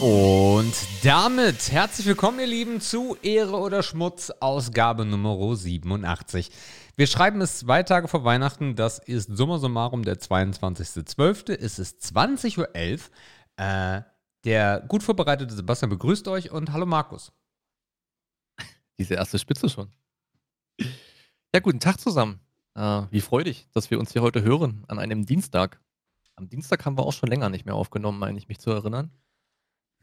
Und damit herzlich willkommen, ihr Lieben, zu Ehre oder Schmutz, Ausgabe Nummer 87. Wir schreiben es zwei Tage vor Weihnachten, das ist summa summarum der 22.12., es ist 20.11 Uhr. Äh, der gut vorbereitete Sebastian begrüßt euch und hallo Markus. Diese erste Spitze schon. Ja, guten Tag zusammen. Äh, wie freudig, dass wir uns hier heute hören an einem Dienstag. Am Dienstag haben wir auch schon länger nicht mehr aufgenommen, meine ich mich zu erinnern.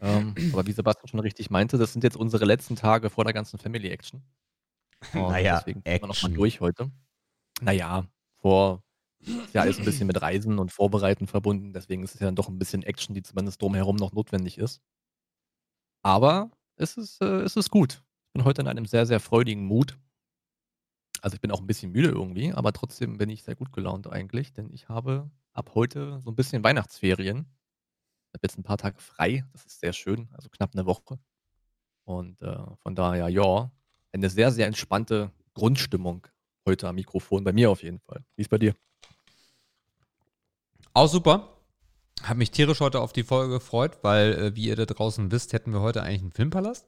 Ähm, aber wie Sebastian schon richtig meinte, das sind jetzt unsere letzten Tage vor der ganzen Family Action. Und naja, deswegen gehen wir nochmal durch heute. Naja, vor ist ja alles ein bisschen mit Reisen und Vorbereiten verbunden, deswegen ist es ja dann doch ein bisschen Action, die zumindest drumherum noch notwendig ist. Aber es ist, äh, es ist gut. Ich bin heute in einem sehr, sehr freudigen Mut. Also ich bin auch ein bisschen müde irgendwie, aber trotzdem bin ich sehr gut gelaunt eigentlich, denn ich habe ab heute so ein bisschen Weihnachtsferien. Ich habe jetzt ein paar Tage frei, das ist sehr schön, also knapp eine Woche. Und äh, von daher, ja, eine sehr, sehr entspannte Grundstimmung heute am Mikrofon, bei mir auf jeden Fall. Wie ist bei dir? Auch super. Habe mich tierisch heute auf die Folge gefreut, weil, äh, wie ihr da draußen wisst, hätten wir heute eigentlich einen Filmpalast.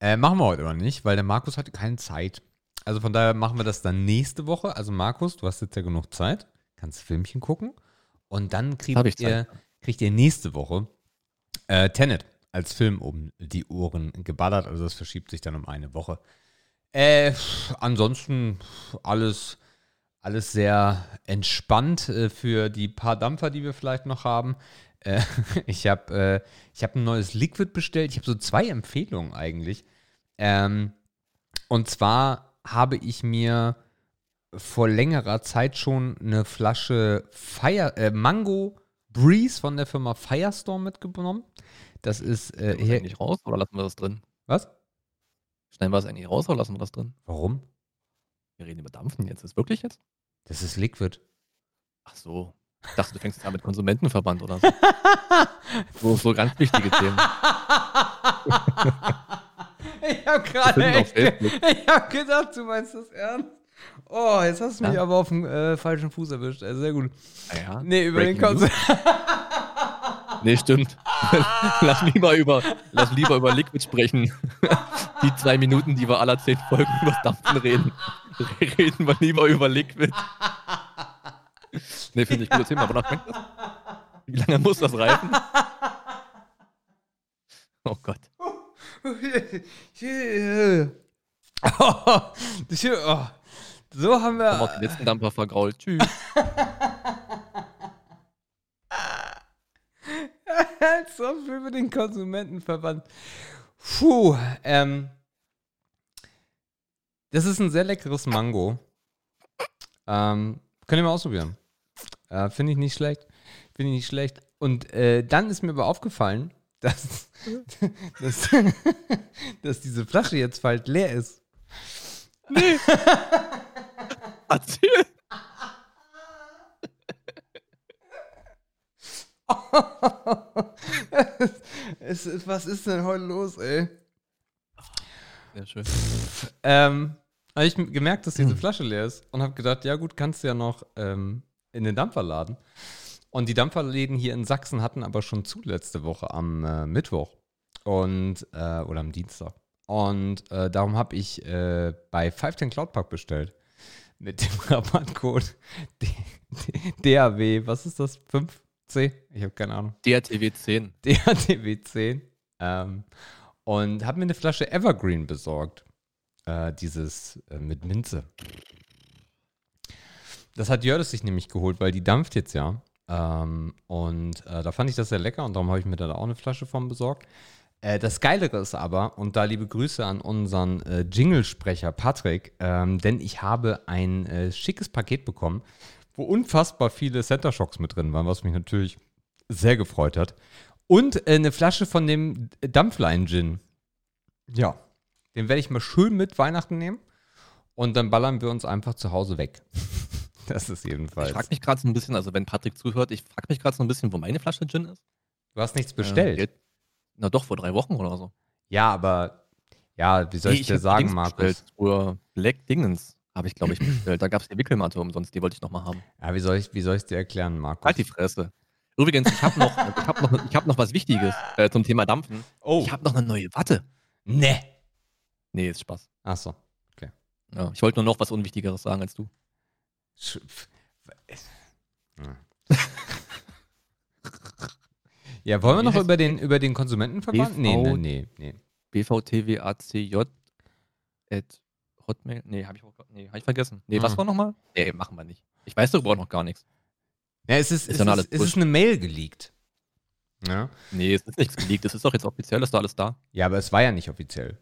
Äh, machen wir heute aber nicht, weil der Markus hatte keine Zeit. Also von daher machen wir das dann nächste Woche. Also Markus, du hast jetzt ja genug Zeit, kannst Filmchen gucken. Und dann kriegt, ihr, kriegt ihr nächste Woche äh, Tenet als Film um die Ohren geballert. Also das verschiebt sich dann um eine Woche. Äh, ansonsten alles, alles sehr entspannt äh, für die paar Dampfer, die wir vielleicht noch haben. Äh, ich habe äh, hab ein neues Liquid bestellt. Ich habe so zwei Empfehlungen eigentlich. Ähm, und zwar habe ich mir vor längerer Zeit schon eine Flasche Fire, äh, Mango Breeze von der Firma Firestorm mitgenommen. Das ist. Äh, wir das nicht raus oder lassen wir das drin? Was? Schneiden wir es eigentlich raus oder lassen wir das drin? Warum? Wir reden über Dampfen jetzt. Ist das wirklich jetzt? Das ist Liquid. Ach so. Ich dachte, du fängst jetzt an mit Konsumentenverband oder so. so, so ganz wichtige Themen. Ich habe gerade echt. Ich habe gedacht, du meinst das ernst. Oh, jetzt hast du mich ja. aber auf dem äh, falschen Fuß erwischt. Also sehr gut. Ja, nee, über den Konsum. nee, stimmt. lass, lieber über, lass lieber über Liquid sprechen. die zwei Minuten, die wir aller zehn Folgen über Dampfen reden, reden wir lieber über Liquid. Nee, finde ich gutes Thema. Aber noch das? Wie lange muss das reifen? Oh Gott. oh, so haben wir. Haben auch den letzten Dampfer vergrault. Tschüss. Als ob wir den Konsumentenverband. Puh, ähm. Das ist ein sehr leckeres Mango. Ähm, könnt ihr mal ausprobieren. Äh, Finde ich nicht schlecht. Finde ich nicht schlecht. Und äh, dann ist mir aber aufgefallen, dass, dass, dass diese Flasche jetzt bald leer ist. Nee. Es, es, was ist denn heute los, ey? Sehr schön. ähm, habe ich gemerkt, dass diese Flasche leer ist und habe gedacht, ja gut, kannst du ja noch ähm, in den Dampfer laden. Und die Dampferläden hier in Sachsen hatten aber schon zu letzte Woche am äh, Mittwoch und äh, oder am Dienstag. Und äh, darum habe ich äh, bei 510 Cloud Park bestellt. Mit dem Rabattcode DAW, was ist das? 5C? Ich habe keine Ahnung. DATW 10. DATW 10. Ähm, und habe mir eine Flasche Evergreen besorgt. Äh, dieses äh, mit Minze. Das hat Jördes sich nämlich geholt, weil die dampft jetzt ja. Ähm, und äh, da fand ich das sehr lecker und darum habe ich mir da auch eine Flasche von besorgt. Äh, das Geilere ist aber, und da liebe Grüße an unseren äh, Jinglesprecher Patrick, ähm, denn ich habe ein äh, schickes Paket bekommen, wo unfassbar viele Center Shocks mit drin waren, was mich natürlich sehr gefreut hat. Und äh, eine Flasche von dem Dampflein Gin. Ja, den werde ich mal schön mit Weihnachten nehmen und dann ballern wir uns einfach zu Hause weg. Das ist jedenfalls. Ich frage mich gerade so ein bisschen, also wenn Patrick zuhört, ich frage mich gerade so ein bisschen, wo meine Flasche Gin ist. Du hast nichts bestellt. Äh, na doch, vor drei Wochen oder so. Ja, aber ja, wie soll nee, ich dir sagen, Markus? Für Black Dingens habe ich, glaube ich, bestellt. Da gab es die Wickelmatte umsonst, die wollte ich nochmal haben. Ja, wie soll ich, wie soll ich dir erklären, Markus? Halt die Fresse. Übrigens, ich habe noch, ich hab noch, ich hab noch was Wichtiges äh, zum Thema Dampfen. Oh. Ich habe noch eine neue Watte. Ne. Nee, ist Spaß. Ach so. Ja, ich wollte nur noch was Unwichtigeres sagen als du. F- Ja. Wollen wir noch über den, über den Konsumentenverband? Nee, BV? nee, nee, nee. bvtwacj at hotmail. Nee, habe ich, nee, hab ich vergessen. Nee, was Mhm. war nochmal? Nee, machen wir nicht. Ich weiß darüber auch noch gar nichts. Ja, es ist, Ist es, ist, ist eine Mail geleakt. Ja. Nee, es ist nichts geleakt. Es ist doch jetzt offiziell, ist da alles da. ja, aber es war ja nicht offiziell.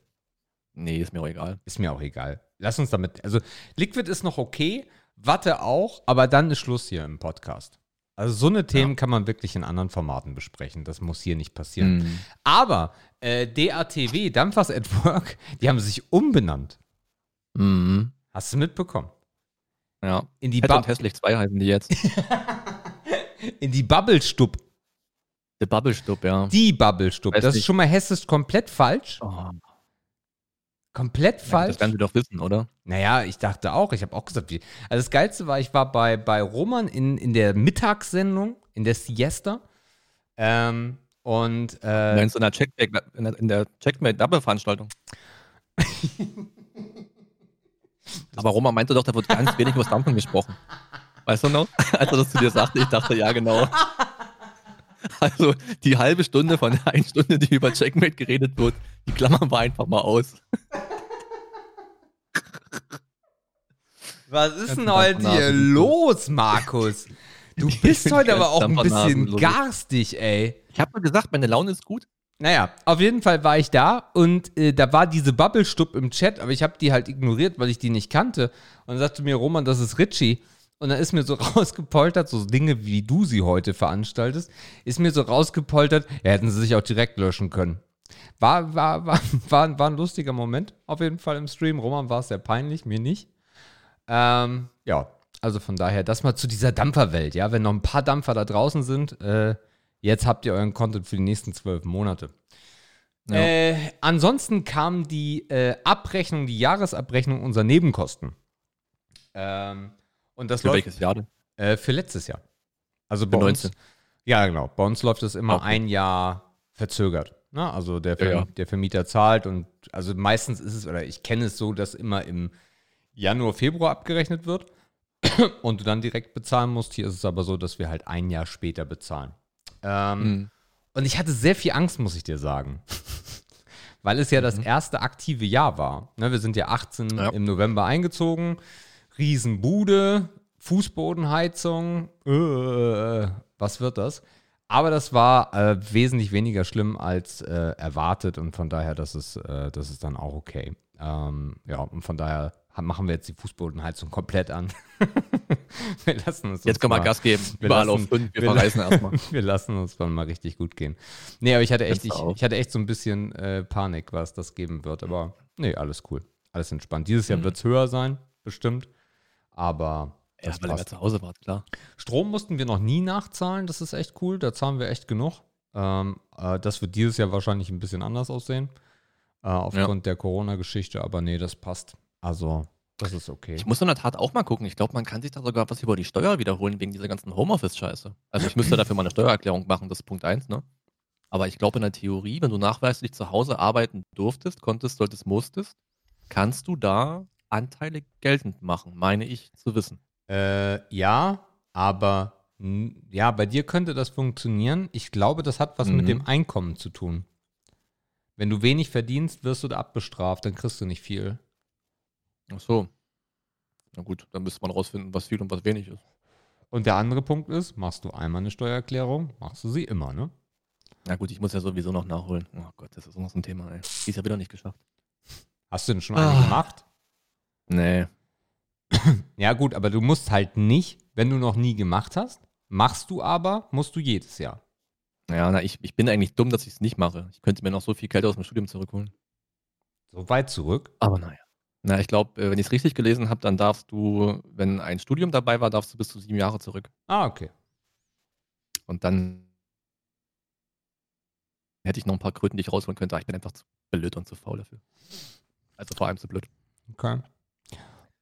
Nee, ist mir auch egal. Ist mir auch egal. Lass uns damit. Also, Liquid ist noch okay, Watte auch, aber dann ist Schluss hier im Podcast. Also, so eine Themen kann man wirklich in anderen Formaten besprechen. Das muss hier nicht passieren. Mhm. Aber äh, DATW, Dampfers at Work, die haben sich umbenannt. Mhm. Hast du mitbekommen? Ja. In die, Fett ba und hässlich 2 heißen die jetzt. in die Bubble-Stub. Der Bubble-Stub, ja. Die Bubble-Stub. Das ist schon mal hessisch komplett falsch. Oh, Komplett falsch. das werden sie doch wissen, oder? Naja, ich dachte auch, ich habe auch gesagt, wie. Also das Geilste war, ich war bei, bei Roman in, in der Mittagssendung, in der Siesta. Ähm, und äh, in der Checkmate, in der, in der Checkmate Double Veranstaltung? Aber Roman meinte doch, da wird ganz wenig über das Dampfen gesprochen. Weißt du noch? Als er das zu dir sagte, ich dachte, ja, genau. Also die halbe Stunde von der einen Stunde, die über Checkmate geredet wird, die klammern wir einfach mal aus. Was ist denn heute hier los, Markus? Du bist heute aber auch ein bisschen garstig, ey. Ich habe nur gesagt, meine Laune ist gut. Naja, auf jeden Fall war ich da und äh, da war diese Bubble-Stub im Chat, aber ich habe die halt ignoriert, weil ich die nicht kannte. Und dann sagte mir Roman, das ist Richie. Und dann ist mir so rausgepoltert, so Dinge, wie du sie heute veranstaltest, ist mir so rausgepoltert, ja, hätten sie sich auch direkt löschen können. War, war, war, war, war ein lustiger Moment, auf jeden Fall im Stream. Roman war es sehr peinlich, mir nicht. Ähm, ja, also von daher, das mal zu dieser Dampferwelt, ja. Wenn noch ein paar Dampfer da draußen sind, äh, jetzt habt ihr euren Content für die nächsten zwölf Monate. Ja. Äh, ansonsten kam die äh, Abrechnung, die Jahresabrechnung unserer Nebenkosten. Ähm, und das Für läuft welches Jahr denn? äh, für letztes Jahr. Also bei Für uns. 19. Ja, genau. Bei uns läuft es immer Okay. ein Jahr verzögert. Ne? Also der, Ja, Verm ja. der Vermieter zahlt und also meistens ist es, oder ich kenne es so, dass immer im Januar, Februar abgerechnet wird und du dann direkt bezahlen musst. Hier ist es aber so, dass wir halt ein Jahr später bezahlen. Ähm, Mhm. und ich hatte sehr viel Angst, muss ich dir sagen. Weil es ja das Mhm. erste aktive Jahr war. Ne, wir sind ja 18 Ja. im November eingezogen. Riesenbude, Fußbodenheizung. Äh, was wird das? Aber das war äh, wesentlich weniger schlimm als äh, erwartet und von daher, das ist, äh, das ist dann auch okay. Ähm, ja, und von daher machen wir jetzt die Fußbodenheizung komplett an. wir lassen uns Jetzt können wir mal- Gas geben. wir lassen- auf fünf. Wir wir verreisen erstmal. wir lassen uns dann mal richtig gut gehen. Nee, aber ich hatte echt, ich, ich hatte echt so ein bisschen äh, Panik, was das geben wird. Aber nee, alles cool. Alles entspannt. Dieses Jahr Mhm. wird es höher sein, bestimmt. Aber Ja, das weil ihr zu Hause wart, klar. Strom mussten wir noch nie nachzahlen. Das ist echt cool. Da zahlen wir echt genug. Ähm, äh, das wird dieses Jahr wahrscheinlich ein bisschen anders aussehen. Äh, aufgrund der Corona-Geschichte. Aber nee, das passt. Also, das ist okay. Ich muss in der Tat auch mal gucken. Ich glaube, man kann sich da sogar was über die Steuer wiederholen wegen dieser ganzen Homeoffice-Scheiße. Also ich müsste dafür mal eine Steuererklärung machen, das ist Punkt 1, ne? Aber ich glaube in der Theorie, wenn du nachweislich zu Hause arbeiten durftest, konntest, solltest, musstest, kannst du da Anteile geltend machen, meine ich zu wissen. Äh, ja, aber ja, bei dir könnte das funktionieren. Ich glaube, das hat was mit Mhm. dem Einkommen zu tun. Wenn du wenig verdienst, wirst du da abbestraft, dann kriegst du nicht viel. Ach so. Na gut, dann müsste man rausfinden, was viel und was wenig ist. Und der andere Punkt ist, machst du einmal eine Steuererklärung, machst du sie immer, ne? Na gut, ich muss ja sowieso noch nachholen. Oh Gott, das ist noch so ein Thema, ey. Die ist ja wieder nicht geschafft. Hast du denn schon eine Ah. gemacht? Nee. Ja, gut, aber du musst halt nicht, wenn du noch nie gemacht hast, machst du aber, musst du jedes Jahr. Ja, na, ich, ich bin eigentlich dumm, dass ich es nicht mache. Ich könnte mir noch so viel Geld aus dem Studium zurückholen. So weit zurück. Aber naja. Na, ich glaube, wenn ich es richtig gelesen habe, dann darfst du, wenn ein Studium dabei war, darfst du bis zu sieben Jahre zurück. Ah, okay. Und dann hätte ich noch ein paar Kröten, die ich rausholen könnte. Aber ich bin einfach zu blöd und zu faul dafür. Also vor allem zu blöd. Okay.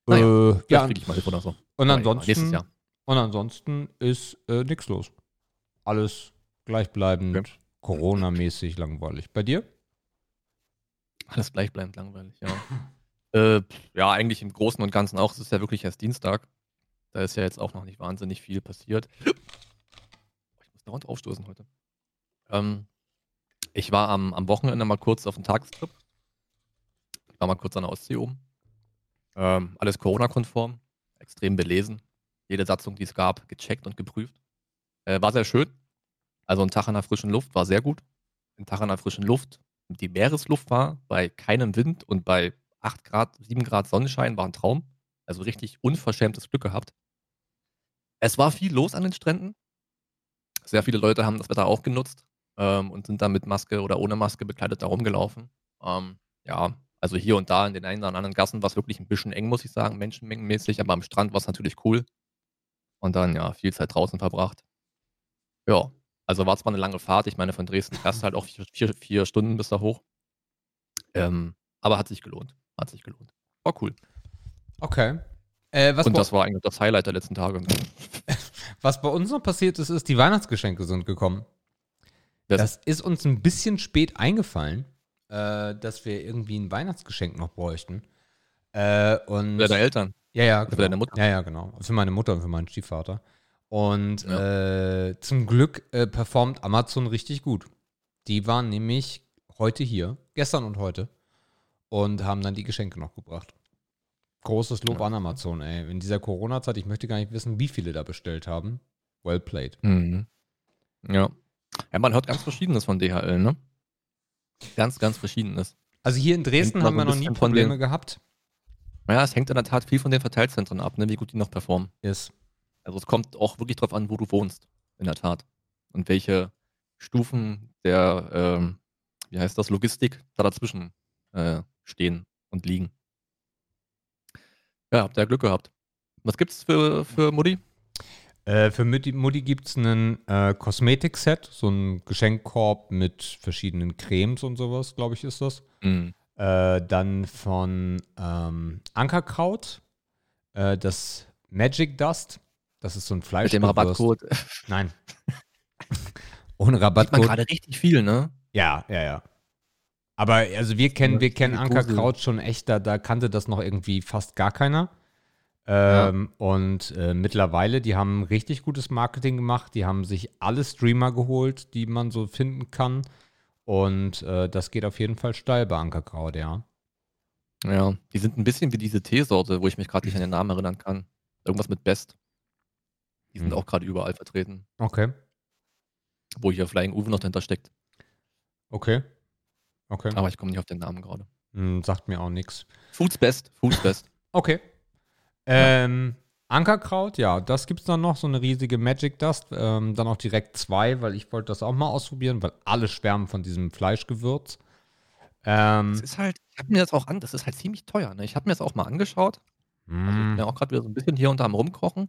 Naja, äh, Ja, ja, kriege ich mal oder so. und ansonsten, Jahr. und ansonsten ist äh, nichts los. alles gleichbleibend, okay. Corona-mäßig langweilig. Bei dir? Alles gleichbleibend langweilig, ja. äh, ja, eigentlich im Großen und Ganzen auch. Es ist ja wirklich erst Dienstag. Da ist ja jetzt auch noch nicht wahnsinnig viel passiert. Ich muss dauernd aufstoßen heute. Ähm, ich war am, am Wochenende mal kurz auf einem Tagestrip. Ich war mal kurz an der Ostsee oben. Ähm, alles Corona-konform, extrem belesen. Jede Satzung, die es gab, gecheckt und geprüft. Äh, war sehr schön. Also ein Tag an der frischen Luft war sehr gut. Ein Tag an der frischen Luft. Die Meeresluft war bei keinem Wind und bei 8 Grad, 7 Grad Sonnenschein war ein Traum. Also richtig unverschämtes Glück gehabt. Es war viel los an den Stränden. Sehr viele Leute haben das Wetter auch genutzt ähm, und sind dann mit Maske oder ohne Maske bekleidet da rumgelaufen. Ähm, ja, also hier und da in den einen oder anderen Gassen war es wirklich ein bisschen eng, muss ich sagen, menschenmengenmäßig, aber am Strand war es natürlich cool. Und dann, ja, viel Zeit draußen verbracht. Ja, also war zwar eine lange Fahrt, ich meine, von Dresden fährst halt auch vier, vier, vier Stunden bis da hoch. Ähm, aber hat sich gelohnt. Hat sich gelohnt. War cool. Okay. Äh, Und das war eigentlich das Highlight der letzten Tage. was bei uns noch passiert ist, ist, die Weihnachtsgeschenke sind gekommen. Das, das ist uns ein bisschen spät eingefallen, äh, dass wir irgendwie ein Weihnachtsgeschenk noch bräuchten. Äh, und für deine Eltern? Ja, ja. Genau. Für deine Mutter? Ja, ja, genau. Für meine Mutter und für meinen Stiefvater. Und ja. äh, zum Glück äh, performt Amazon richtig gut. Die waren nämlich heute hier, gestern und heute, und haben dann die Geschenke noch gebracht. Großes Lob ja. an Amazon, ey. In dieser Corona-Zeit, ich möchte gar nicht wissen, wie viele da bestellt haben. Well played. Mhm. Ja. Ja, man hört ganz Verschiedenes von DHL, ne? Ganz, ganz Verschiedenes. Also hier in Dresden haben wir noch nie Probleme den, gehabt. Ja, es hängt in der Tat viel von den Verteilzentren ab, ne, wie gut die noch performen. Ist. Also es kommt auch wirklich drauf an, wo du wohnst, in der Tat. Und welche Stufen der, ähm, wie heißt das, Logistik da dazwischen äh, stehen und liegen. Ja, habt ihr Glück gehabt. Was gibt's für, für Mutti? Äh, für Mutti, Mutti gibt es einen äh, Kosmetik-Set, so ein Geschenkkorb mit verschiedenen Cremes und sowas, glaube ich, ist das. Mhm. Äh, dann von ähm, Ankerkraut, äh, das Magic Dust. Das ist so ein Fleisch. Mit dem Rabattcode. Nein. Ohne Rabattcode. Man gerade richtig viel, ne? Ja, ja, ja. Aber also wir kennen, wir kennen Ankerkraut schon echt, da, da kannte das noch irgendwie fast gar keiner. Ähm, ja. Und äh, mittlerweile, die haben richtig gutes Marketing gemacht. Die haben sich alle Streamer geholt, die man so finden kann. Und äh, das geht auf jeden Fall steil bei Ankerkraut, ja. Ja, die sind ein bisschen wie diese Teesorte, wo ich mich gerade nicht an den Namen erinnern kann. Irgendwas mit Best. Die sind hm. auch gerade überall vertreten. Okay. Wo hier Flying Uwe noch dahinter steckt. Okay. Okay. Aber ich komme nicht auf den Namen gerade. Hm, sagt mir auch nichts. Foods Best. Foods Best. okay. Ähm, Ankerkraut, ja, das gibt es dann noch, so eine riesige Magic Dust. Ähm, dann auch direkt zwei, weil ich wollte das auch mal ausprobieren, weil alle schwärmen von diesem Fleischgewürz. Ähm, das ist halt, ich habe mir das auch an, das ist halt ziemlich teuer. Ne? Ich habe mir das auch mal angeschaut. Also ich bin ja auch gerade wieder so ein bisschen hier und da am Rumkochen.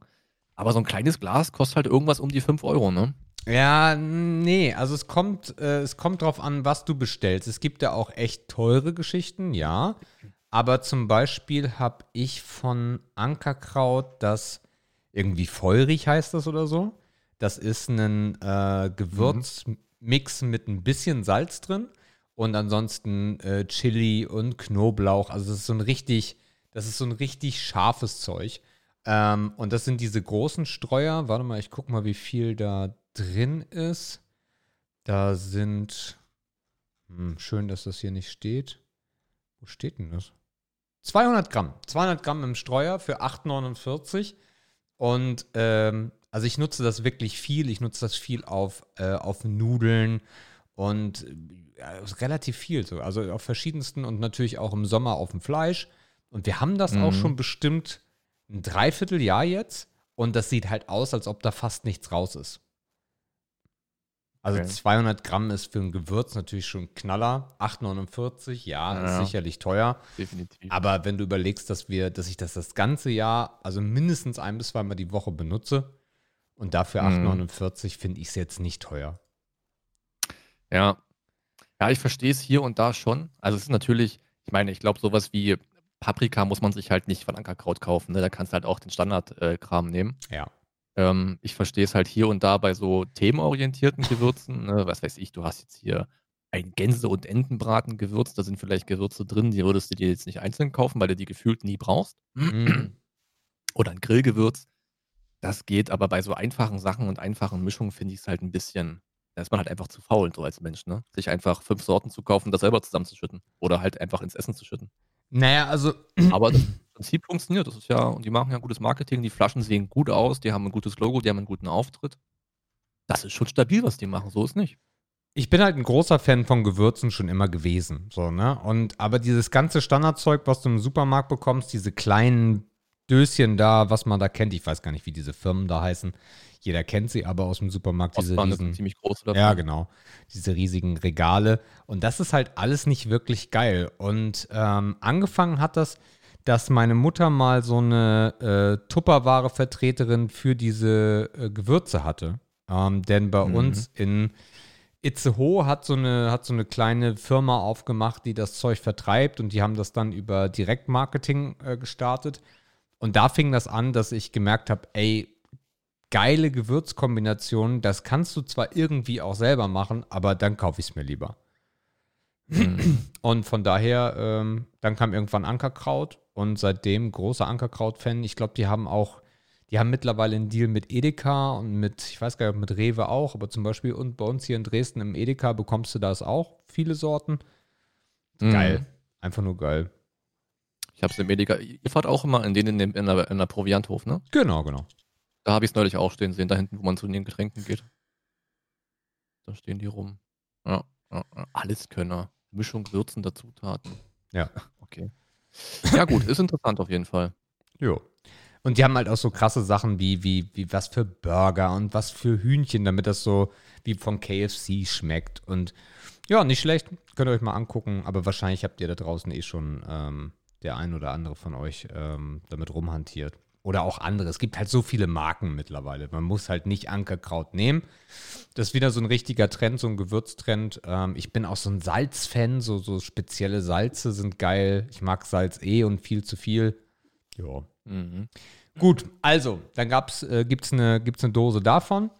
Aber so ein kleines Glas kostet halt irgendwas um die 5 Euro, ne? Ja, nee, also es kommt, äh, es kommt drauf an, was du bestellst. Es gibt ja auch echt teure Geschichten, ja. Aber zum Beispiel habe ich von Ankerkraut das irgendwie feurig heißt das oder so. Das ist ein äh, Gewürzmix mhm. mit ein bisschen Salz drin und ansonsten äh, Chili und Knoblauch. Also das ist so ein richtig, das ist so ein richtig scharfes Zeug. Ähm, und das sind diese großen Streuer. Warte mal, ich gucke mal, wie viel da drin ist. Da sind, hm, schön, dass das hier nicht steht. Wo steht denn das? 200 Gramm. 200 Gramm im Streuer für 8,49. Und ähm, also ich nutze das wirklich viel. Ich nutze das viel auf, äh, auf Nudeln und äh, relativ viel so. Also auf verschiedensten und natürlich auch im Sommer auf dem Fleisch. Und wir haben das mhm. auch schon bestimmt ein Dreivierteljahr jetzt. Und das sieht halt aus, als ob da fast nichts raus ist. Also okay. 200 Gramm ist für ein Gewürz natürlich schon Knaller. 8,49, ja, ja, ist sicherlich teuer. Definitiv. Aber wenn du überlegst, dass wir, dass ich das das ganze Jahr, also mindestens ein bis zweimal die Woche benutze und dafür mhm. 8,49 finde ich es jetzt nicht teuer. Ja. Ja, ich verstehe es hier und da schon. Also es ist natürlich, ich meine, ich glaube, sowas wie Paprika muss man sich halt nicht von Ankerkraut kaufen. Ne? Da kannst du halt auch den Standardkram äh, nehmen. Ja. Ähm, ich verstehe es halt hier und da bei so themenorientierten Gewürzen. Ne? Was weiß ich, du hast jetzt hier ein Gänse- und Entenbraten gewürzt. Da sind vielleicht Gewürze drin, die würdest du dir jetzt nicht einzeln kaufen, weil du die gefühlt nie brauchst. Mhm. Oder ein Grillgewürz. Das geht, aber bei so einfachen Sachen und einfachen Mischungen finde ich es halt ein bisschen, da ist man halt einfach zu faul, so als Mensch, ne? Sich einfach fünf Sorten zu kaufen, das selber zusammenzuschütten. Oder halt einfach ins Essen zu schütten. Naja, also. Aber das Prinzip funktioniert. Das ist ja, und die machen ja gutes Marketing, die Flaschen sehen gut aus, die haben ein gutes Logo, die haben einen guten Auftritt. Das ist schon stabil, was die machen, so ist nicht. Ich bin halt ein großer Fan von Gewürzen schon immer gewesen, so, ne? Und aber dieses ganze Standardzeug, was du im Supermarkt bekommst, diese kleinen Döschen da, was man da kennt, ich weiß gar nicht, wie diese Firmen da heißen. Jeder kennt sie aber aus dem Supermarkt, diese Ostbahn riesen, ziemlich groß oder Ja, genau. Diese riesigen Regale. Und das ist halt alles nicht wirklich geil. Und ähm, angefangen hat das, dass meine Mutter mal so eine äh, Tupperware-Vertreterin für diese äh, Gewürze hatte. Ähm, denn bei Mhm. uns in Itzehoe hat so, eine, hat so eine kleine Firma aufgemacht, die das Zeug vertreibt und die haben das dann über Direktmarketing äh, gestartet. Und da fing das an, dass ich gemerkt habe, ey, geile Gewürzkombinationen, das kannst du zwar irgendwie auch selber machen, aber dann kaufe ich es mir lieber. Mhm. Und von daher, ähm, dann kam irgendwann Ankerkraut und seitdem großer Ankerkraut-Fan. Ich glaube, die haben auch, die haben mittlerweile einen Deal mit Edeka und mit, ich weiß gar nicht, ob mit Rewe auch, aber zum Beispiel und bei uns hier in Dresden im Edeka bekommst du das auch, viele Sorten. Geil. Mhm. Einfach nur geil. Ich habe es im Medica. Ihr fahrt auch immer in den in, dem, in, der, in der Provianthof, ne? Genau, genau. Da habe ich es neulich auch stehen sehen, da hinten, wo man zu den Getränken geht. Da stehen die rum. Ja, ja, ja. Alleskönner. Mischung würzender Zutaten. Ja. Okay. Ja, gut, ist interessant auf jeden Fall. Jo. Und die haben halt auch so krasse Sachen wie, wie, wie was für Burger und was für Hühnchen, damit das so wie von KFC schmeckt. Und ja, nicht schlecht. Könnt ihr euch mal angucken. Aber wahrscheinlich habt ihr da draußen eh schon ähm, der ein oder andere von euch ähm, damit rumhantiert. Oder auch andere. Es gibt halt so viele Marken mittlerweile. Man muss halt nicht Ankerkraut nehmen. Das ist wieder so ein richtiger Trend, so ein Gewürztrend. Ähm, ich bin auch so ein Salzfan. So, so spezielle Salze sind geil. Ich mag Salz eh und viel zu viel. Ja. Mhm. Gut, also, dann gab's, äh, gibt es eine, gibt's eine Dose davon.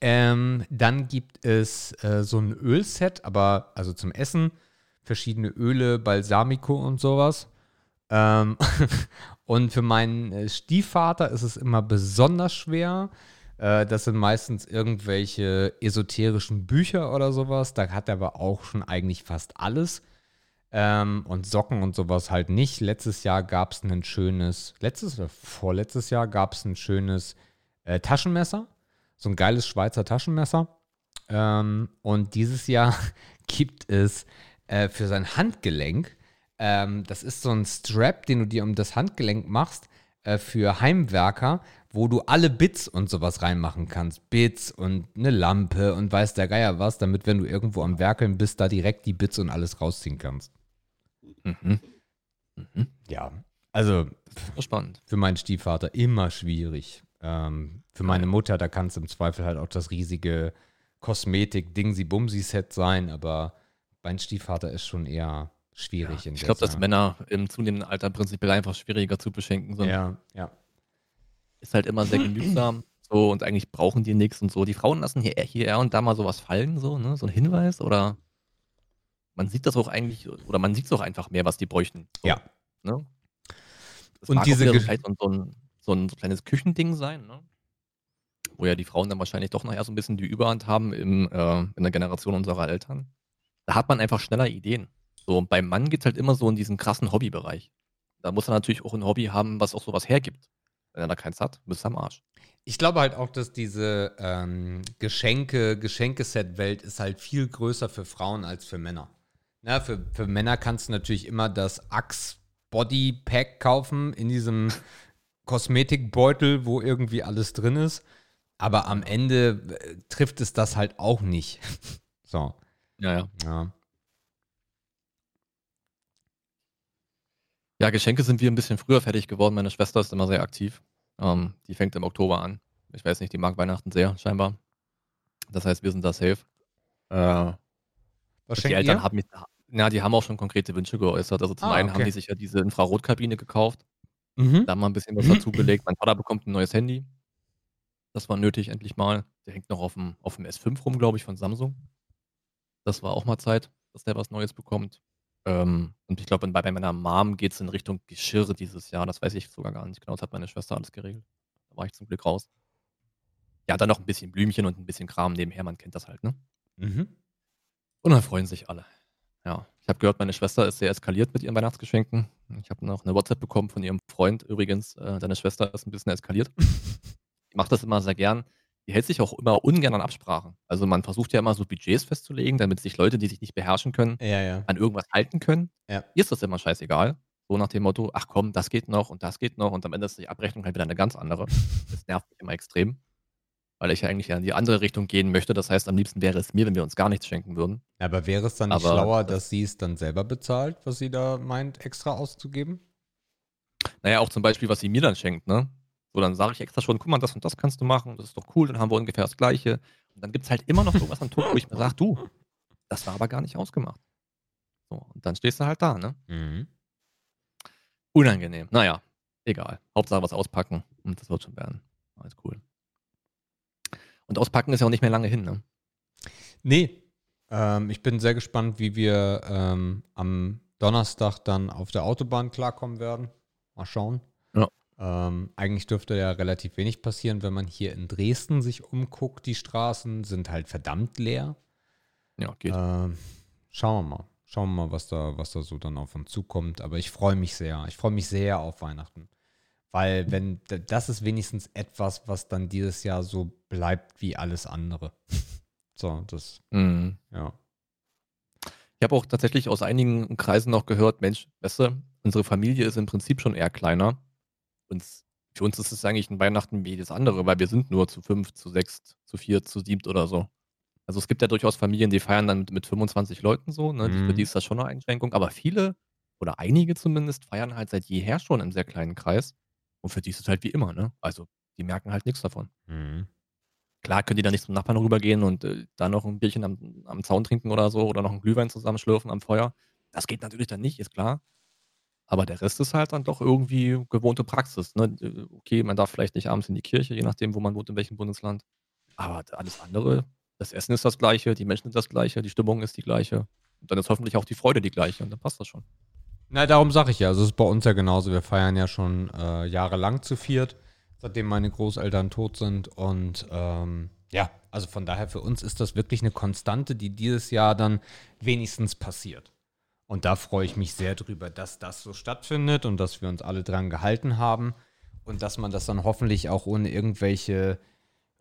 Ähm, dann gibt es äh, so ein Ölset, aber also zum Essen, verschiedene Öle, Balsamico und sowas. Ähm, und für meinen äh, Stiefvater ist es immer besonders schwer. Äh, das sind meistens irgendwelche esoterischen Bücher oder sowas. Da hat er aber auch schon eigentlich fast alles. Ähm, und Socken und sowas halt nicht. Letztes Jahr gab es ein schönes, letztes oder vorletztes Jahr gab es ein schönes äh, Taschenmesser. So ein geiles Schweizer Taschenmesser. Ähm, und dieses Jahr gibt es äh, für sein Handgelenk, ähm, das ist so ein Strap, den du dir um das Handgelenk machst, äh, für Heimwerker, wo du alle Bits und sowas reinmachen kannst. Bits und eine Lampe und weiß der Geier was, damit, wenn du irgendwo am Werkeln bist, da direkt die Bits und alles rausziehen kannst. Mhm. Mhm. Ja, also spannend. für meinen Stiefvater immer schwierig. Ähm, für meine Mutter, da kann es im Zweifel halt auch das riesige Kosmetik-Dingsi-Bumsi-Set sein, aber mein Stiefvater ist schon eher schwierig in Ich glaube, dass. Männer im zunehmenden Alter prinzipiell einfach schwieriger zu beschenken sind. Ja, ja. Ist halt immer sehr genügsam. So, und eigentlich brauchen die nichts und so. Die Frauen lassen hier, hier und da mal sowas fallen, so, ne? So ein Hinweis oder man sieht das auch eigentlich, oder man sieht es auch einfach mehr, was die bräuchten. So, Ja. Ne? Das Und auch diese Ge- vielleicht so, ein, so ein kleines Küchending sein, ne? Wo ja die Frauen dann wahrscheinlich doch nachher so ein bisschen die Überhand haben im, äh, in der Generation unserer Eltern. Da hat man einfach schneller Ideen. So, und beim Mann geht es halt immer so in diesen krassen Hobbybereich. Da muss er natürlich auch ein Hobby haben, was auch sowas hergibt. Wenn er da keins hat, bist du am Arsch. Ich glaube halt auch, dass diese ähm, Geschenke, Geschenkeset-Welt ist halt viel größer für Frauen als für Männer. Na, für, für Männer kannst du natürlich immer das Axe Body Pack kaufen in diesem Kosmetikbeutel, wo irgendwie alles drin ist. Aber am Ende äh, trifft es das halt auch nicht. so, Ja, ja. ja. Ja, Geschenke sind wir ein bisschen früher fertig geworden. Meine Schwester ist immer sehr aktiv. Ähm, die fängt im Oktober an. Ich weiß nicht, die mag Weihnachten sehr, scheinbar. Das heißt, wir sind da safe. Äh, Was die Eltern ihr? haben mich, na, die haben auch schon konkrete Wünsche geäußert. Also zum Ah, einen haben okay. die sich ja diese Infrarotkabine gekauft, Mhm. da haben wir ein bisschen was dazugelegt. Mein Vater bekommt ein neues Handy. Das war nötig, endlich mal. Der hängt noch auf dem, auf dem S5 rum, glaube ich, von Samsung. Das war auch mal Zeit, dass der was Neues bekommt. Ähm, und ich glaube, bei, bei meiner Mom geht es in Richtung Geschirr dieses Jahr. Das weiß ich sogar gar nicht genau. Das hat meine Schwester alles geregelt. Da war ich zum Glück raus. Ja, dann noch ein bisschen Blümchen und ein bisschen Kram nebenher. Man kennt das halt, ne? Mhm. Und dann freuen sich alle. Ja, ich habe gehört, meine Schwester ist sehr eskaliert mit ihren Weihnachtsgeschenken. Ich habe noch eine WhatsApp bekommen von ihrem Freund. Übrigens, äh, deine Schwester ist ein bisschen eskaliert. Die macht das immer sehr gern. Die hält sich auch immer ungern an Absprachen. Also man versucht ja immer so Budgets festzulegen, damit sich Leute, die sich nicht beherrschen können, Ja, ja. an irgendwas halten können. Ja. Ihr ist das immer scheißegal. So nach dem Motto, ach komm, das geht noch und das geht noch und am Ende ist die Abrechnung halt wieder eine ganz andere. Das nervt mich immer extrem. Weil ich ja eigentlich in die andere Richtung gehen möchte. Das heißt, am liebsten wäre es mir, wenn wir uns gar nichts schenken würden. Aber wäre es dann nicht Aber schlauer, das- dass sie es dann selber bezahlt, was sie da meint, extra auszugeben? Naja, auch zum Beispiel, was sie mir dann schenkt, ne? So, dann sage ich extra schon, guck mal, das und das kannst du machen, das ist doch cool, dann haben wir ungefähr das Gleiche. Und dann gibt es halt immer noch irgendwas am Tod, wo ich mir sage, du, das war aber gar nicht ausgemacht. So, und dann stehst du halt da, ne? Mhm. Unangenehm. Naja, egal. Hauptsache was auspacken und das wird schon werden. Alles cool. Und auspacken ist ja auch nicht mehr lange hin, ne? Nee, ähm, ich bin sehr gespannt, wie wir ähm, am Donnerstag dann auf der Autobahn klarkommen werden. Mal schauen. Ähm, eigentlich dürfte ja relativ wenig passieren, wenn man hier in Dresden sich umguckt. Die Straßen sind halt verdammt leer. Ja, geht. Ähm, schauen wir mal. Schauen wir mal, was da, was da so dann auf uns zukommt. Aber ich freue mich sehr. Ich freue mich sehr auf Weihnachten. Weil, wenn, das ist wenigstens etwas, was dann dieses Jahr so bleibt wie alles andere. so, das, Mhm. ja. Ich habe auch tatsächlich aus einigen Kreisen noch gehört, Mensch, weißt du, unsere Familie ist im Prinzip schon eher kleiner. Und für uns ist es eigentlich ein Weihnachten wie jedes andere, weil wir sind nur zu fünf, zu sechs, zu vier, zu siebt oder so. Also es gibt ja durchaus Familien, die feiern dann mit, mit 25 Leuten so, ne? Mhm. Für die ist das schon eine Einschränkung. Aber viele, oder einige zumindest, feiern halt seit jeher schon im sehr kleinen Kreis. Und für die ist es halt wie immer, ne? Also die merken halt nichts davon. Mhm. Klar können die dann nicht zum Nachbarn rübergehen und äh, da noch ein Bierchen am, am Zaun trinken oder so oder noch einen Glühwein zusammenschlürfen am Feuer. Das geht natürlich dann nicht, ist klar. Aber der Rest ist halt dann doch irgendwie gewohnte Praxis. Ne? Äh, Okay, man darf vielleicht nicht abends in die Kirche, je nachdem, wo man wohnt, in welchem Bundesland. Aber alles andere, das Essen ist das gleiche, die Menschen sind das gleiche, die Stimmung ist die gleiche. Und dann ist hoffentlich auch die Freude die gleiche und dann passt das schon. Na, darum sage ich ja. Also es ist bei uns ja genauso. Wir feiern ja schon äh, jahrelang zu viert, seitdem meine Großeltern tot sind. Und ähm, ja, also von daher für uns ist das wirklich eine Konstante, die dieses Jahr dann wenigstens passiert. Und da freue ich mich sehr drüber, dass das so stattfindet und dass wir uns alle dran gehalten haben und dass man das dann hoffentlich auch ohne irgendwelche,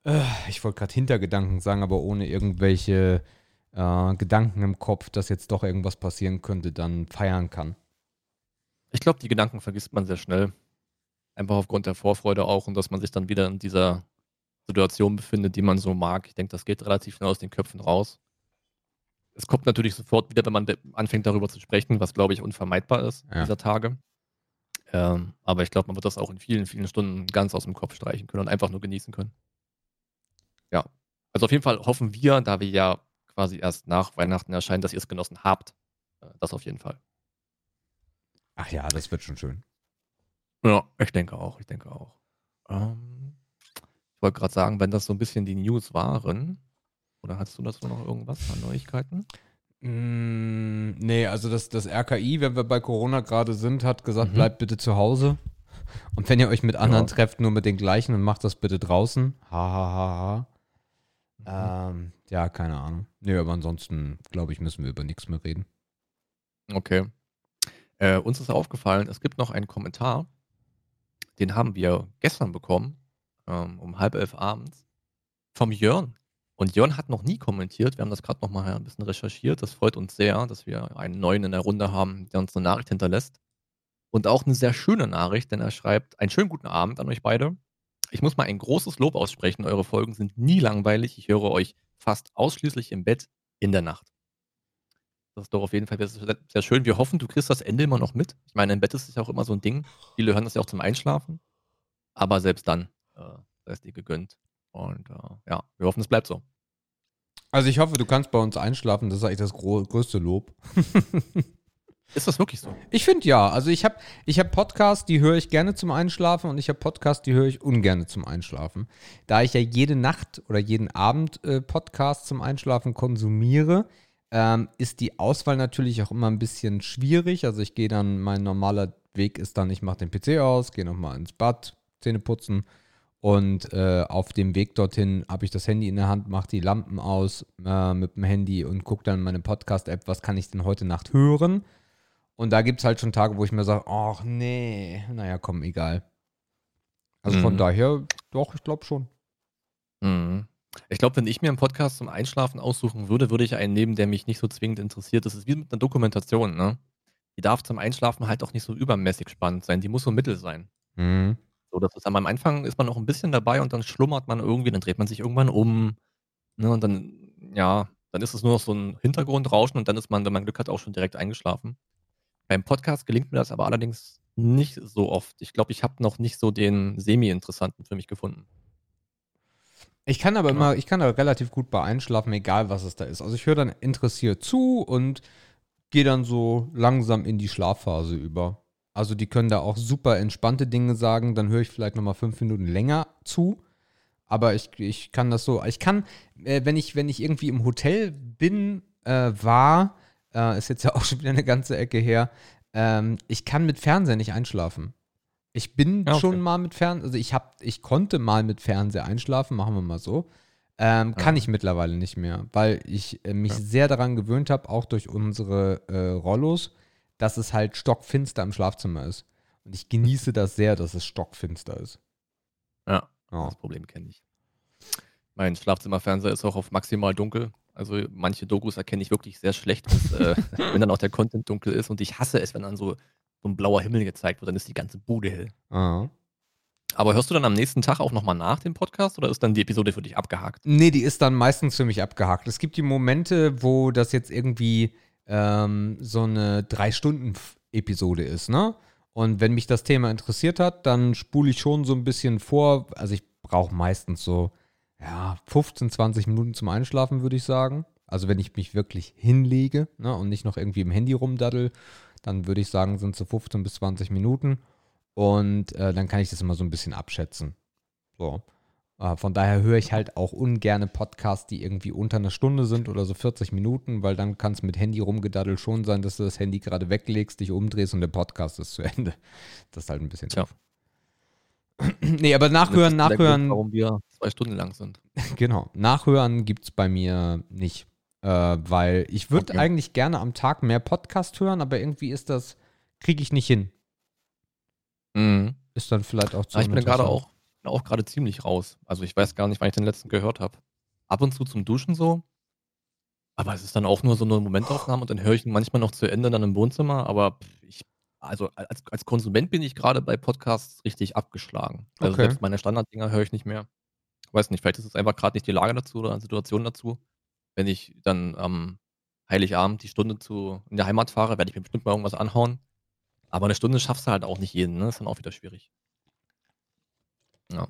äh, ich wollte gerade Hintergedanken sagen, aber ohne irgendwelche äh, Gedanken im Kopf, dass jetzt doch irgendwas passieren könnte, dann feiern kann. Ich glaube, die Gedanken vergisst man sehr schnell. Einfach aufgrund der Vorfreude auch und dass man sich dann wieder in dieser Situation befindet, die man so mag. Ich denke, das geht relativ schnell aus den Köpfen raus. Es kommt natürlich sofort wieder, wenn man anfängt darüber zu sprechen, was glaube ich unvermeidbar ist Ja. dieser Tage. Ähm, aber ich glaube, man wird das auch in vielen, vielen Stunden ganz aus dem Kopf streichen können und einfach nur genießen können. Ja. Also auf jeden Fall hoffen wir, da wir ja quasi erst nach Weihnachten erscheinen, dass ihr es genossen habt. Äh, Das auf jeden Fall. Ach ja, das wird schon schön. Ja, ich denke auch, ich denke auch. Ähm, ich wollte gerade sagen, wenn das so ein bisschen die News waren, oder hast du dazu noch irgendwas an Neuigkeiten? Mm, nee, also das, das RKI, wenn wir bei Corona gerade sind, hat gesagt, Mhm. bleibt bitte zu Hause. Und wenn ihr euch mit anderen Ja. trefft, nur mit den gleichen und macht das bitte draußen. Ha, ha, ha, ha. Ähm, ja, keine Ahnung. Nee, aber ansonsten, glaube ich, müssen wir über nichts mehr reden. Okay. Äh, uns ist aufgefallen, es gibt noch einen Kommentar, den haben wir gestern bekommen, ähm, um halb elf abends, vom Jörn. Und Jörn hat noch nie kommentiert. Wir haben das gerade noch mal ein bisschen recherchiert. Das freut uns sehr, dass wir einen neuen in der Runde haben, der uns eine Nachricht hinterlässt. Und auch eine sehr schöne Nachricht, denn er schreibt: Einen schönen guten Abend an euch beide. Ich muss mal ein großes Lob aussprechen. Eure Folgen sind nie langweilig. Ich höre euch fast ausschließlich im Bett in der Nacht. Das ist doch auf jeden Fall sehr, sehr schön. Wir hoffen, du kriegst das Ende immer noch mit. Ich meine, im Bett ist es ja auch immer so ein Ding. Viele hören das ja auch zum Einschlafen. Aber selbst dann äh, sei es dir gegönnt. Und äh, ja, wir hoffen, es bleibt so. Also ich hoffe, du kannst bei uns einschlafen. Das ist eigentlich das größte Lob. Ist das wirklich so? Ich finde ja. Also ich habe ich hab Podcasts, die höre ich gerne zum Einschlafen und ich habe Podcasts, die höre ich ungern zum Einschlafen. Da ich ja jede Nacht oder jeden Abend äh, Podcasts zum Einschlafen konsumiere, ähm, ist die Auswahl natürlich auch immer ein bisschen schwierig. Also ich gehe dann, mein normaler Weg ist dann, ich mache den PC aus, gehe nochmal ins Bad, Zähne putzen und äh, auf dem Weg dorthin habe ich das Handy in der Hand, mache die Lampen aus äh, mit dem Handy und gucke dann meine Podcast-App, was kann ich denn heute Nacht hören. Und da gibt es halt schon Tage, wo ich mir sage, ach nee, naja, komm, egal. Also mhm. von daher, doch, ich glaube schon. Mhm. Ich glaube, wenn ich mir einen Podcast zum Einschlafen aussuchen würde, würde ich einen nehmen, der mich nicht so zwingend interessiert. Das ist wie mit einer Dokumentation, ne? Die darf zum Einschlafen halt auch nicht so übermäßig spannend sein. Die muss so mittel sein. Mhm. So, das ist am Anfang ist man noch ein bisschen dabei und dann schlummert man irgendwie, dann dreht man sich irgendwann um. Ne, und dann, ja, dann ist es nur noch so ein Hintergrundrauschen und dann ist man, wenn man Glück hat, auch schon direkt eingeschlafen. Beim Podcast gelingt mir das aber allerdings nicht so oft. Ich glaube, ich habe noch nicht so den semi-interessanten für mich gefunden. Ich kann aber immer, ich kann da relativ gut bei einschlafen, egal was es da ist. Also ich höre dann interessiert zu und gehe dann so langsam in die Schlafphase über. Also die können da auch super entspannte Dinge sagen, dann höre ich vielleicht nochmal fünf Minuten länger zu. Aber ich, ich kann das so, ich kann, äh, wenn ich, wenn ich irgendwie im Hotel bin, äh, war, äh, ist jetzt ja auch schon wieder eine ganze Ecke her. Ähm, ich kann mit Fernseher nicht einschlafen. Ich bin okay. schon mal mit Fernseher, also ich hab, ich konnte mal mit Fernseher einschlafen, machen wir mal so. Ähm, kann ich mittlerweile nicht mehr, weil ich äh, mich ja. sehr daran gewöhnt habe, auch durch unsere äh, Rollos, dass es halt stockfinster im Schlafzimmer ist. Und ich genieße das sehr, dass es stockfinster ist. Ja, ja. das Problem kenne ich. Mein Schlafzimmerfernseher ist auch auf maximal dunkel. Also manche Dokus erkenne ich wirklich sehr schlecht, dass, äh, wenn dann auch der Content dunkel ist. Und ich hasse es, wenn dann so, so ein blauer Himmel gezeigt wird, dann ist die ganze Bude hell. Aha. Aber hörst du dann am nächsten Tag auch nochmal nach dem Podcast oder ist dann die Episode für dich abgehakt? Nee, die ist dann meistens für mich abgehakt. Es gibt die Momente, wo das jetzt irgendwie ähm, so eine Drei-Stunden-Episode ist, ne? Und wenn mich das Thema interessiert hat, dann spule ich schon so ein bisschen vor. Also ich brauche meistens so ja, 15, 20 Minuten zum Einschlafen, würde ich sagen. Also wenn ich mich wirklich hinlege ne, und nicht noch irgendwie im Handy rumdaddel, dann würde ich sagen, sind es so 15 bis 20 Minuten. Und äh, dann kann ich das immer so ein bisschen abschätzen. So. Äh, von daher höre ich halt auch ungerne Podcasts, die irgendwie unter einer Stunde sind oder so 40 Minuten, weil dann kann es mit Handy rumgedaddel schon sein, dass du das Handy gerade weglegst, dich umdrehst und der Podcast ist zu Ende. Das ist halt ein bisschen. Tja. nee, aber nachhören, nachhören. Grund, warum wir zwei Stunden lang sind. genau. Nachhören gibt es bei mir nicht. Äh, weil ich würde okay. eigentlich gerne am Tag mehr Podcast hören, aber irgendwie ist das, kriege ich nicht hin. Mhm. Ist dann vielleicht auch zu. Ja, ich bin gerade auch, auch gerade ziemlich raus. Also ich weiß gar nicht, wann ich den letzten gehört habe. Ab und zu zum Duschen so. Aber es ist dann auch nur so eine Momentaufnahme und dann höre ich ihn manchmal noch zu Ende dann im Wohnzimmer. Aber ich also als, als Konsument bin ich gerade bei Podcasts richtig abgeschlagen. Also okay. selbst meine Standarddinger höre ich nicht mehr. Weiß nicht, vielleicht ist es einfach gerade nicht die Lage dazu oder eine Situation dazu. Wenn ich dann am Heiligabend die Stunde zu, in der Heimat fahre, werde ich mir bestimmt mal irgendwas anhauen. Aber eine Stunde schaffst du halt auch nicht jeden, ne? Das ist dann auch wieder schwierig. Ja.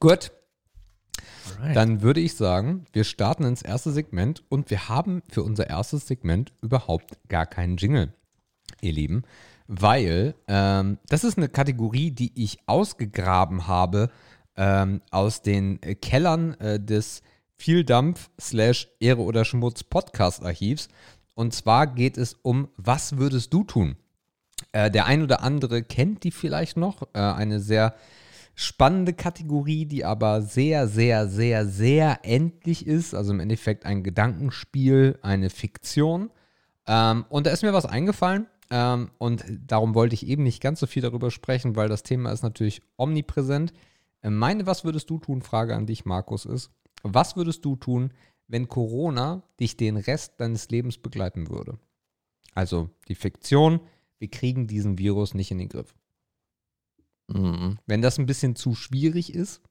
Gut. Alright. Dann würde ich sagen, wir starten ins erste Segment und wir haben für unser erstes Segment überhaupt gar keinen Jingle ihr Lieben, weil ähm, das ist eine Kategorie, die ich ausgegraben habe ähm, aus den Kellern äh, des Vieldampf slash Ehre oder Schmutz Podcast Archivs. Und zwar geht es um, was würdest du tun? Äh, der ein oder andere kennt die vielleicht noch. Äh, eine sehr spannende Kategorie, die aber sehr, sehr, sehr, sehr endlich ist. Also im Endeffekt ein Gedankenspiel, eine Fiktion. Ähm, und da ist mir was eingefallen ähm, und darum wollte ich eben nicht ganz so viel darüber sprechen, weil das Thema ist natürlich omnipräsent. Äh, meine Was würdest du tun? Frage an dich, Markus, ist: Was würdest du tun, wenn Corona dich den Rest deines Lebens begleiten würde? Also die Fiktion, wir kriegen diesen Virus nicht in den Griff. Mhm. Wenn das ein bisschen zu schwierig ist,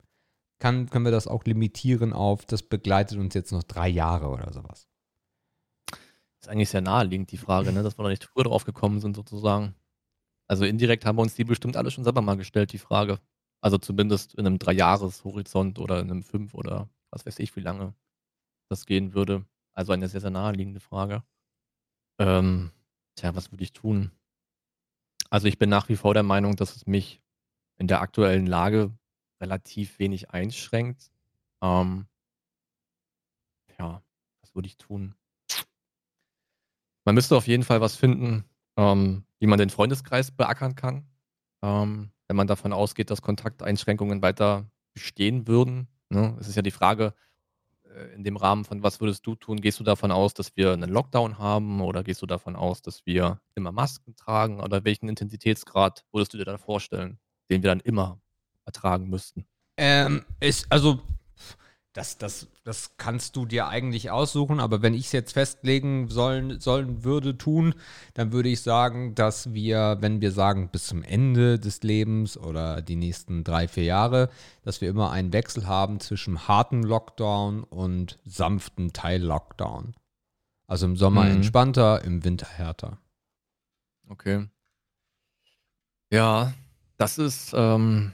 kann, können wir das auch limitieren auf, das begleitet uns jetzt noch drei Jahre oder sowas. Ist eigentlich sehr naheliegend, die Frage, ne, dass wir noch nicht früher drauf gekommen sind, sozusagen. Also indirekt haben wir uns die bestimmt alle schon selber mal gestellt, die Frage. Also zumindest in einem Dreijahreshorizont oder in einem Fünf oder was weiß ich, wie lange das gehen würde. Also eine sehr, sehr naheliegende Frage. Ähm, Tja, was würde ich tun? Also ich bin nach wie vor der Meinung, dass es mich in der aktuellen Lage relativ wenig einschränkt. Ähm, ja, was würde ich tun? Man müsste auf jeden Fall was finden, ähm, wie man den Freundeskreis beackern kann. Ähm, wenn man davon ausgeht, dass Kontakteinschränkungen weiter bestehen würden. Ne? Es ist ja die Frage, äh, in dem Rahmen von was würdest du tun? Gehst du davon aus, dass wir einen Lockdown haben oder gehst du davon aus, dass wir immer Masken tragen oder welchen Intensitätsgrad würdest du dir dann vorstellen, den wir dann immer ertragen müssten? Ähm, ist, also das, das, das kannst du dir eigentlich aussuchen, aber wenn ich es jetzt festlegen sollen, sollen würde, tun, dann würde ich sagen, dass wir, wenn wir sagen, bis zum Ende des Lebens oder die nächsten drei, vier Jahre, dass wir immer einen Wechsel haben zwischen harten Lockdown und sanften Teil-Lockdown. Also im Sommer mhm. entspannter, im Winter härter. Okay. Ja, das ist, ähm,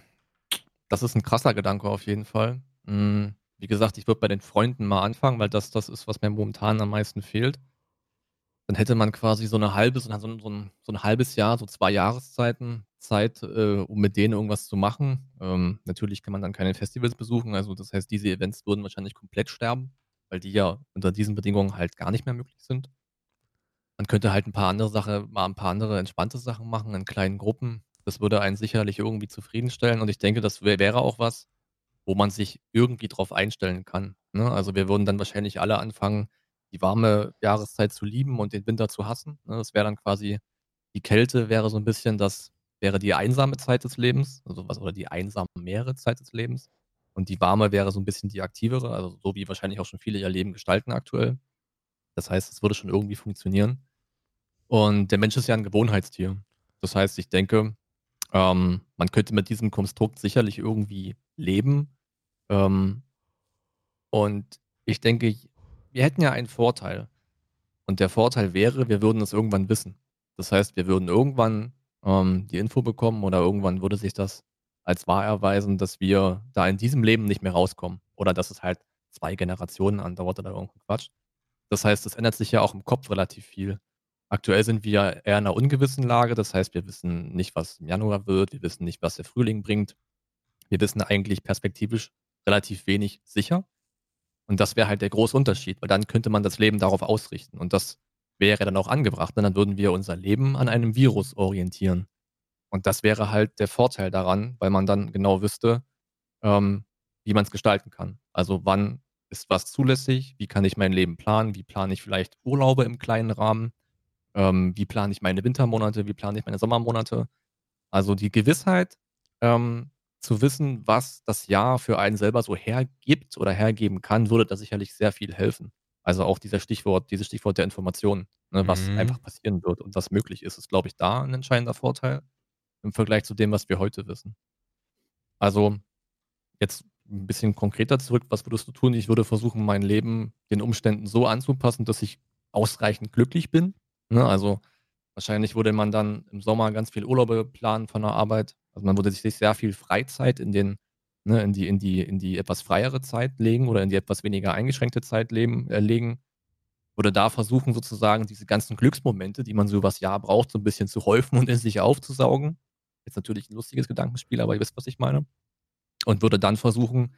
das ist ein krasser Gedanke auf jeden Fall. Mhm wie gesagt, ich würde bei den Freunden mal anfangen, weil das das ist, was mir momentan am meisten fehlt. Dann hätte man quasi so eine halbe, so ein, so ein, so ein halbes Jahr, so zwei Jahreszeiten Zeit, äh, um mit denen irgendwas zu machen. Ähm, natürlich kann man dann keine Festivals besuchen, also das heißt, diese Events würden wahrscheinlich komplett sterben, weil die ja unter diesen Bedingungen halt gar nicht mehr möglich sind. Man könnte halt ein paar andere Sachen, mal ein paar andere entspannte Sachen machen in kleinen Gruppen. Das würde einen sicherlich irgendwie zufriedenstellen und ich denke, das wär, wäre auch was, wo man sich irgendwie drauf einstellen kann. Ne? Also wir würden dann wahrscheinlich alle anfangen, die warme Jahreszeit zu lieben und den Winter zu hassen. Ne? Das wäre dann quasi, die Kälte wäre so ein bisschen das, wäre die einsame Zeit des Lebens, also was, oder die einsame mehrere Zeit des Lebens. Und die warme wäre so ein bisschen die aktivere, also so wie wahrscheinlich auch schon viele ihr Leben gestalten aktuell. Das heißt, es würde schon irgendwie funktionieren. Und der Mensch ist ja ein Gewohnheitstier. Das heißt, ich denke, ähm, man könnte mit diesem Konstrukt sicherlich irgendwie leben, ähm, und ich denke, wir hätten ja einen Vorteil. Und der Vorteil wäre, wir würden es irgendwann wissen. Das heißt, wir würden irgendwann ähm, die Info bekommen oder irgendwann würde sich das als wahr erweisen, dass wir da in diesem Leben nicht mehr rauskommen. Oder dass es halt zwei Generationen andauert oder irgendein Quatsch. Das heißt, es ändert sich ja auch im Kopf relativ viel. Aktuell sind wir eher in einer ungewissen Lage. Das heißt, wir wissen nicht, was im Januar wird. Wir wissen nicht, was der Frühling bringt. Wir wissen eigentlich perspektivisch relativ wenig sicher. Und das wäre halt der große Unterschied, weil dann könnte man das Leben darauf ausrichten. Und das wäre dann auch angebracht. Denn dann würden wir unser Leben an einem Virus orientieren. Und das wäre halt der Vorteil daran, weil man dann genau wüsste, ähm, wie man es gestalten kann. Also wann ist was zulässig, wie kann ich mein Leben planen, wie plane ich vielleicht Urlaube im kleinen Rahmen, ähm, wie plane ich meine Wintermonate, wie plane ich meine Sommermonate. Also die Gewissheit, ähm, zu wissen, was das Jahr für einen selber so hergibt oder hergeben kann, würde da sicherlich sehr viel helfen. Also auch dieser Stichwort, dieses Stichwort der Information, ne, was mhm. einfach passieren wird und was möglich ist, ist, glaube ich, da ein entscheidender Vorteil im Vergleich zu dem, was wir heute wissen. Also jetzt ein bisschen konkreter zurück, was würdest du tun? Ich würde versuchen, mein Leben den Umständen so anzupassen, dass ich ausreichend glücklich bin. Ne? Also wahrscheinlich würde man dann im Sommer ganz viel Urlaube planen von der Arbeit, also man würde sich sehr viel Freizeit in den, ne, in die, in die, in die etwas freiere Zeit legen oder in die etwas weniger eingeschränkte Zeit leben, äh, legen. Würde da versuchen, sozusagen diese ganzen Glücksmomente, die man so übers Jahr braucht, so ein bisschen zu häufen und in sich aufzusaugen. Jetzt natürlich ein lustiges Gedankenspiel, aber ihr wisst, was ich meine. Und würde dann versuchen,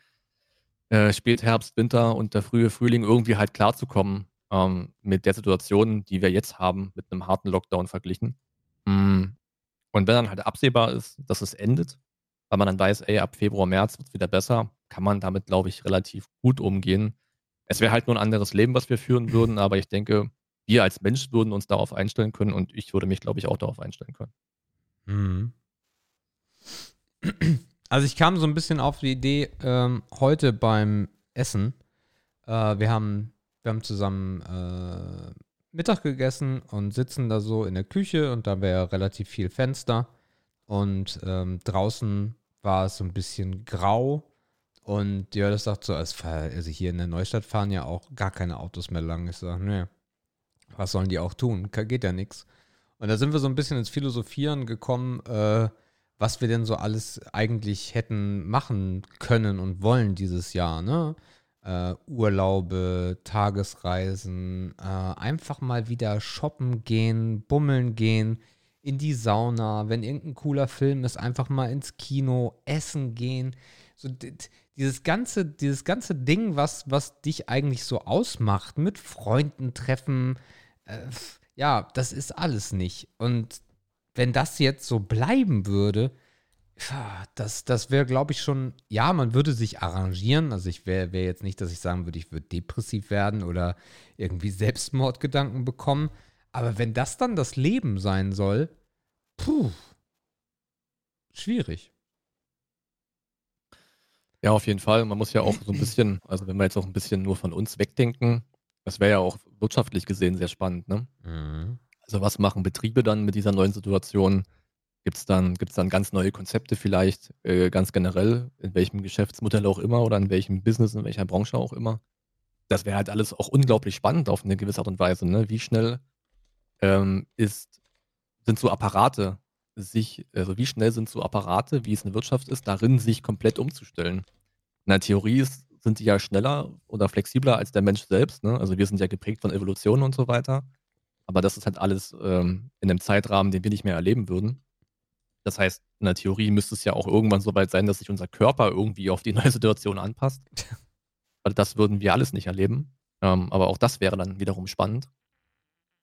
äh, Spätherbst, Winter und der frühe Frühling irgendwie halt klarzukommen ähm, mit der Situation, die wir jetzt haben, mit einem harten Lockdown verglichen. Mm, und wenn dann halt absehbar ist, dass es endet, weil man dann weiß, ey, ab Februar, März wird es wieder besser, kann man damit, glaube ich, relativ gut umgehen. Es wäre halt nur ein anderes Leben, was wir führen würden, aber ich denke, wir als Mensch würden uns darauf einstellen können und ich würde mich, glaube ich, auch darauf einstellen können. Mhm. Also ich kam so ein bisschen auf die Idee ähm, heute beim Essen. Äh, wir, haben, wir haben zusammen äh, Mittag gegessen und sitzen da so in der Küche und da wäre relativ viel Fenster und ähm, draußen war es so ein bisschen grau und ja, das sagt so, also hier in der Neustadt fahren ja auch gar keine Autos mehr lang. Ich sage, nee, was sollen die auch tun? Geht ja nichts. Und da sind wir so ein bisschen ins Philosophieren gekommen, äh, was wir denn so alles eigentlich hätten machen können und wollen dieses Jahr, ne? Äh, Urlaube, Tagesreisen, äh, einfach mal wieder shoppen gehen, bummeln gehen, in die Sauna, wenn irgendein cooler Film ist, einfach mal ins Kino, essen gehen. So, dieses ganze, dieses ganze Ding, was, was dich eigentlich so ausmacht, mit Freunden treffen, äh, ja, das ist alles nicht. Und wenn das jetzt so bleiben würde, das, das wäre, glaube ich, schon, ja, man würde sich arrangieren. Also ich wäre wär jetzt nicht, dass ich sagen würde, ich würde depressiv werden oder irgendwie Selbstmordgedanken bekommen. Aber wenn das dann das Leben sein soll, puh, schwierig. Ja, auf jeden Fall. Man muss ja auch so ein bisschen, also wenn wir jetzt auch ein bisschen nur von uns wegdenken, das wäre ja auch wirtschaftlich gesehen sehr spannend, ne? Mhm. Also was machen Betriebe dann mit dieser neuen Situation? Gibt es dann, gibt's dann ganz neue Konzepte vielleicht, äh, ganz generell, in welchem Geschäftsmodell auch immer oder in welchem Business, in welcher Branche auch immer? Das wäre halt alles auch unglaublich spannend auf eine gewisse Art und Weise. Ne? Wie schnell ähm, ist, sind so Apparate sich, also wie schnell sind so Apparate, wie es eine Wirtschaft ist, darin sich komplett umzustellen? In der Theorie ist, sind die ja schneller oder flexibler als der Mensch selbst. Ne? Also wir sind ja geprägt von Evolution und so weiter. Aber das ist halt alles ähm, in einem Zeitrahmen, den wir nicht mehr erleben würden. Das heißt, in der Theorie müsste es ja auch irgendwann so weit sein, dass sich unser Körper irgendwie auf die neue Situation anpasst. Also das würden wir alles nicht erleben. Ähm, aber auch das wäre dann wiederum spannend.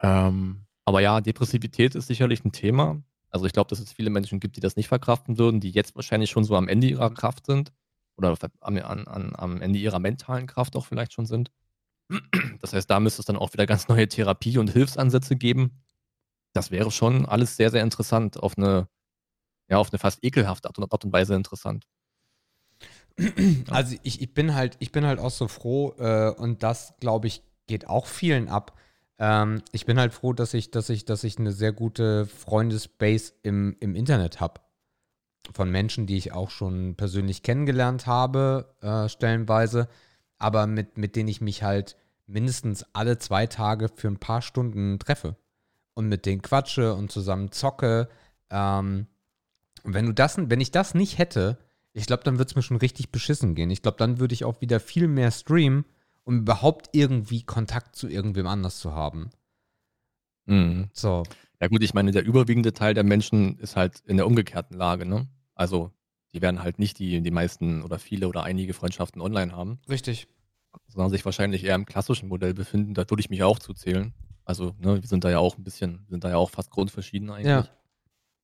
Ähm, aber ja, Depressivität ist sicherlich ein Thema. Also ich glaube, dass es viele Menschen gibt, die das nicht verkraften würden, die jetzt wahrscheinlich schon so am Ende ihrer Kraft sind oder am, an, am Ende ihrer mentalen Kraft auch vielleicht schon sind. Das heißt, da müsste es dann auch wieder ganz neue Therapie- und Hilfsansätze geben. Das wäre schon alles sehr, sehr interessant auf eine ja, auf eine fast ekelhafte Art und, Weise interessant. Also ich, ich bin halt, ich bin halt auch so froh, äh, und das, glaube ich, geht auch vielen ab. Ähm, ich bin halt froh, dass ich, dass ich, dass ich eine sehr gute Freundesbase im, im Internet habe. Von Menschen, die ich auch schon persönlich kennengelernt habe, äh, stellenweise, aber mit, mit denen ich mich halt mindestens alle zwei Tage für ein paar Stunden treffe. Und mit denen quatsche und zusammen zocke. Ähm, und wenn du das, wenn ich das nicht hätte, ich glaube, dann würde es mir schon richtig beschissen gehen. Ich glaube, dann würde ich auch wieder viel mehr streamen, um überhaupt irgendwie Kontakt zu irgendwem anders zu haben. Mhm. So. Ja gut, ich meine, der überwiegende Teil der Menschen ist halt in der umgekehrten Lage, ne? Also, die werden halt nicht die, die meisten oder viele oder einige Freundschaften online haben. Richtig. Sondern sich wahrscheinlich eher im klassischen Modell befinden. Da würde ich mich auch zuzählen. Also, ne, wir sind da ja auch ein bisschen, sind da ja auch fast grundverschieden eigentlich. Ja.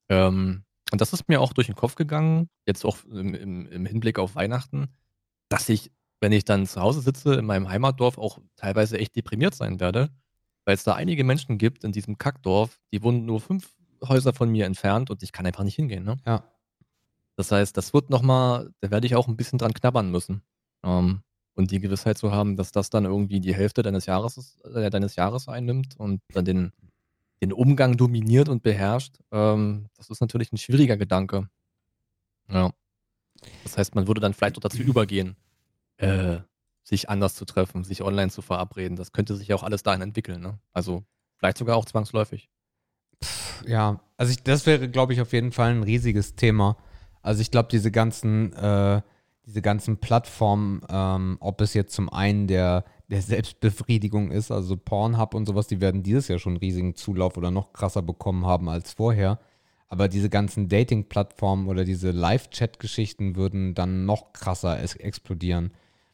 Ähm, und das ist mir auch durch den Kopf gegangen, jetzt auch im, im, im Hinblick auf Weihnachten, dass ich, wenn ich dann zu Hause sitze in meinem Heimatdorf, auch teilweise echt deprimiert sein werde, weil es da einige Menschen gibt in diesem Kackdorf, die wohnen nur fünf Häuser von mir entfernt und ich kann einfach nicht hingehen. Ne? Ja. Das heißt, das wird nochmal, da werde ich auch ein bisschen dran knabbern müssen. Ähm, und die Gewissheit zu haben, dass das dann irgendwie die Hälfte deines Jahres, äh, deines Jahres einnimmt und dann den den Umgang dominiert und beherrscht, ähm, das ist natürlich ein schwieriger Gedanke. Ja. Das heißt, man würde dann vielleicht auch dazu übergehen, äh, sich anders zu treffen, sich online zu verabreden. Das könnte sich auch alles dahin entwickeln. Ne? Also vielleicht sogar auch zwangsläufig. Ja, also ich, das wäre, glaube ich, auf jeden Fall ein riesiges Thema. Also ich glaube, diese ganzen, äh, diese ganzen Plattformen, ähm, ob es jetzt zum einen der der Selbstbefriedigung ist. Also Pornhub und sowas, die werden dieses Jahr schon einen riesigen Zulauf oder noch krasser bekommen haben als vorher. Aber diese ganzen Dating-Plattformen oder diese Live-Chat-Geschichten würden dann noch krasser explodieren.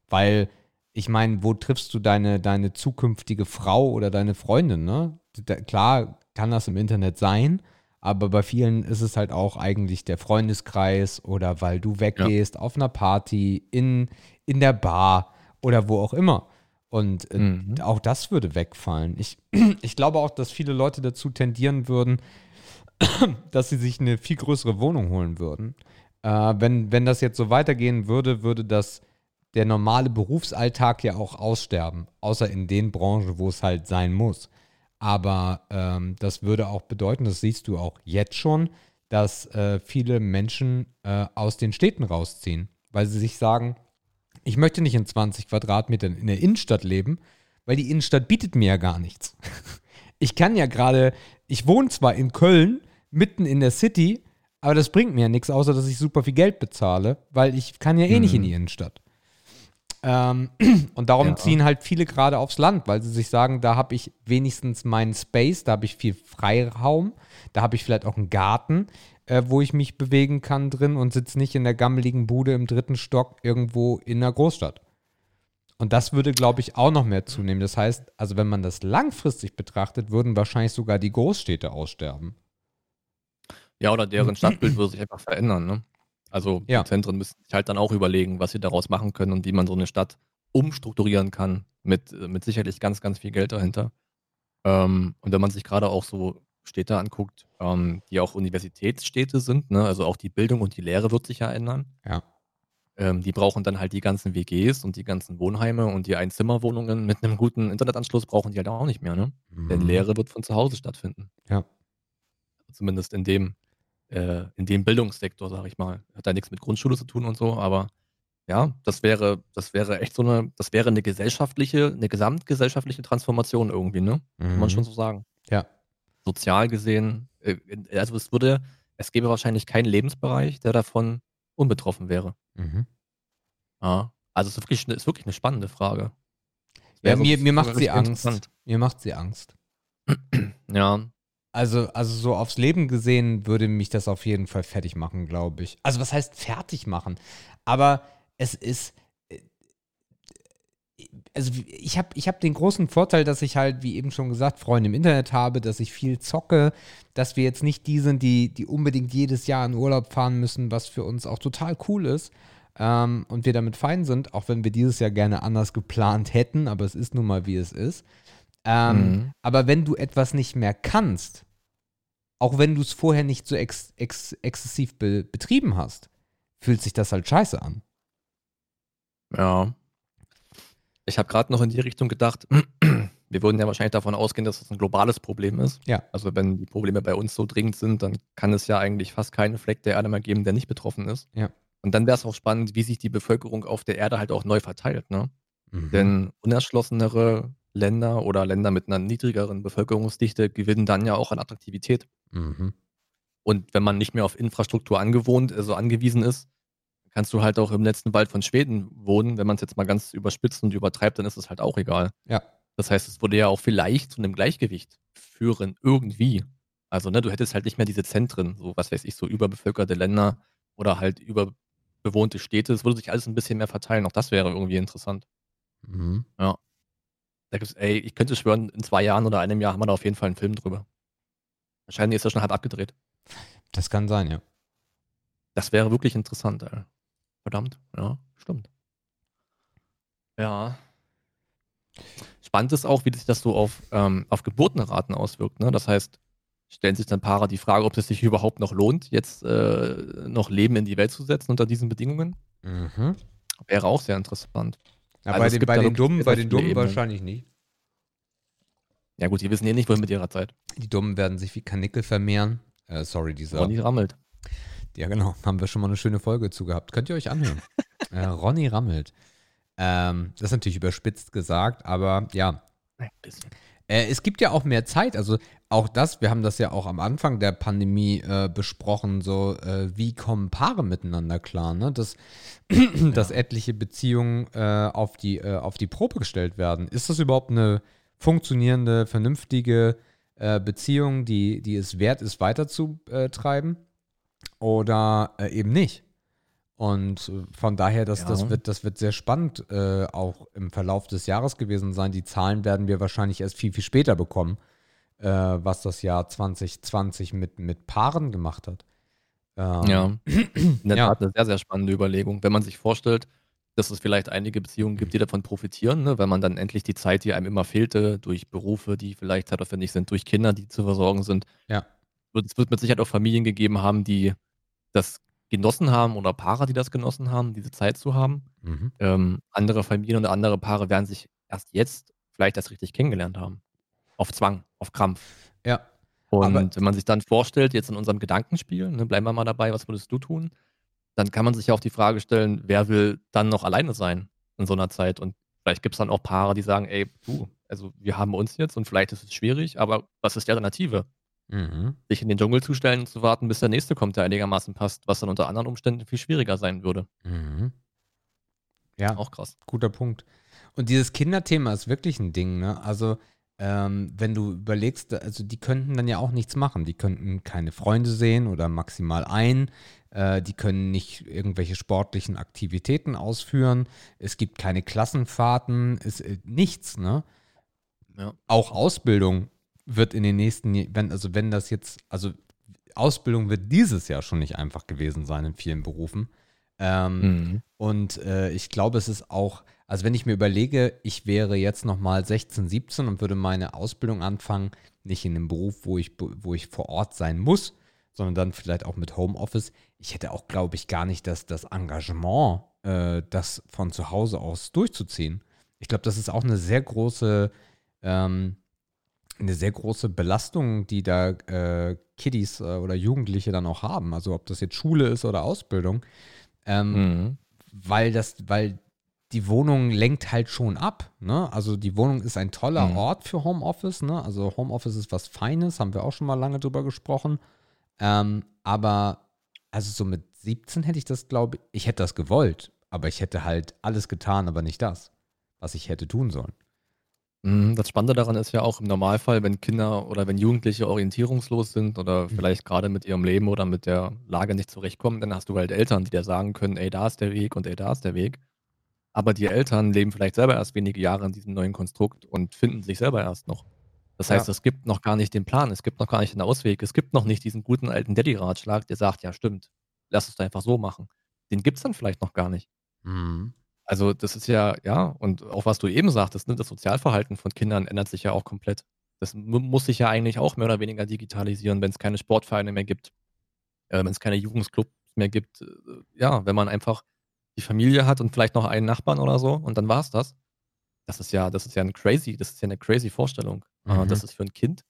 Weil, ich meine, wo triffst du deine, deine zukünftige Frau oder deine Freundin, ne? Da, klar kann das im Internet sein, aber bei vielen ist es halt auch eigentlich der Freundeskreis oder weil du weggehst ja. auf einer Party, in, in der Bar oder wo auch immer. Und äh, mhm. auch das würde wegfallen. Ich, ich glaube auch, dass viele Leute dazu tendieren würden, dass sie sich eine viel größere Wohnung holen würden. Äh, wenn, wenn das jetzt so weitergehen würde, würde das der normale Berufsalltag ja auch aussterben, außer in den Branchen, wo es halt sein muss. Aber ähm, das würde auch bedeuten, das siehst du auch jetzt schon, dass äh, viele Menschen äh, aus den Städten rausziehen, weil sie sich sagen, ich möchte nicht in 20 Quadratmetern in der Innenstadt leben, weil die Innenstadt bietet mir ja gar nichts. Ich kann ja gerade, ich wohne zwar in Köln, mitten in der City, aber das bringt mir ja nichts, außer dass ich super viel Geld bezahle, weil ich kann ja eh mhm. nicht in die mhm. Innenstadt. Ähm, und darum Ja. ziehen halt viele gerade aufs Land, weil sie sich sagen, da habe ich wenigstens meinen Space, da habe ich viel Freiraum, da habe ich vielleicht auch einen Garten, äh, wo ich mich bewegen kann drin und sitze nicht in der gammeligen Bude im dritten Stock irgendwo in der Großstadt. Und das würde, glaube ich, auch noch mehr zunehmen. Das heißt, also wenn man das langfristig betrachtet, würden wahrscheinlich sogar die Großstädte aussterben. Ja, oder deren Stadtbild würde sich einfach verändern, ne? Also Ja. die Zentren müssen sich halt dann auch überlegen, was sie daraus machen können und wie man so eine Stadt umstrukturieren kann, mit, äh, mit sicherlich ganz, ganz viel Geld dahinter. Ähm, und wenn man sich gerade auch so Städte anguckt, ähm, die auch Universitätsstädte sind, ne? also auch die Bildung und die Lehre wird sich ja ändern. Ja. Ähm, die brauchen dann halt die ganzen WGs und die ganzen Wohnheime und die Einzimmerwohnungen mit einem guten Internetanschluss brauchen die halt auch nicht mehr, ne? Denn Mhm. Lehre wird von zu Hause stattfinden. Ja. Zumindest in dem, äh, in dem Bildungssektor, sage ich mal. Hat da nichts mit Grundschule zu tun und so, aber ja, das wäre, das wäre echt so eine, das wäre eine gesellschaftliche, eine gesamtgesellschaftliche Transformation irgendwie, ne? Kann man Mhm. schon so sagen. Ja. Sozial gesehen, äh, also es würde, es gäbe wahrscheinlich keinen Lebensbereich, der davon unbetroffen wäre. Mhm. Ja. Also es ist wirklich, eine- ist wirklich eine spannende Frage. Ja, mir, mir macht sie Angst. Mir macht sie Angst. Ja, Also, also so aufs Leben gesehen würde mich das auf jeden Fall fertig machen, glaube ich. Also was heißt fertig machen? Aber es ist, also ich habe ich hab den großen Vorteil, dass ich halt, wie eben schon gesagt, Freunde im Internet habe, dass ich viel zocke, dass wir jetzt nicht die sind, die, die unbedingt jedes Jahr in Urlaub fahren müssen, was für uns auch total cool ist. Ähm, und wir damit fein sind, auch wenn wir dieses Jahr gerne anders geplant hätten, aber es ist nun mal, wie es ist. Ähm, Mhm. Aber wenn du etwas nicht mehr kannst, auch wenn du es vorher nicht so ex ex exzessiv be betrieben hast, fühlt sich das halt scheiße an. Ja. Ich habe gerade noch in die Richtung gedacht, wir würden ja wahrscheinlich davon ausgehen, dass das ein globales Problem ist. Ja. Also wenn die Probleme bei uns so dringend sind, dann kann es ja eigentlich fast keinen Fleck der Erde mehr geben, der nicht betroffen ist. Ja. Und dann wäre es auch spannend, wie sich die Bevölkerung auf der Erde halt auch neu verteilt. Ne? Mhm. Denn unerschlossenere Länder oder Länder mit einer niedrigeren Bevölkerungsdichte gewinnen dann ja auch an Attraktivität. Mhm. Und wenn man nicht mehr auf Infrastruktur angewohnt, also angewiesen ist, kannst du halt auch im letzten Wald von Schweden wohnen. Wenn man es jetzt mal ganz überspitzt und übertreibt, dann ist es halt auch egal. Ja. Das heißt, es würde ja auch vielleicht zu einem Gleichgewicht führen, irgendwie. Also, ne, du hättest halt nicht mehr diese Zentren, so was weiß ich, so überbevölkerte Länder oder halt überbewohnte Städte. Es würde sich alles ein bisschen mehr verteilen. Auch das wäre irgendwie interessant. Mhm. Da gibt's, ey, ich könnte schwören, in zwei Jahren oder einem Jahr haben wir da auf jeden Fall einen Film drüber. Wahrscheinlich ist er schon halb abgedreht. Das kann sein, ja. Das wäre wirklich interessant, ey. Verdammt, ja, stimmt. Ja. Spannend ist auch, wie sich das so auf, ähm, auf Geburtenraten auswirkt. Ne? Das heißt, stellen sich dann Paare die Frage, ob es sich überhaupt noch lohnt, jetzt äh, noch Leben in die Welt zu setzen unter diesen Bedingungen. Mhm. Wäre auch sehr interessant. Ja, Also bei den, bei den Dummen, bei den Dummen wahrscheinlich nicht. Ja gut, die wissen eh nicht, wohin mit ihrer Zeit. Die Dummen werden sich wie Kanickel vermehren. Äh, sorry, dieser. Ronny rammelt. Ja, genau. Haben wir schon mal eine schöne Folge zu gehabt. Könnt ihr euch anhören. äh, Ronny rammelt. Ähm, das ist natürlich überspitzt gesagt, aber ja, Ein bisschen. Äh, es gibt ja auch mehr Zeit, also auch das, wir haben das ja auch am Anfang der Pandemie äh, besprochen, so äh, wie kommen Paare miteinander klar, ne? dass, dass etliche Beziehungen äh, auf, die, auf die Probe gestellt werden. Ist das überhaupt eine funktionierende, vernünftige Beziehung, die, die es wert ist, weiterzutreiben oder äh, eben nicht? Und von daher, das, Ja. das, wird, das wird sehr spannend äh, auch im Verlauf des Jahres gewesen sein. Die Zahlen werden wir wahrscheinlich erst viel, viel später bekommen, äh, was das Jahr 2020 mit, mit Paaren gemacht hat. Ähm, Ja, in der Ja. Tat eine sehr, sehr spannende Überlegung. Wenn man sich vorstellt, dass es vielleicht einige Beziehungen gibt, die davon profitieren, ne? weil man dann endlich die Zeit, die einem immer fehlte, durch Berufe, die vielleicht zeitaufwendig sind, durch Kinder, die zu versorgen sind, Ja. wird, es wird mit Sicherheit auch Familien gegeben haben, die das genossen haben oder Paare, die das genossen haben, diese Zeit zu haben. Mhm. Ähm, andere Familien und andere Paare werden sich erst jetzt vielleicht erst richtig kennengelernt haben. Auf Zwang, auf Krampf. Ja. Und Aber- wenn man sich dann vorstellt, jetzt in unserem Gedankenspiel, ne, bleiben wir mal dabei, was würdest du tun? Dann kann man sich ja auch die Frage stellen, wer will dann noch alleine sein in so einer Zeit? Und vielleicht gibt es dann auch Paare, die sagen, ey, du, also wir haben uns jetzt und vielleicht ist es schwierig, aber was ist die Alternative? Mhm. Sich in den Dschungel zu stellen und zu warten, bis der nächste kommt, der einigermaßen passt, was dann unter anderen Umständen viel schwieriger sein würde. Mhm. Ja, Auch krass. guter Punkt. Und dieses Kinderthema ist wirklich ein Ding, ne? Also, ähm, wenn du überlegst, also die könnten dann ja auch nichts machen. Die könnten keine Freunde sehen oder maximal ein. Äh, die können nicht irgendwelche sportlichen Aktivitäten ausführen. Es gibt keine Klassenfahrten, ist äh, nichts, ne? Ja. Auch Ausbildung wird in den nächsten, wenn, also wenn das jetzt, also Ausbildung wird dieses Jahr schon nicht einfach gewesen sein in vielen Berufen. Ähm, Mhm. und äh, ich glaube, es ist auch, also wenn ich mir überlege, ich wäre jetzt nochmal 16, 17 und würde meine Ausbildung anfangen, nicht in einem Beruf, wo ich, wo ich vor Ort sein muss, sondern dann vielleicht auch mit Homeoffice. Ich hätte auch, glaube ich, gar nicht das, das Engagement, äh, das von zu Hause aus durchzuziehen. Ich glaube, das ist auch eine sehr große, ähm, eine sehr große Belastung, die da äh, Kiddies äh, oder Jugendliche dann auch haben. Also ob das jetzt Schule ist oder Ausbildung. Ähm, Mhm. weil das, weil die Wohnung lenkt halt schon ab. Ne? Also die Wohnung ist ein toller Mhm. Ort für Homeoffice. Ne? Also Homeoffice ist was Feines, haben wir auch schon mal lange drüber gesprochen. Ähm, aber also so mit 17 hätte ich das, glaube ich, ich hätte das gewollt, aber ich hätte halt alles getan, aber nicht das, was ich hätte tun sollen. Mhm, Das Spannende daran ist ja auch im Normalfall, wenn Kinder oder wenn Jugendliche orientierungslos sind oder Mhm. vielleicht gerade mit ihrem Leben oder mit der Lage nicht zurechtkommen, dann hast du halt Eltern, die dir sagen können, ey, da ist der Weg und ey, da ist der Weg. Aber die Eltern leben vielleicht selber erst wenige Jahre in diesem neuen Konstrukt und finden sich selber erst noch. Das heißt, Ja. es gibt noch gar nicht den Plan, es gibt noch gar nicht den Ausweg, es gibt noch nicht diesen guten alten Daddy-Ratschlag, der sagt, ja stimmt, lass es doch einfach so machen. Den gibt es dann vielleicht noch gar nicht. Mhm. Also, das ist ja ja, und auch was du eben sagtest, ne, das Sozialverhalten von Kindern ändert sich ja auch komplett. Das mu muss sich ja eigentlich auch mehr oder weniger digitalisieren, wenn es keine Sportvereine mehr gibt, äh, wenn es keine Jugendclubs mehr gibt. Äh, ja, wenn man einfach die Familie hat und vielleicht noch einen Nachbarn oder so und dann war es das. Das ist ja das ist ja 'n crazy das ist ja 'ne crazy Vorstellung. Äh, Mhm. das ist für ein Kind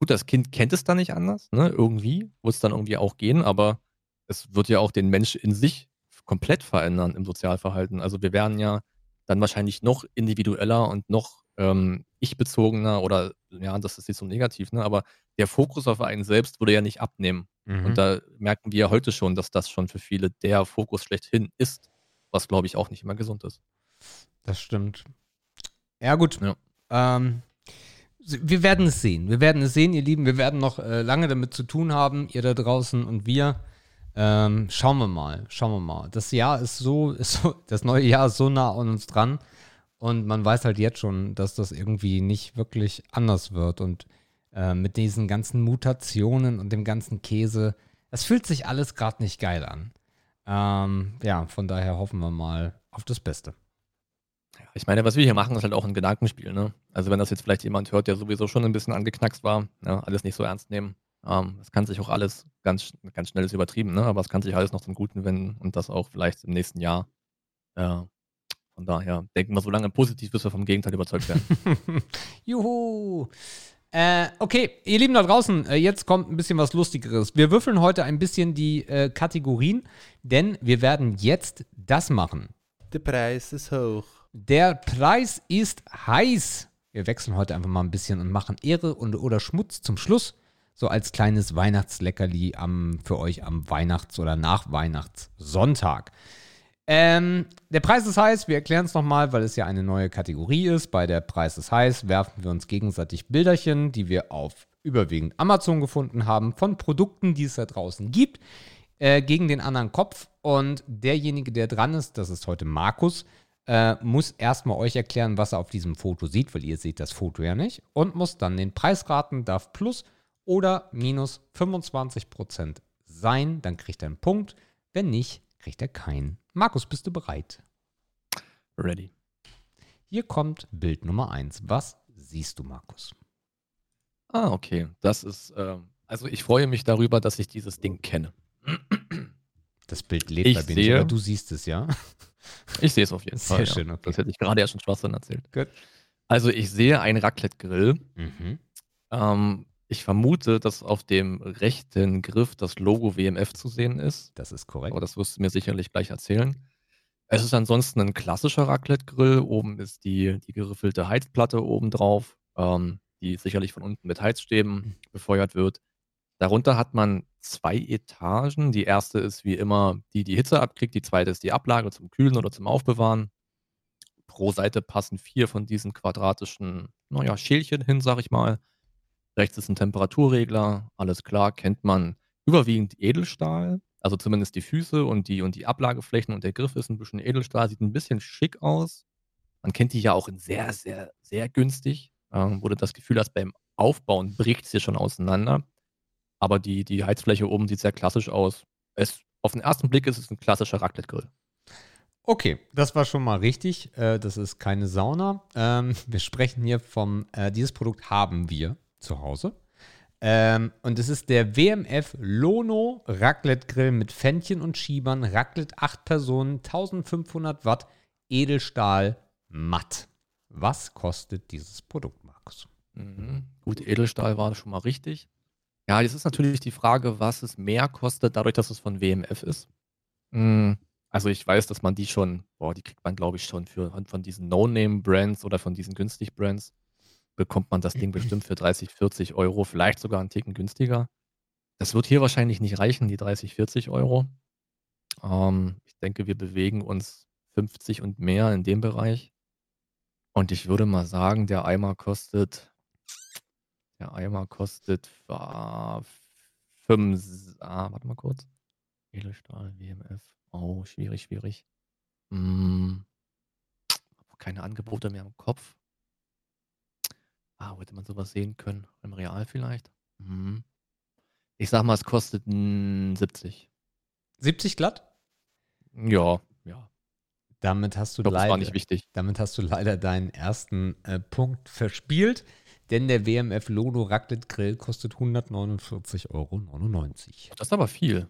gut, das Kind kennt es dann nicht anders, ne? Irgendwie wird es dann irgendwie auch gehen, aber es wird ja auch den Mensch in sich komplett verändern im Sozialverhalten. Also, wir werden ja dann wahrscheinlich noch individueller und noch, ähm, ich-bezogener oder ja, das ist jetzt so negativ, ne, aber der Fokus auf einen selbst würde ja nicht abnehmen. Mhm. Und da merken wir ja heute schon, dass das schon für viele der Fokus schlechthin ist, was, glaube ich, auch nicht immer gesund ist. Das stimmt. Ja, gut. Ja. Ähm, wir werden es sehen. Wir werden es sehen, ihr Lieben. Wir werden noch äh, lange damit zu tun haben, ihr da draußen und wir. Ähm, schauen wir mal. Schauen wir mal. Das Jahr ist so, ist so, das neue Jahr ist so nah an uns dran. Und man weiß halt jetzt schon, dass das irgendwie nicht wirklich anders wird. Und äh, mit diesen ganzen Mutationen und dem ganzen Käse, das fühlt sich alles gerade nicht geil an. Ähm, ja, von daher hoffen wir mal auf das Beste. Ich meine, was wir hier machen, ist halt auch ein Gedankenspiel, ne? Also, wenn das jetzt vielleicht jemand hört, der sowieso schon ein bisschen angeknackst war, ne, alles nicht so ernst nehmen. Ähm, es kann sich auch alles ganz ganz schnell ist übertrieben, ne, aber es kann sich alles noch zum Guten wenden und das auch vielleicht im nächsten Jahr. Äh, von daher denken wir so lange positiv, bis wir vom Gegenteil überzeugt werden. Juhu. Äh, okay, ihr Lieben da draußen, äh, jetzt kommt ein bisschen was Lustigeres. Wir würfeln heute ein bisschen die äh, Kategorien, denn wir werden jetzt das machen. Der Preis ist hoch. Der Preis ist heiß. Wir wechseln heute einfach mal ein bisschen und machen Ehre und oder Schmutz zum Schluss. So als kleines Weihnachtsleckerli am, für euch am Weihnachts- oder Nachweihnachtssonntag. Ähm, der Preis ist heiß, wir erklären es nochmal, weil es ja eine neue Kategorie ist. Bei der Preis ist heiß werfen wir uns gegenseitig Bilderchen, die wir auf überwiegend Amazon gefunden haben, von Produkten, die es da draußen gibt, äh, gegen den anderen Kopf. Und derjenige, der dran ist, das ist heute Markus, äh, muss erstmal euch erklären, was er auf diesem Foto sieht, weil ihr seht das Foto ja nicht. Und muss dann den Preis raten, darf plus oder minus 25% sein. Dann kriegt er einen Punkt. Wenn nicht, kriegt er keinen. Markus, bist du bereit? Ready. Hier kommt Bild Nummer 1. Was siehst du, Markus? Ah, okay. Das ist, ähm also, ich freue mich darüber, dass ich dieses Ding kenne. Das Bild lebt Ich bei mir nicht, sehe- aber du siehst es, ja? Ich sehe es auf jeden Sehr Fall, schön, ja. okay. Das hätte ich gerade erst schon Schwachsinn erzählt. Gut. Also, ich sehe einen Raclette-Grill. Mhm. Ähm, ich vermute, dass auf dem rechten Griff das Logo WMF zu sehen ist, Das ist korrekt. aber das wirst du mir sicherlich gleich erzählen. Es ist ansonsten ein klassischer Raclette-Grill. Oben ist die, die geriffelte Heizplatte oben drauf, ähm, die sicherlich von unten mit Heizstäben befeuert wird. Darunter hat man zwei Etagen. Die erste ist wie immer die, die Hitze abkriegt. Die zweite ist die Ablage zum Kühlen oder zum Aufbewahren. pro Seite passen vier von diesen quadratischen, naja, Schälchen hin, sag ich mal. Rechts ist ein Temperaturregler, alles klar, kennt man. Überwiegend Edelstahl, also zumindest die Füße und die, und die Ablageflächen und der Griff ist ein bisschen Edelstahl, sieht ein bisschen schick aus. Man kennt die ja auch in sehr, sehr, sehr günstig, ähm, wo du das Gefühl hast, beim Aufbauen bricht es hier schon auseinander. Aber die, die Heizfläche oben sieht sehr klassisch aus. Es, auf den ersten Blick ist es ein klassischer Raclette-Grill. Okay, das war schon mal richtig. Äh, das ist keine Sauna. Ähm, wir sprechen hier vom, äh, dieses Produkt haben wir zu Hause. Ähm, und es ist der WMF Lono Raclette Grill mit Fännchen und Schiebern, Raclette 8 Personen, 1500 Watt, Edelstahl, matt. Was kostet dieses Produkt, Markus? Mhm. Gut, Edelstahl war schon mal richtig. Ja, jetzt ist natürlich die Frage, was es mehr kostet, dadurch, dass es von WMF ist. Mhm. Also ich weiß, dass man die schon, boah, die kriegt man, glaube ich, schon für von diesen No-Name-Brands oder von diesen günstig Brands, bekommt man das Ding bestimmt für 30, 40 Euro, vielleicht sogar einen Ticken günstiger. Das wird hier wahrscheinlich nicht reichen, die 30, 40 Euro. Ähm, ich denke, wir bewegen uns 50 und mehr in dem Bereich. Und ich würde mal sagen, der Eimer kostet, der Eimer kostet ah, 5, ah, warte mal kurz. Edelstahl, WMF. Oh, schwierig, schwierig. Hm, keine Angebote mehr im Kopf. Ah, hätte man sowas sehen können? Im Real vielleicht? Hm. Ich sag mal, es kostet mm, 70. 70 glatt? Ja, ja. Damit hast du das leider, war nicht wichtig. damit hast du leider deinen ersten äh, Punkt verspielt, denn der WMF Lono Raclette Grill kostet 149,99 Euro. Das ist aber viel.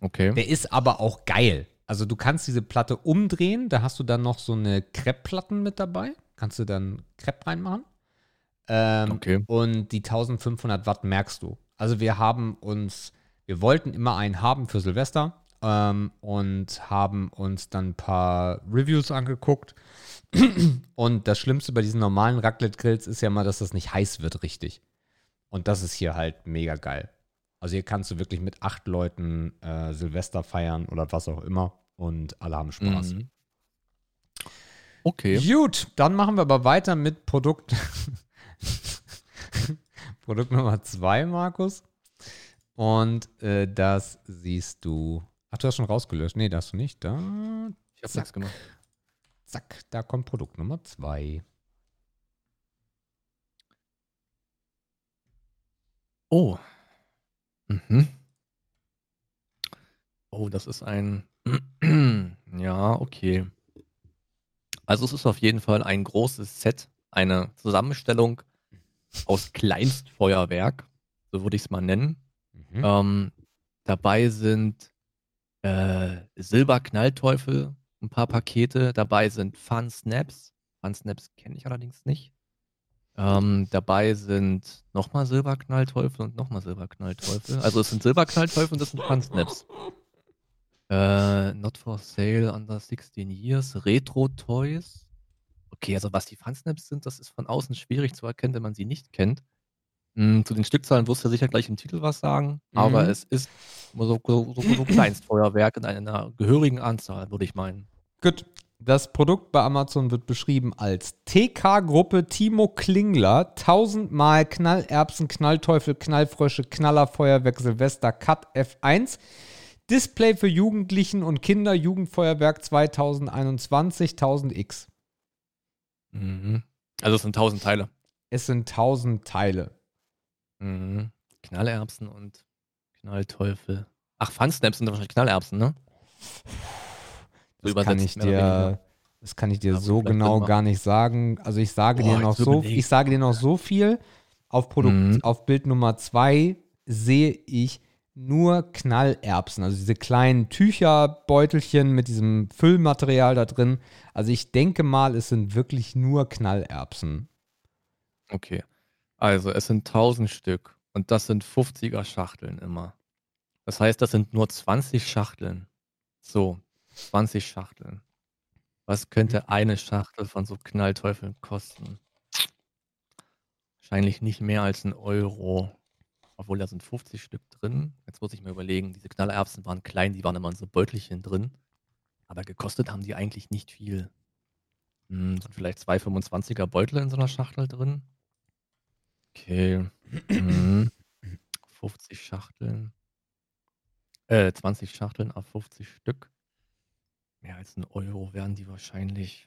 Okay. Der ist aber auch geil. Also du kannst diese Platte umdrehen, da hast du dann noch so eine Kreppplatten mit dabei. Kannst du dann Krepp reinmachen. Ähm, Okay. Und die 1500 Watt merkst du. Also wir haben uns, wir wollten immer einen haben für Silvester ähm, und haben uns dann ein paar Reviews angeguckt. und das Schlimmste bei diesen normalen Raclette-Grills ist ja mal, dass das nicht heiß wird richtig. Und das ist hier halt mega geil. Also hier kannst du wirklich mit acht Leuten äh, Silvester feiern oder was auch immer und alle haben Spaß. Mhm. Okay. Gut, dann machen wir aber weiter mit Produkt. Produkt Nummer zwei, Markus. Und äh, das siehst du. Ach, du hast schon rausgelöscht. Nee, das hast du nicht. Da, Ich habe Zack. nichts gemacht. zack, da kommt Produkt Nummer zwei. Oh. Mhm. Oh, das ist ein. ja, okay. Also es ist auf jeden Fall ein großes Set, eine Zusammenstellung aus Kleinstfeuerwerk, so würde ich es mal nennen. Mhm. Ähm, dabei sind äh, Silberknallteufel, ein paar Pakete. Dabei sind Fun Snaps. Fun Snaps kenne ich allerdings nicht. Ähm, dabei sind nochmal Silberknallteufel und nochmal Silberknallteufel. Also es sind Silberknallteufel und das sind Fun Snaps. Äh, not for sale under 16 years. Retro Toys. Okay, also was die Fun Snaps sind, das ist von außen schwierig zu erkennen, wenn man sie nicht kennt. Hm, zu den Stückzahlen wirst du sicher gleich im Titel was sagen, aber Mhm. es ist so, so, so, so Kleinstfeuerwerk in einer gehörigen Anzahl, würde ich meinen. Gut. Das Produkt bei Amazon wird beschrieben als TK-Gruppe Timo Klingler, 1000 Mal Knallerbsen, Knallteufel, Knallfrösche, Knallerfeuerwerk Silvester Cut F1. Display für Jugendlichen und Kinder, Jugendfeuerwerk 2021, 1000X. Mhm. Also es sind tausend Teile. Es sind 1000 Teile. Mhm. Knallerbsen und Knallteufel. Ach, Fun-Snaps sind wahrscheinlich Knallerbsen, ne? So Das kann ich dir, das kann ich dir Ja, so genau gar nicht sagen. Also ich sage Boah, dir noch so, ich sage dir noch so viel. Auf Produkt, Mhm. auf Bild Nummer zwei sehe ich nur Knallerbsen, also diese kleinen Tücherbeutelchen mit diesem Füllmaterial da drin. Also ich denke mal, es sind wirklich nur Knallerbsen. Okay. Also, es sind 1000 Stück und das sind 50er Schachteln immer. Das heißt, das sind nur 20 Schachteln. So, 20 Schachteln. Was könnte eine Schachtel von so Knallteufeln kosten? Wahrscheinlich nicht mehr als ein Euro. Obwohl da sind 50 Stück drin. Jetzt muss ich mir überlegen, diese Knallerbsen waren klein, die waren immer in so Beutelchen drin. Aber gekostet haben die eigentlich nicht viel. Hm, sind vielleicht zwei 25er Beutel in so einer Schachtel drin. Okay. Mhm. 50 Schachteln. Äh, 20 Schachteln auf 50 Stück. Mehr als ein Euro werden die wahrscheinlich.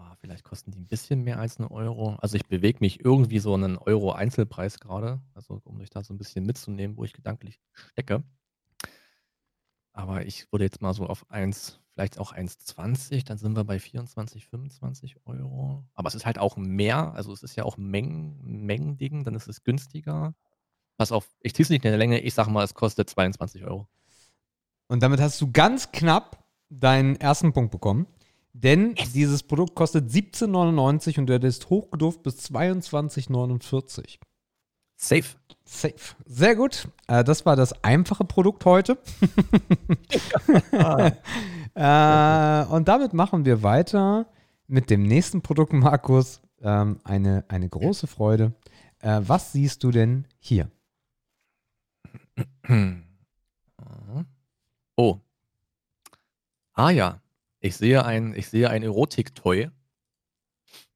Ah, vielleicht kosten die ein bisschen mehr als ein Euro. Also ich bewege mich irgendwie so einen Euro Einzelpreis gerade. Also um euch da so ein bisschen mitzunehmen, wo ich gedanklich stecke. Aber ich würde jetzt mal so auf 1, vielleicht auch 1,20, dann sind wir bei 24, 25 Euro. Aber es ist halt auch mehr, also es ist ja auch Mengen, Mengending, dann ist es günstiger. Pass auf, ich ziehe es nicht in der Länge, ich sage mal, es kostet 22 Euro. Und damit hast du ganz knapp deinen ersten Punkt bekommen. Denn dieses Produkt kostet 17,99 und du hättest hochgeduft bis 22,49. Safe. Safe. Sehr gut. Äh, das war das einfache Produkt heute. äh, und damit machen wir weiter mit dem nächsten Produkt, Markus. Ähm, eine, eine große Freude. Äh, was siehst du denn hier? Oh. Ah ja. Ich sehe ein, ich sehe ein Erotik-Toy.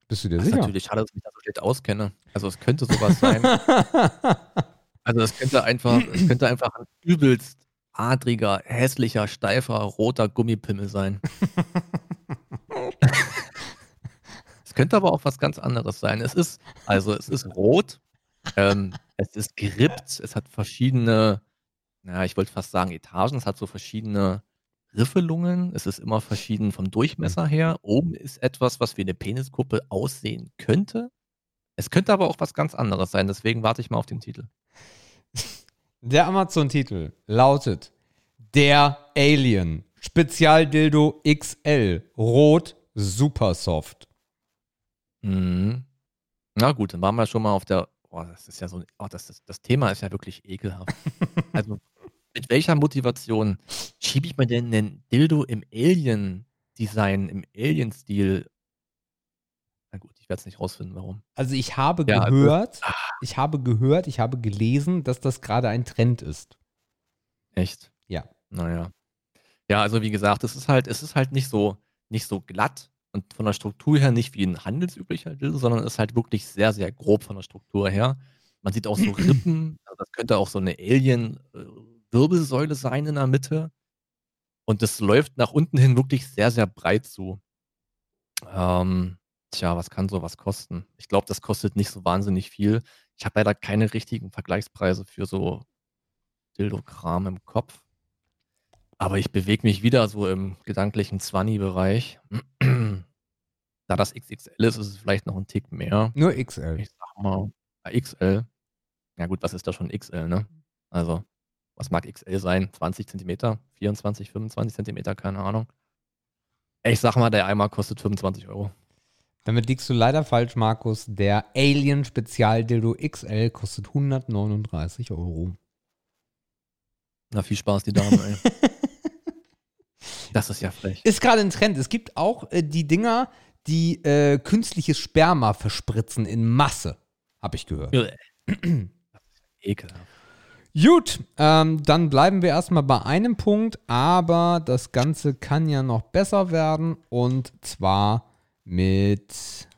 Bist du dir Das ist sicher? natürlich schade, dass ich mich da so schlecht auskenne. Also es könnte sowas sein. Also es könnte einfach, es könnte einfach ein übelst adriger, hässlicher, steifer, roter Gummipimmel sein. es könnte aber auch was ganz anderes sein. Es ist, also es ist rot, ähm, es ist gerippt, es hat verschiedene, naja, ich wollte fast sagen Etagen, es hat so verschiedene Riffelungen, es ist immer verschieden vom Durchmesser her. Oben ist etwas, was wie eine Peniskuppe aussehen könnte. Es könnte aber auch was ganz anderes sein, deswegen warte ich mal auf den Titel. Der Amazon-Titel lautet Der Alien Spezialdildo XL Rot Supersoft. Mhm. Na gut, dann waren wir schon mal auf der. Oh, das ist ja so. Oh, das, das, das Thema ist ja wirklich ekelhaft. also, mit welcher Motivation schiebe ich mir denn einen Dildo im Alien-Design, im Alien-Stil? Na gut, ich werde es nicht rausfinden, warum. Also ich habe Ja, gehört, ich habe gehört, ich habe gelesen, dass das gerade ein Trend ist. Echt? Ja. Naja. Ja, also wie gesagt, es ist halt, es ist halt nicht so, nicht so glatt und von der Struktur her nicht wie ein handelsüblicher Dildo, sondern es ist halt wirklich sehr, sehr grob von der Struktur her. Man sieht auch so Rippen, also das könnte auch so eine Alien-Wirbelsäule sein in der Mitte. Und das läuft nach unten hin wirklich sehr, sehr breit zu. Ähm, tja, was kann sowas kosten? Ich glaube, das kostet nicht so wahnsinnig viel. Ich habe leider keine richtigen Vergleichspreise für so Dildo-Kram im Kopf. Aber ich bewege mich wieder so im gedanklichen 20-Bereich. da das XXL ist, ist es vielleicht noch ein Tick mehr. Nur XL. Ich sag mal, ja, XL. Ja gut, was ist da schon XL, ne? Also, was mag XL sein? 20 Zentimeter? 24, 25 Zentimeter? Keine Ahnung. Ich sag mal, der Eimer kostet 25 Euro. Damit liegst du leider falsch, Markus. Der Alien Spezialdildo XL kostet 139 Euro. Na, viel Spaß, die Dame, ey. Das ist ja frech. Ist gerade ein Trend. Es gibt auch äh, die Dinger, die äh, künstliches Sperma verspritzen in Masse. Habe ich gehört. Ekelhaft. Gut, ähm, dann bleiben wir erstmal bei einem Punkt, aber das Ganze kann ja noch besser werden und zwar mit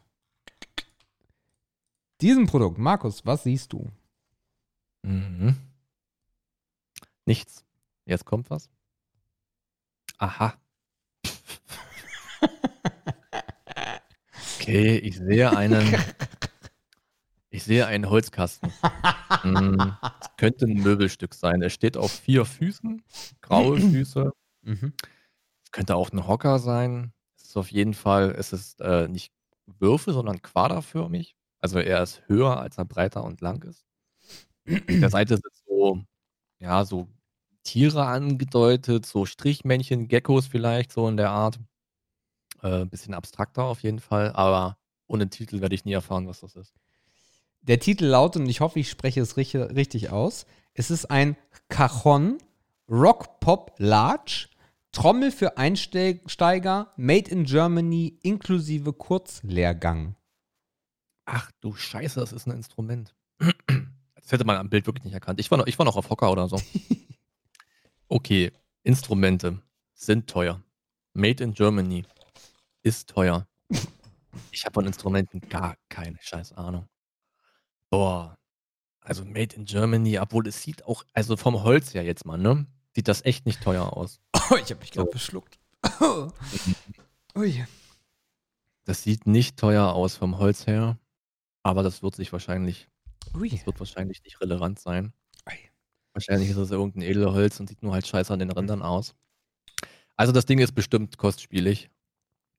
diesem Produkt. Markus, was siehst du? Mhm. Nichts. Jetzt kommt was. Aha. Okay, ich sehe einen. Ich sehe einen Holzkasten. Hm, es könnte ein Möbelstück sein. Er steht auf vier Füßen, graue Füße. Mhm. Es könnte auch ein Hocker sein. Es ist auf jeden Fall, es ist äh, nicht Würfel, sondern quaderförmig. Also er ist höher, als er breiter und lang ist. Auf der Seite sind so, ja, so Tiere angedeutet, so Strichmännchen, Geckos vielleicht, so in der Art. Äh, bisschen abstrakter auf jeden Fall, aber ohne Titel werde ich nie erfahren, was das ist. Der Titel lautet, und ich hoffe, ich spreche es richtig, richtig aus, es ist ein Cajon Rock Pop Large, Trommel für Einsteiger, Made in Germany, inklusive Kurzlehrgang. Ach du Scheiße, das ist ein Instrument. Das hätte man am Bild wirklich nicht erkannt. Ich war noch, ich war noch auf Hocker oder so. Okay, Instrumente sind teuer. Made in Germany ist teuer. Ich habe von Instrumenten gar keine scheiß Ahnung. Boah. Also made in Germany, obwohl es sieht auch, also vom Holz her jetzt mal, ne? Sieht das echt nicht teuer aus. Oh, ich habe mich gerade beschluckt. Ui. Das sieht nicht teuer aus vom Holz her, aber das wird sich wahrscheinlich, Ui. das wird wahrscheinlich nicht relevant sein. Ei. Wahrscheinlich ist es irgendein Edelholz und sieht nur halt scheiße an den Rändern aus. Also das Ding ist bestimmt kostspielig.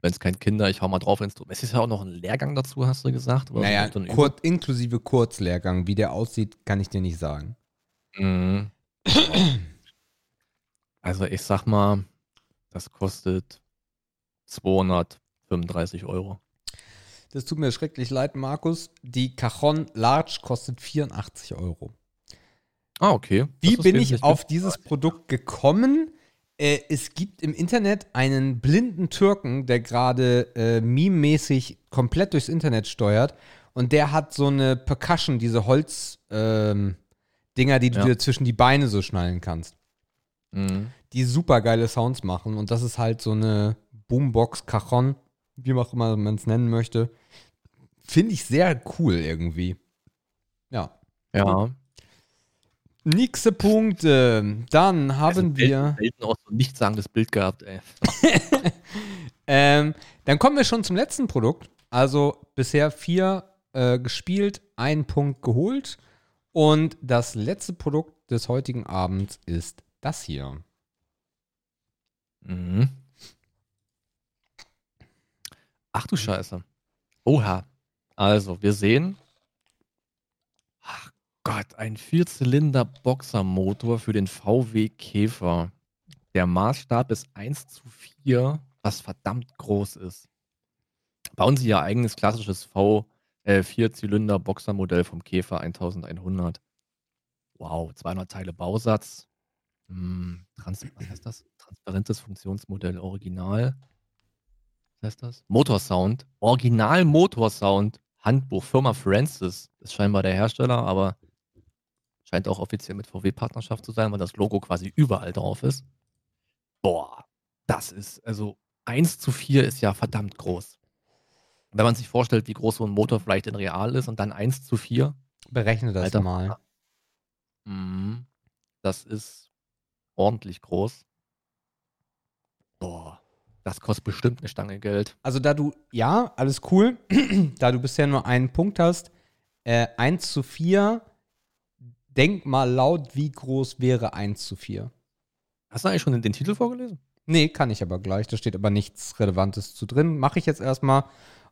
Wenn es kein Kinder, ich hau mal drauf Instrument. Es ist ja auch noch ein Lehrgang dazu, hast du gesagt? Oder Naja, so kur inklusive Kurzlehrgang. Wie der aussieht, kann ich dir nicht sagen. Mhm. Also ich sag mal, das kostet 235 Euro. Das tut mir schrecklich leid, Markus. Die Cajon Large kostet 84 Euro. Ah, okay. Wie bin ich auf dieses Produkt gekommen? Äh, es gibt im Internet einen blinden Türken, der gerade äh, meme-mäßig komplett durchs Internet steuert. Und der hat so eine Percussion, diese Holz-Dinger, die du Ja. dir zwischen die Beine so schnallen kannst. Mhm. Die super geile Sounds machen. Und das ist halt so eine Boombox, Cajon, wie auch immer man es nennen möchte. Finde ich sehr cool irgendwie. Ja. Ja. Nächste Punkte. Dann haben Also wir. Selten, selten auch so ein nichtssagendes Bild gehabt, ey. Ähm, dann kommen wir schon zum letzten Produkt. Also bisher vier äh, gespielt, einen Punkt geholt. Und das letzte Produkt des heutigen Abends ist das hier. Mhm. Ach du Scheiße. Oha. Also, wir sehen. Ach Gott, ein Vierzylinder-Boxermotor für den VW Käfer. Der Maßstab ist 1 zu 4, was verdammt groß ist. Bauen Sie Ihr eigenes klassisches V äh, Vierzylinder-Boxermodell vom Käfer 1100. Wow, 200 Teile Bausatz. Hm, Trans was heißt das? Transparentes Funktionsmodell Original. Was heißt das? Motorsound. Original Motorsound. Handbuch. Firma Francis. Ist scheinbar der Hersteller, aber scheint auch offiziell mit VW-Partnerschaft zu sein, weil das Logo quasi überall drauf ist. Boah, das ist, also 1 zu 4 ist ja verdammt groß. Wenn man sich vorstellt, wie groß so ein Motor vielleicht in real ist und dann 1 zu 4, Berechne das Alter. mal. Mhm. Das ist ordentlich groß. Boah, das kostet bestimmt eine Stange Geld. Also da du, ja, alles cool. da du bisher nur einen Punkt hast, äh, 1 zu 4, denk mal laut, wie groß wäre 1 zu 4? Hast du eigentlich schon den, Titel vorgelesen? Nee, kann ich aber gleich. Da steht aber nichts Relevantes zu drin. Mache ich jetzt erstmal.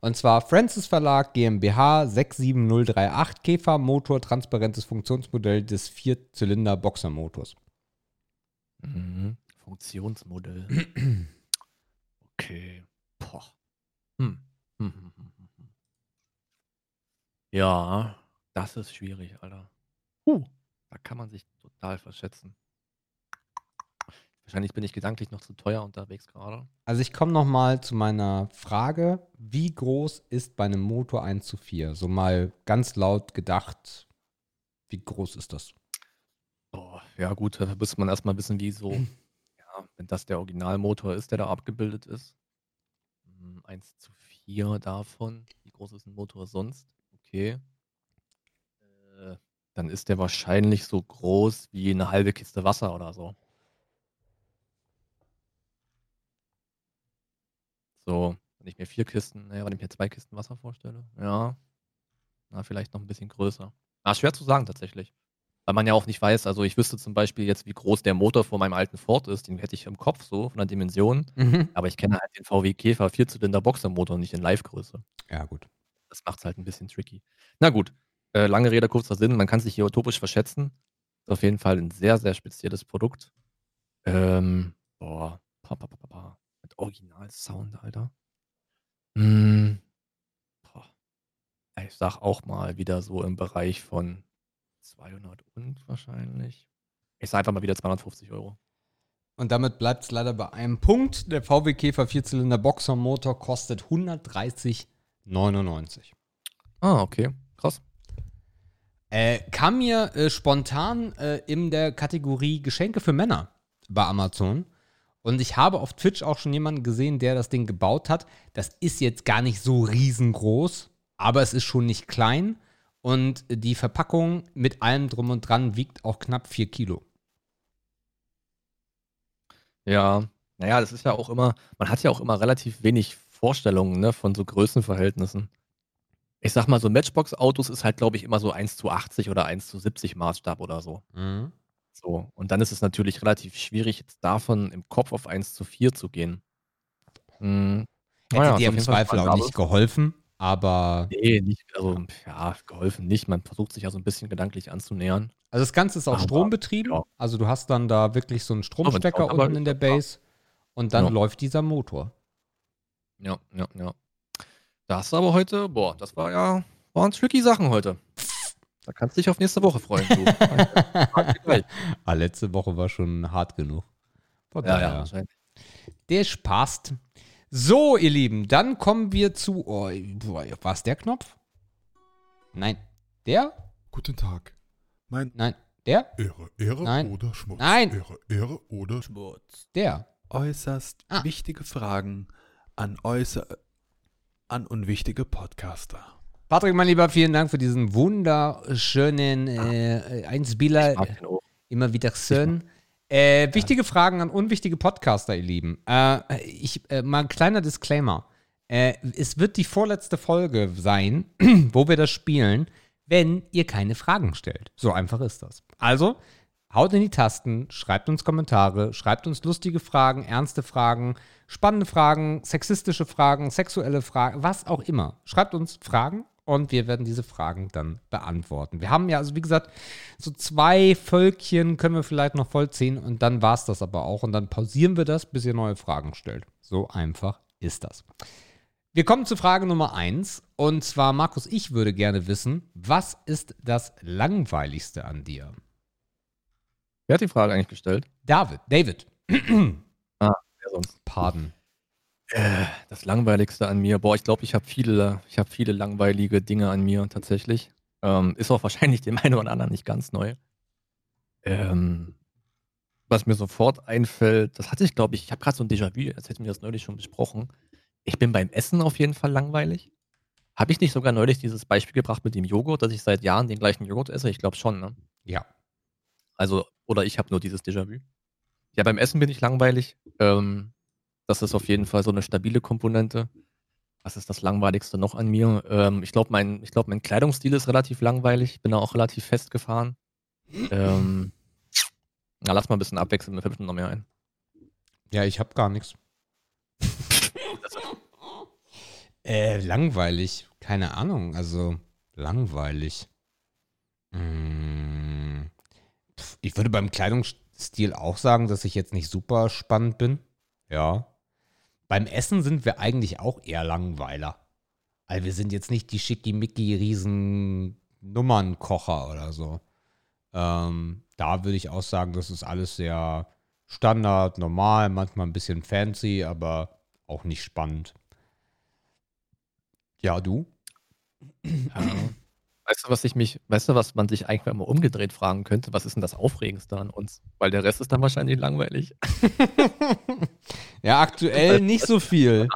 Und zwar Francis Verlag GmbH 67038 Käfer Motor transparentes Funktionsmodell des Vierzylinder Boxermotors. Mhm. Funktionsmodell. okay. Boah. Hm. Hm, hm, hm. Ja, das ist schwierig, Alter. Huh, da kann man sich total verschätzen. Wahrscheinlich bin ich gedanklich noch zu teuer unterwegs gerade. Also ich komme noch mal zu meiner Frage, wie groß ist bei einem Motor 1 zu 4? So mal ganz laut gedacht, wie groß ist das? Oh, ja, gut, da müsste man erstmal wissen, wie so, ja, wenn das der Originalmotor ist, der da abgebildet ist. Hm, 1 zu 4 davon. Wie groß ist ein Motor sonst? Okay. Dann ist der wahrscheinlich so groß wie eine halbe Kiste Wasser oder so. So, wenn ich mir vier Kisten, naja, wenn ich mir zwei Kisten Wasser vorstelle, ja. Na, vielleicht noch ein bisschen größer. Ah, schwer zu sagen tatsächlich. Weil man ja auch nicht weiß, also ich wüsste zum Beispiel jetzt, wie groß der Motor von meinem alten Ford ist, den hätte ich im Kopf so, von der Dimension. Mhm. Aber ich kenne halt den VW Käfer Vierzylinder Boxermotor nicht in Live-Größe. Ja, gut. Das macht es halt ein bisschen tricky. Na gut, äh, lange Rede, kurzer Sinn, man kann sich hier utopisch verschätzen. Ist auf jeden Fall ein sehr, sehr spezielles Produkt. Ähm, boah, pa, pa, pa, pa, mit Original-Sound, Alter. Boah. Ich sag auch mal wieder so im Bereich von 200 und wahrscheinlich. Ich sag einfach mal wieder 250 Euro. Und damit bleibt es leider bei einem Punkt. Der VW Käfer Vierzylinder Boxermotor kostet 130,99. Ah, okay. Krass. Äh, kam mir äh, spontan äh, in der Kategorie Geschenke für Männer bei Amazon. Und ich habe auf Twitch auch schon jemanden gesehen, der das Ding gebaut hat. Das ist jetzt gar nicht so riesengroß, aber es ist schon nicht klein. Und die Verpackung mit allem drum und dran wiegt auch knapp 4 Kilo. Ja, naja, das ist ja auch immer, man hat ja auch immer relativ wenig Vorstellungen ne, von so Größenverhältnissen. Ich sag mal, so Matchbox-Autos ist halt, glaube ich, immer so 1 zu 80 oder 1 zu 70 Maßstab oder so. Mhm. So. Und dann ist es natürlich relativ schwierig, jetzt davon im Kopf auf 1 zu 4 zu gehen. Hm. Hätte Naja, dir im auf jeden Fall Zweifel auch nicht geholfen, aber Nee, nicht, also, ja, geholfen nicht. Man versucht sich ja so ein bisschen gedanklich anzunähern. also das Ganze ist auch Aber, strombetrieben. ja. Also du hast dann da wirklich so einen Stromstecker aber unten in der ist ja. Base und dann Ja. läuft dieser Motor. Ja, ja, ja. Da hast du aber heute, boah, das war ja, waren tricky Sachen heute. Da kannst du dich auf nächste Woche freuen, du. ah, letzte Woche war schon hart genug. Von ja, daher. ja, wahrscheinlich. Der spaßt. So, ihr Lieben, dann kommen wir zu. Oh, war es der Knopf? Nein. Der? Guten Tag. Mein Nein. Der? Ehre, Ehre Nein. oder Schmutz. Nein. Ehre, Ehre oder Schmutz. Der. Äußerst Ah. wichtige Fragen an äußer an unwichtige Podcaster. Patrick, mein Lieber, vielen Dank für diesen wunderschönen äh, den auch. Immer wieder schön. Äh, wichtige Fragen an unwichtige Podcaster, ihr Lieben. Äh, ich, äh, mal ein kleiner Disclaimer. Äh, es wird die vorletzte Folge sein, wo wir das spielen, wenn ihr keine Fragen stellt. So einfach ist das. Also, haut in die Tasten, schreibt uns Kommentare, schreibt uns lustige Fragen, ernste Fragen, spannende Fragen, sexistische Fragen, sexuelle Fragen, was auch immer. Schreibt uns Fragen und wir werden diese Fragen dann beantworten. Wir haben ja, also wie gesagt, so zwei Völkchen können wir vielleicht noch vollziehen und dann war es das aber auch. Und dann pausieren wir das, bis ihr neue Fragen stellt. So einfach ist das. Wir kommen zu Frage Nummer eins. Und zwar, Markus, ich würde gerne wissen, was ist das Langweiligste an dir? Wer hat die Frage eigentlich gestellt? David, David, Wer sonst? pardon. Äh, das Langweiligste an mir. Boah, ich glaube, ich habe viele, ich habe viele langweilige Dinge an mir tatsächlich. Ähm, ist auch wahrscheinlich dem einen oder anderen nicht ganz neu. Ähm, was mir sofort einfällt, das hatte ich, glaube ich, ich habe gerade so ein Déjà-vu, als hätten wir das neulich schon besprochen. Ich bin beim Essen auf jeden Fall langweilig. Habe ich nicht sogar neulich dieses Beispiel gebracht mit dem Joghurt, dass ich seit Jahren den gleichen Joghurt esse? Ich glaube schon, ne? Ja. Also, oder ich habe nur dieses Déjà-vu. Ja, beim Essen bin ich langweilig. Ähm, das ist auf jeden Fall so eine stabile Komponente. Was ist das Langweiligste noch an mir? Ähm, ich glaube, mein, ich glaub, mein Kleidungsstil ist relativ langweilig. Bin da auch relativ festgefahren. Ähm, na, lass mal ein bisschen abwechseln, mir fällt noch mehr ein. Ja, ich habe gar nichts. Äh, langweilig. Keine Ahnung. Also, langweilig. Pf, ich würde beim Kleidungsstil auch sagen, dass ich jetzt nicht super spannend bin. Ja. Beim Essen sind wir eigentlich auch eher Langweiler. Weil wir sind jetzt nicht die schickimicki riesen Nummernkocher oder so. Ähm, da würde ich auch sagen, das ist alles sehr Standard, normal, manchmal ein bisschen fancy, aber auch nicht spannend. Ja, du? Ja. Weißt du, was ich mich, weißt du, was man sich eigentlich mal umgedreht fragen könnte? Was ist denn das Aufregendste an uns? Weil der Rest ist dann wahrscheinlich langweilig. ja, aktuell nicht so viel.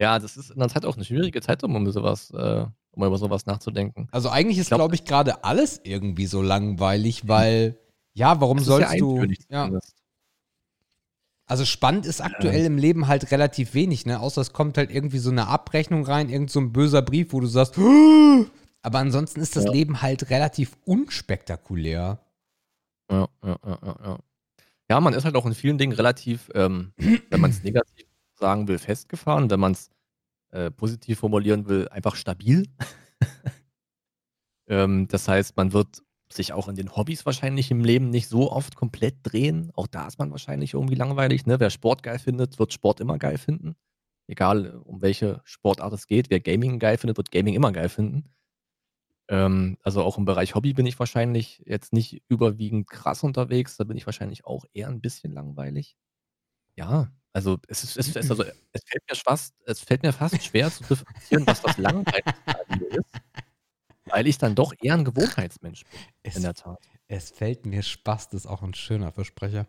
Ja, das ist in der Zeit auch eine schwierige Zeit, um, um sowas, äh, um über sowas nachzudenken. Also eigentlich ist, glaub- glaube ich, gerade alles irgendwie so langweilig, weil, ja, warum sollst ja du. Ja, also spannend ist aktuell im Leben halt relativ wenig, ne? Außer es kommt halt irgendwie so eine Abrechnung rein, irgend so ein böser Brief, wo du sagst, aber ansonsten ist das Ja. Leben halt relativ unspektakulär. Ja, ja, ja, ja, ja. Man ist halt auch in vielen Dingen relativ, ähm, wenn man es negativ sagen will, festgefahren. Wenn man es äh, positiv formulieren will, einfach stabil. ähm, das heißt, man wird sich auch in den Hobbys wahrscheinlich im Leben nicht so oft komplett drehen. Auch da ist man wahrscheinlich irgendwie langweilig. Ne? Wer Sport geil findet, wird Sport immer geil finden. Egal, um welche Sportart es geht. Wer Gaming geil findet, wird Gaming immer geil finden. Ähm, also auch im Bereich Hobby bin ich wahrscheinlich jetzt nicht überwiegend krass unterwegs. Da bin ich wahrscheinlich auch eher ein bisschen langweilig. Ja, also es, ist, es, ist, also es, fällt, mir fast, es fällt mir fast schwer zu differenzieren, was das Langweiligste an mir ist. Weil ich dann doch eher ein Gewohnheitsmensch bin, Es, in der Tat. es fällt mir Spaß, das ist auch ein schöner Versprecher.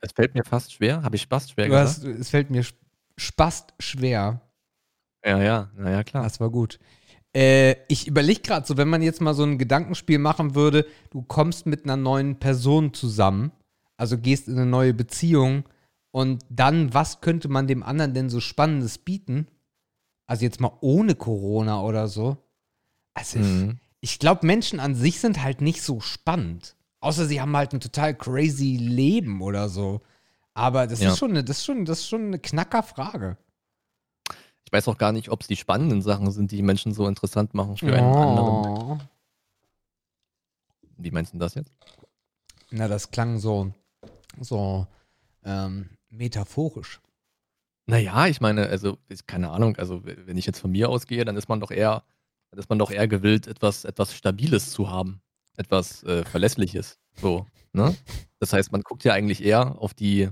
Es fällt mir fast schwer. Habe ich Spaß schwer Du gesagt? hast, es fällt mir sp- spast schwer. Ja, ja, naja, klar. Das war gut. Äh, ich überlege gerade so, wenn man jetzt mal so ein Gedankenspiel machen würde, du kommst mit einer neuen Person zusammen, also gehst in eine neue Beziehung und dann, was könnte man dem anderen denn so Spannendes bieten? Also jetzt mal ohne Corona oder so. Also ich, Mhm. ich glaube, Menschen an sich sind halt nicht so spannend. Außer sie haben halt ein total crazy Leben oder so. Aber das Ja. ist schon eine, das ist schon, das ist schon eine Knackerfrage. Ich weiß auch gar nicht, ob es die spannenden Sachen sind, die Menschen so interessant machen für einen anderen. Oh. Wie meinst du das jetzt? Na, das klang so, so ähm, metaphorisch. Naja, ich meine, also, ist keine Ahnung, also wenn ich jetzt von mir ausgehe, dann ist man doch eher, dann ist man doch eher gewillt, etwas, etwas Stabiles zu haben. Etwas äh, Verlässliches. So, ne? Das heißt, man guckt ja eigentlich eher auf die,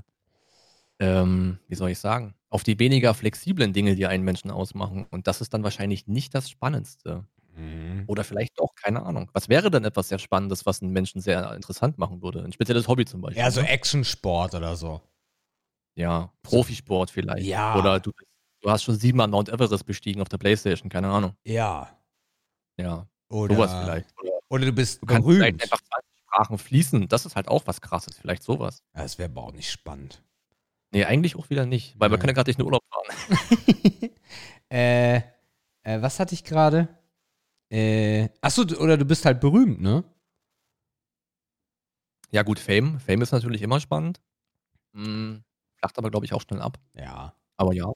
ähm, wie soll ich sagen, auf die weniger flexiblen Dinge, die einen Menschen ausmachen. Und das ist dann wahrscheinlich nicht das Spannendste. Oder vielleicht doch, keine Ahnung. Was wäre denn etwas sehr Spannendes, was einen Menschen sehr interessant machen würde? Ein spezielles Hobby zum Beispiel. Ja, so ne? Actionsport oder so. Ja, Profisport vielleicht. Ja. Oder du, du hast schon siebenmal Mount Everest bestiegen auf der Playstation, keine Ahnung. Ja. Ja, Oder, sowas vielleicht. Oder Oder du bist du kannst vielleicht berühmt. einfach 20 Sprachen fließen. Das ist halt auch was krasses, vielleicht sowas. Ja, das wäre aber auch nicht spannend. Nee, eigentlich auch wieder nicht, weil wir Ja. können ja gerade nicht in Urlaub fahren. äh, äh, was hatte ich gerade? Äh, achso, oder du bist halt berühmt, ne? Ja, gut, Fame. Fame ist natürlich immer spannend. Hm, flacht aber, glaube ich, auch schnell ab. Ja. Aber ja.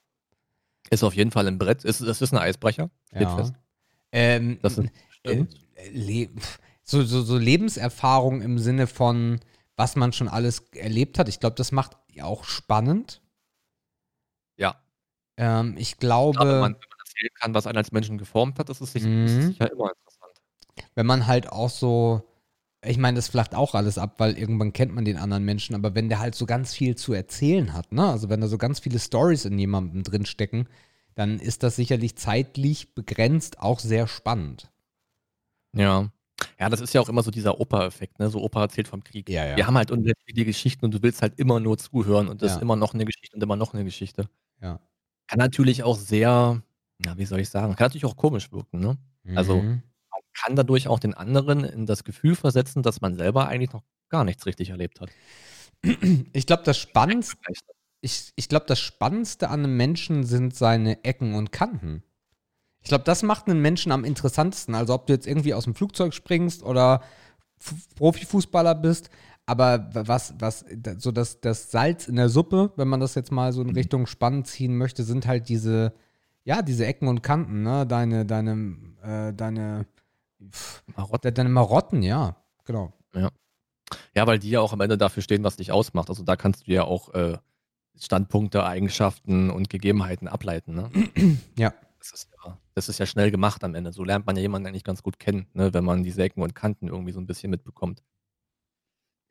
Ist auf jeden Fall ein Brett. Ist, das ist ein Eisbrecher. Ja. Ähm, Das ist äh. Le so, so, so Lebenserfahrung im Sinne von, was man schon alles erlebt hat. Ich glaube, das macht ja auch spannend. Ja. Ähm, ich glaube, wenn man, wenn man erzählen kann, was einen als Menschen geformt hat, das ist, sich, Mhm. das ist sicher immer interessant. wenn man halt auch so, ich meine, das flacht auch alles ab, weil irgendwann kennt man den anderen Menschen, aber wenn der halt so ganz viel zu erzählen hat, ne? Also wenn da so ganz viele Stories in jemandem drin stecken, dann ist das sicherlich zeitlich begrenzt auch sehr spannend. Ja. Ja, das ist ja auch immer so dieser Opa-Effekt, ne? So Opa erzählt vom Krieg. Ja, ja. Wir haben halt viele Geschichten und du willst halt immer nur zuhören und das Ja. ist immer noch eine Geschichte und immer noch eine Geschichte. Ja. Kann natürlich auch sehr, na, wie soll ich sagen, kann natürlich auch komisch wirken, ne? Also- Mhm. Man kann dadurch auch den anderen in das Gefühl versetzen, dass man selber eigentlich noch gar nichts richtig erlebt hat. Ich glaube, das Spannendste, ich, ich glaube, das Spannendste an einem Menschen sind seine Ecken und Kanten. Ich glaube, das macht einen Menschen am interessantesten. Also ob du jetzt irgendwie aus dem Flugzeug springst oder F Profifußballer bist, aber was, was, so das, das Salz in der Suppe, wenn man das jetzt mal so in Richtung spannend ziehen möchte, sind halt diese, ja, diese Ecken und Kanten, ne? Deine, deine, äh, deine, pff, Marotten. deine Marotten, ja, genau. Ja, weil die ja auch am Ende dafür stehen, was dich ausmacht. Also da kannst du ja auch äh, Standpunkte, Eigenschaften und Gegebenheiten ableiten. Ne? Ja. Das ist, ja, das ist ja schnell gemacht am Ende. So lernt man ja jemanden eigentlich ganz gut kennen, ne? wenn man diese Ecken und Kanten irgendwie so ein bisschen mitbekommt.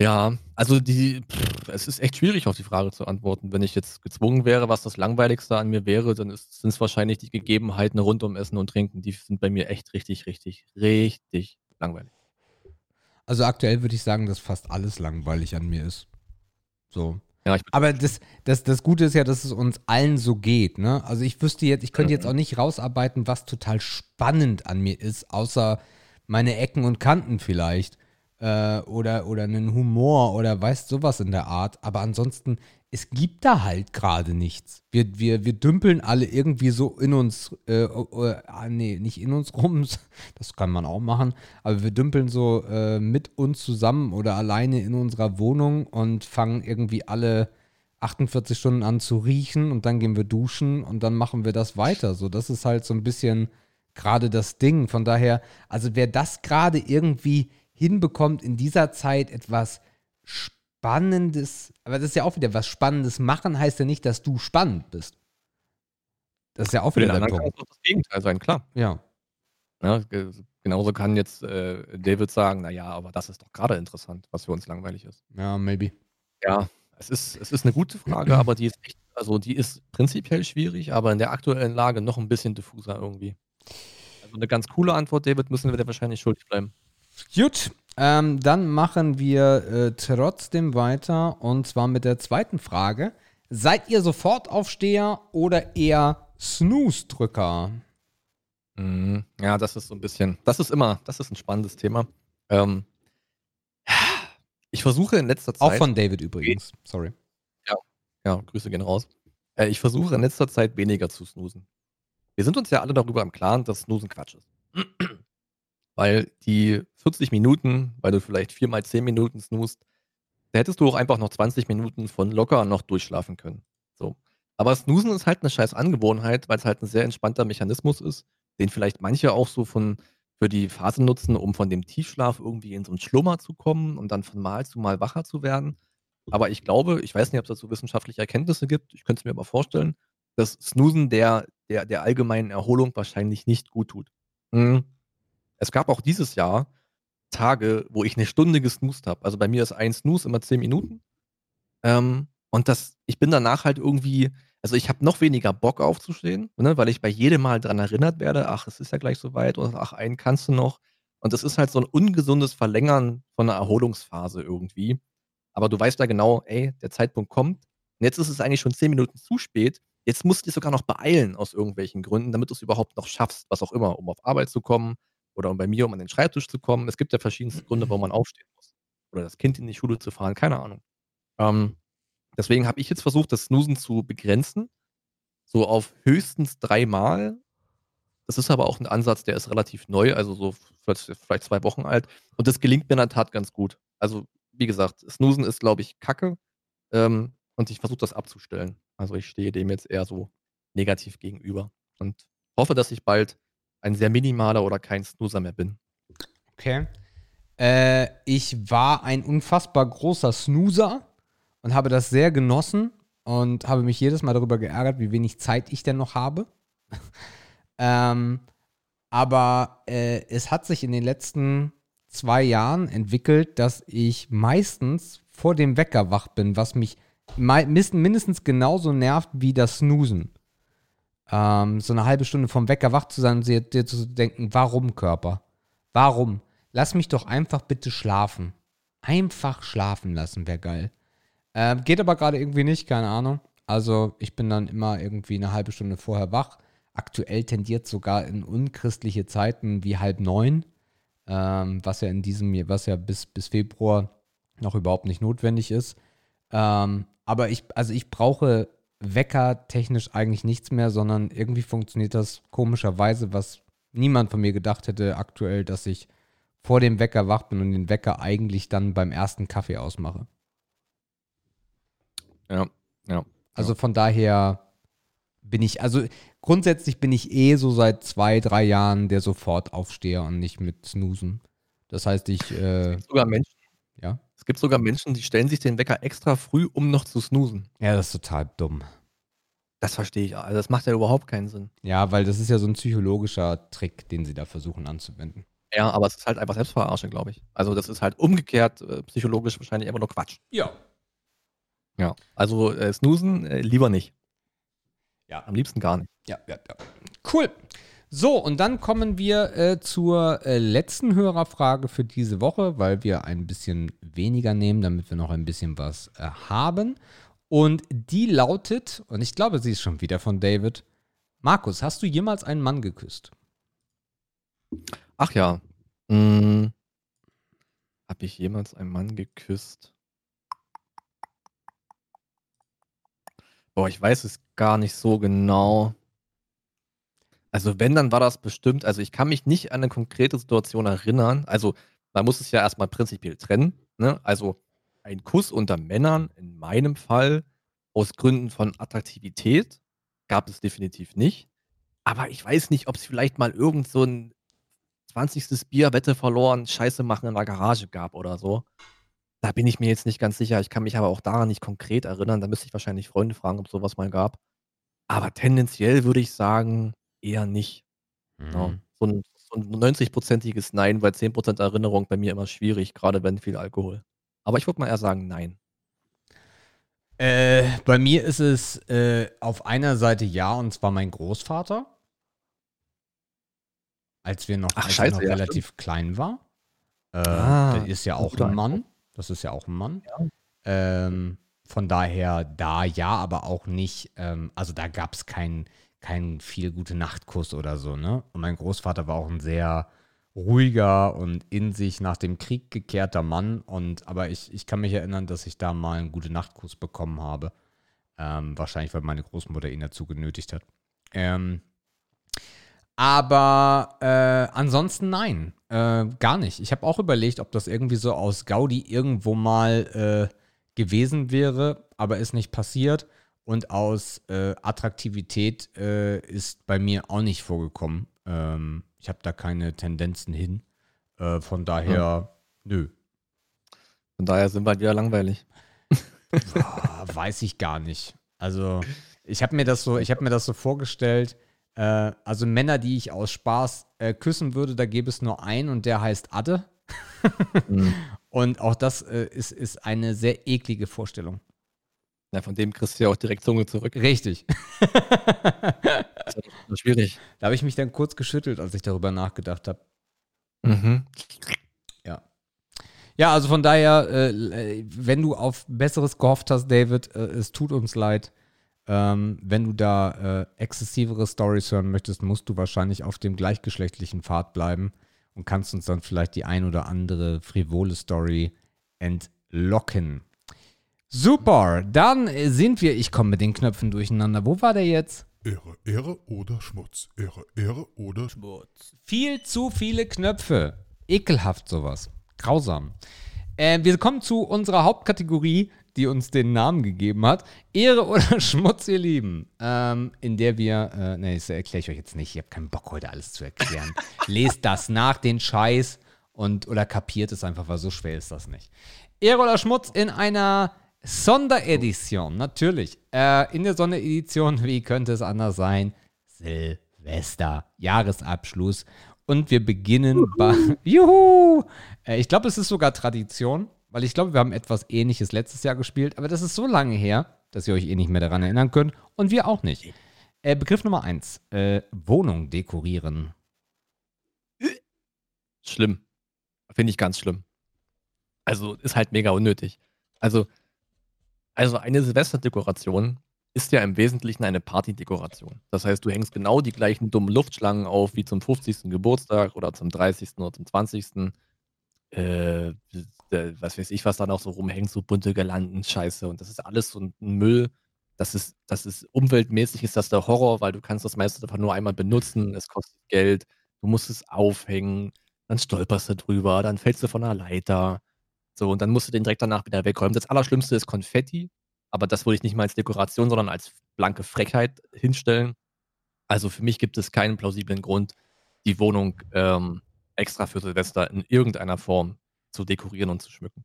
Ja, also die, pff, es ist echt schwierig, auf die Frage zu antworten. Wenn ich jetzt gezwungen wäre, was das Langweiligste an mir wäre, dann sind es wahrscheinlich die Gegebenheiten rund um Essen und Trinken. Die sind bei mir echt richtig, richtig, richtig langweilig. Also aktuell würde ich sagen, dass fast alles langweilig an mir ist. So. Ja, Aber das, das, das Gute ist ja, dass es uns allen so geht, ne? Also ich wüsste jetzt, ich könnte jetzt auch nicht rausarbeiten, was total spannend an mir ist, außer meine Ecken und Kanten vielleicht. Äh, oder, oder einen Humor oder weißt sowas in der Art. Aber ansonsten, es gibt da halt gerade nichts. Wir, wir, wir dümpeln alle irgendwie so in uns, äh, äh, ah, nee, nicht in uns rum, das kann man auch machen, aber wir dümpeln so äh, mit uns zusammen oder alleine in unserer Wohnung und fangen irgendwie alle 48 Stunden an zu riechen und dann gehen wir duschen und dann machen wir das weiter. So, das ist halt so ein bisschen gerade das Ding. Von daher, also wer das gerade irgendwie hinbekommt, in dieser Zeit etwas Spannendes, aber das ist ja auch wieder was Spannendes machen, heißt ja nicht, dass du spannend bist. Das ist ja auch für den wieder kann Punkt. auch das Gegenteil sein, klar. Ja. Ja, ge- genauso kann jetzt äh, David sagen, naja, aber das ist doch gerade interessant, was für uns langweilig ist. Ja, maybe. Ja, es ist, es ist eine gute Frage, aber die ist echt, also die ist prinzipiell schwierig, aber in der aktuellen Lage noch ein bisschen diffuser irgendwie. Also eine ganz coole Antwort, David, müssen wir dir wahrscheinlich schuldig bleiben. Gut, Ähm, dann machen wir äh, trotzdem weiter und zwar mit der zweiten Frage. Seid ihr Sofortaufsteher oder eher Snooze-Drücker? Mhm. Ja, das ist so ein bisschen, das ist immer, das ist ein spannendes Thema. Ähm, ich versuche in letzter Zeit. Auch von David übrigens. Sorry. Ja, Grüße gehen raus. Äh, ich versuche in letzter Zeit weniger zu snoosen. Wir sind uns ja alle darüber im Klaren, dass Snoosen Quatsch ist. Weil die 40 Minuten, weil du vielleicht viermal 10 Minuten snoost, da hättest du auch einfach noch 20 Minuten von locker noch durchschlafen können. So. Aber Snoosen ist halt eine scheiß Angewohnheit, weil es halt ein sehr entspannter Mechanismus ist, den vielleicht manche auch so von für die Phase nutzen, um von dem Tiefschlaf irgendwie in so einen Schlummer zu kommen und dann von Mal zu Mal wacher zu werden. Aber ich glaube, ich weiß nicht, ob es dazu wissenschaftliche Erkenntnisse gibt, ich könnte es mir aber vorstellen, dass Snoosen der, der, der allgemeinen Erholung wahrscheinlich nicht gut tut. Mhm. Es gab auch dieses Jahr Tage, wo ich eine Stunde gesnoost habe. Also bei mir ist ein Snooze immer zehn Minuten. Ähm, und das, ich bin danach halt irgendwie, also ich habe noch weniger Bock aufzustehen, ne, weil ich bei jedem Mal dran erinnert werde, ach, es ist ja gleich soweit oder ach, einen kannst du noch. Und das ist halt so ein ungesundes Verlängern von einer Erholungsphase irgendwie. Aber du weißt ja genau, ey, der Zeitpunkt kommt. Und jetzt ist es eigentlich schon zehn Minuten zu spät. Jetzt musst du dich sogar noch beeilen aus irgendwelchen Gründen, damit du es überhaupt noch schaffst, was auch immer, um auf Arbeit zu kommen oder um bei mir, um an den Schreibtisch zu kommen. Es gibt ja verschiedenste Gründe, warum man aufstehen muss. Oder das Kind in die Schule zu fahren, keine Ahnung. Ähm, deswegen habe ich jetzt versucht, das Snoosen zu begrenzen. So auf höchstens dreimal. Das ist aber auch ein Ansatz, der ist relativ neu, also so vielleicht zwei Wochen alt. Und das gelingt mir in der Tat ganz gut. Also, wie gesagt, Snoosen ist, glaube ich, Kacke. Ähm, und ich versuche das abzustellen. Also ich stehe dem jetzt eher so negativ gegenüber. Und hoffe, dass ich bald ein sehr minimaler oder kein Snoozer mehr bin. Okay. Äh, ich war ein unfassbar großer Snoozer und habe das sehr genossen und habe mich jedes Mal darüber geärgert, wie wenig Zeit ich denn noch habe. ähm, aber äh, es hat sich in den letzten zwei Jahren entwickelt, dass ich meistens vor dem Wecker wach bin, was mich mindestens genauso nervt wie das Snoosen. Ähm, so eine halbe Stunde vom Wecker wach zu sein und dir, dir zu denken, warum Körper? Warum? Lass mich doch einfach bitte schlafen. Einfach schlafen lassen wäre geil. Ähm, geht aber gerade irgendwie nicht, keine Ahnung. Also ich bin dann immer irgendwie eine halbe Stunde vorher wach. Aktuell tendiert sogar in unchristliche Zeiten wie halb neun, ähm, was ja in diesem Jahr, was ja bis, bis Februar noch überhaupt nicht notwendig ist. Ähm, aber ich, also ich brauche Wecker technisch eigentlich nichts mehr, sondern irgendwie funktioniert das komischerweise, was niemand von mir gedacht hätte aktuell, dass ich vor dem Wecker wach bin und den Wecker eigentlich dann beim ersten Kaffee ausmache. Ja, ja. Also von daher bin ich, also grundsätzlich bin ich eh so seit zwei, drei Jahren der Sofortaufsteher und nicht mit Snoosen. Das heißt, ich. Äh, sogar Menschen. Gibt sogar Menschen, die stellen sich den Wecker extra früh, um noch zu snoosen. Ja, das ist total dumm. Das verstehe ich. Also das macht ja überhaupt keinen Sinn. Ja, weil das ist ja so ein psychologischer Trick, den sie da versuchen anzuwenden. Ja, aber es ist halt einfach Selbstverarsche, glaube ich. Also das ist halt umgekehrt äh, psychologisch wahrscheinlich einfach nur Quatsch. Ja. Ja. Also äh, snoosen äh, lieber nicht. Ja. Am liebsten gar nicht. Ja, ja, ja. Cool. So, und dann kommen wir äh, zur äh, letzten Hörerfrage für diese Woche, weil wir ein bisschen weniger nehmen, damit wir noch ein bisschen was äh, haben. Und die lautet, und ich glaube, sie ist schon wieder von David. Markus, hast du jemals einen Mann geküsst? Ach ja. Hm. Habe ich jemals einen Mann geküsst? Boah, ich weiß es gar nicht so genau. Also wenn, dann war das bestimmt, also ich kann mich nicht an eine konkrete Situation erinnern. Also man muss es ja erstmal prinzipiell trennen. Ne? Also ein Kuss unter Männern, in meinem Fall, aus Gründen von Attraktivität, gab es definitiv nicht. Aber ich weiß nicht, ob es vielleicht mal irgend so ein 20. Bier, Wette verloren, Scheiße machen in der Garage gab oder so. Da bin ich mir jetzt nicht ganz sicher. Ich kann mich aber auch daran nicht konkret erinnern. Da müsste ich wahrscheinlich Freunde fragen, ob sowas mal gab. Aber tendenziell würde ich sagen, eher nicht. Mhm. Ja, so ein, so ein 90-prozentiges Nein, weil 10% Erinnerung bei mir immer schwierig, gerade wenn viel Alkohol. Aber ich würde mal eher sagen Nein. Äh, bei mir ist es äh, auf einer Seite ja, und zwar mein Großvater. Als wir noch, Ach, als scheiße, noch ja, relativ klein war. Äh, Ah, das ist ja auch ein Mann. Das ist ja auch ein Mann. Ja. Ähm, von daher da ja, aber auch nicht. Ähm, also da gab es keinen kein viel gute Nachtkuss oder so, ne? Und mein Großvater war auch ein sehr ruhiger und in sich nach dem Krieg gekehrter Mann. Und aber ich, ich kann mich erinnern, dass ich da mal einen gute Nachtkuss bekommen habe. Ähm, wahrscheinlich, weil meine Großmutter ihn dazu genötigt hat. Ähm, aber äh, ansonsten nein, äh, gar nicht. Ich habe auch überlegt, ob das irgendwie so aus Gaudi irgendwo mal äh, gewesen wäre, aber ist nicht passiert. Und aus äh, Attraktivität äh, ist bei mir auch nicht vorgekommen. Ähm, ich habe da keine Tendenzen hin. Äh, von daher, nö. Von daher sind wir halt wieder langweilig. Ah, weiß ich gar nicht. Also, ich habe mir das so, ich habe mir das so vorgestellt. Äh, also Männer, die ich aus Spaß äh, küssen würde, da gäbe es nur einen und der heißt Adde. Mhm. Und auch das äh, ist, ist eine sehr eklige Vorstellung. Ja, von dem kriegst du ja auch direkt Zunge zurück. Richtig. Das ist ja schwierig. da habe ich mich dann kurz geschüttelt, als ich darüber nachgedacht habe. Mhm. Ja, also von daher, äh, wenn du auf Besseres gehofft hast, David, äh, es tut uns leid. Ähm, wenn du da äh, exzessivere Stories hören möchtest, musst du wahrscheinlich auf dem gleichgeschlechtlichen Pfad bleiben und kannst uns dann vielleicht die ein oder andere frivole Story entlocken. Super, dann sind wir, ich komme mit den Knöpfen durcheinander. Wo war der jetzt? Ehre, Ehre oder Schmutz. Ehre, Ehre oder Schmutz. Viel zu viele Knöpfe. Ekelhaft sowas. Grausam. Äh, wir kommen zu unserer Hauptkategorie, die uns den Namen gegeben hat. Ehre oder Schmutz, ihr Lieben. Ähm, in der wir, äh, ne, das erkläre ich euch jetzt nicht. Ich habe keinen Bock, heute alles zu erklären. Lest das nach, den Scheiß, und oder kapiert es einfach, weil so schwer ist das nicht. Ehre oder Schmutz in einer Sonderedition, natürlich. Äh, in der Sonderedition, wie könnte es anders sein? Silvester, Jahresabschluss. Und wir beginnen bei. Juhu! Äh, ich glaube, es ist sogar Tradition, weil ich glaube, wir haben etwas Ähnliches letztes Jahr gespielt, aber das ist so lange her, dass ihr euch eh nicht mehr daran erinnern könnt. Und wir auch nicht. Äh, Begriff Nummer eins: äh, Wohnung dekorieren. Schlimm. Finde ich ganz schlimm. Also ist halt mega unnötig. Also, also eine Silvesterdekoration ist ja im Wesentlichen eine Partydekoration. Das heißt, du hängst genau die gleichen dummen Luftschlangen auf wie zum 50. Geburtstag oder zum 30. oder zum 20. Äh, was weiß ich, was da noch so rumhängt, so bunte Girlanden, Scheiße. Und das ist alles so ein Müll. Das ist, das ist umweltmäßig ist das der Horror, weil du kannst das meiste einfach nur einmal benutzen. Es kostet Geld. Du musst es aufhängen. Dann stolperst du drüber. Dann fällst du von einer Leiter. So, und dann musst du den direkt danach wieder wegräumen. Das Allerschlimmste ist Konfetti. Aber das würde ich nicht mal als Dekoration, sondern als blanke Frechheit hinstellen. Also für mich gibt es keinen plausiblen Grund, die Wohnung ähm, extra für Silvester in irgendeiner Form zu dekorieren und zu schmücken.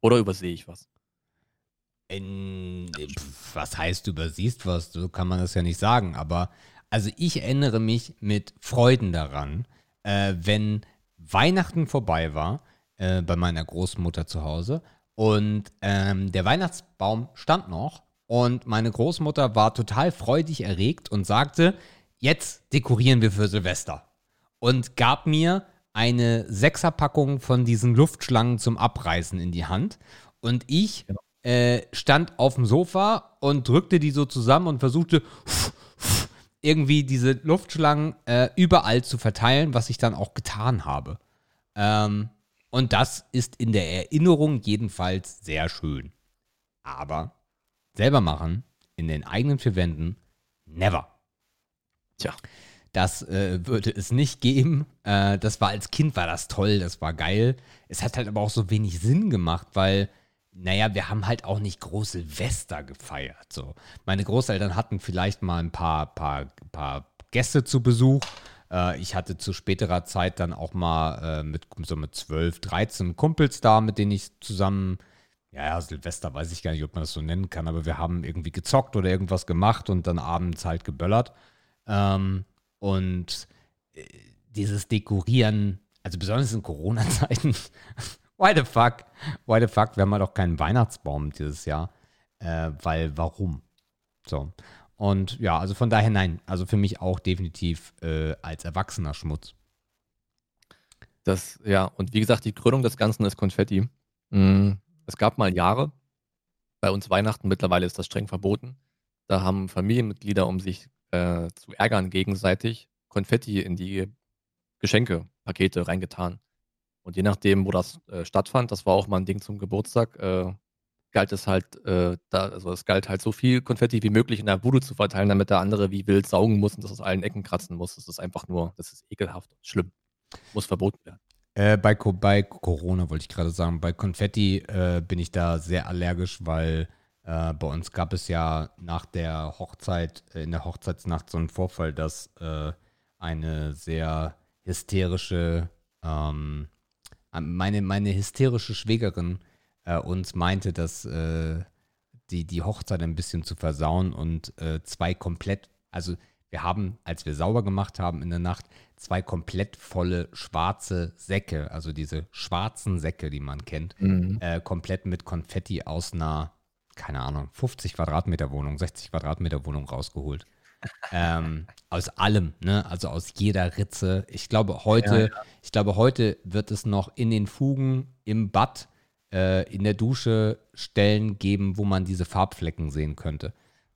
Oder übersehe ich was? In, was heißt, du übersiehst was? So kann man das ja nicht sagen. Aber also ich erinnere mich mit Freuden daran, äh, wenn Weihnachten vorbei war äh, bei meiner Großmutter zu Hause und ähm, der Weihnachtsbaum stand noch und meine Großmutter war total freudig erregt und sagte, jetzt dekorieren wir für Silvester. Und gab mir eine Sechserpackung von diesen Luftschlangen zum Abreißen in die Hand. Und ich Genau. äh, stand auf dem Sofa und drückte die so zusammen und versuchte irgendwie diese Luftschlangen äh, überall zu verteilen, was ich dann auch getan habe. Ähm, und das ist in der Erinnerung jedenfalls sehr schön. Aber selber machen, in den eigenen vier Wänden, never. Tja. Das äh, würde es nicht geben. Äh, das war als Kind war das toll, das war geil. Es hat halt aber auch so wenig Sinn gemacht, weil, naja, wir haben halt auch nicht große Silvester gefeiert. So. Meine Großeltern hatten vielleicht mal ein paar, paar, paar Gäste zu Besuch. Äh, ich hatte zu späterer Zeit dann auch mal äh, mit so mit 12, 13 Kumpels da, mit denen ich zusammen ja, ja, Silvester weiß ich gar nicht, ob man das so nennen kann, aber wir haben irgendwie gezockt oder irgendwas gemacht und dann abends halt geböllert. Ähm, und äh, dieses Dekorieren, also besonders in Corona-Zeiten, why the fuck? Why the fuck? Wir haben halt auch keinen Weihnachtsbaum dieses Jahr. Äh, weil, warum? So. Und ja, also von daher nein. Also für mich auch definitiv äh, als Erwachsener Schmutz. Das, ja, und wie gesagt, die Krönung des Ganzen ist Konfetti. Mm, Es gab mal Jahre, bei uns Weihnachten, mittlerweile ist das streng verboten. Da haben Familienmitglieder, um sich äh, zu ärgern gegenseitig, Konfetti in die Geschenkepakete reingetan. Und je nachdem, wo das äh, stattfand, das war auch mal ein Ding zum Geburtstag, äh, galt es halt, äh, da, also es galt halt so viel Konfetti wie möglich in der Bude zu verteilen, damit der andere wie wild saugen muss und das aus allen Ecken kratzen muss. Das ist einfach nur, das ist ekelhaft und schlimm. Muss verboten werden. Äh, bei, bei Corona wollte ich gerade sagen, bei Konfetti äh, bin ich da sehr allergisch, weil äh, bei uns gab es ja nach der Hochzeit, äh, in der Hochzeitsnacht so einen Vorfall, dass äh, eine sehr hysterische, ähm, meine, meine hysterische Schwägerin äh, uns meinte, dass äh, die, die Hochzeit ein bisschen zu versauen und äh, zwei komplett, also wir haben, als wir sauber gemacht haben in der Nacht, zwei komplett volle schwarze Säcke, also diese schwarzen Säcke, die man kennt, äh, komplett mit Konfetti aus einer, keine Ahnung, 50 Quadratmeter Wohnung, 60 Quadratmeter Wohnung rausgeholt. ähm, aus allem, ne? Also aus jeder Ritze. Ich glaube, heute, ich glaube, heute wird es noch in den Fugen im Bad, äh, in der Dusche Stellen geben, wo man diese Farbflecken sehen könnte.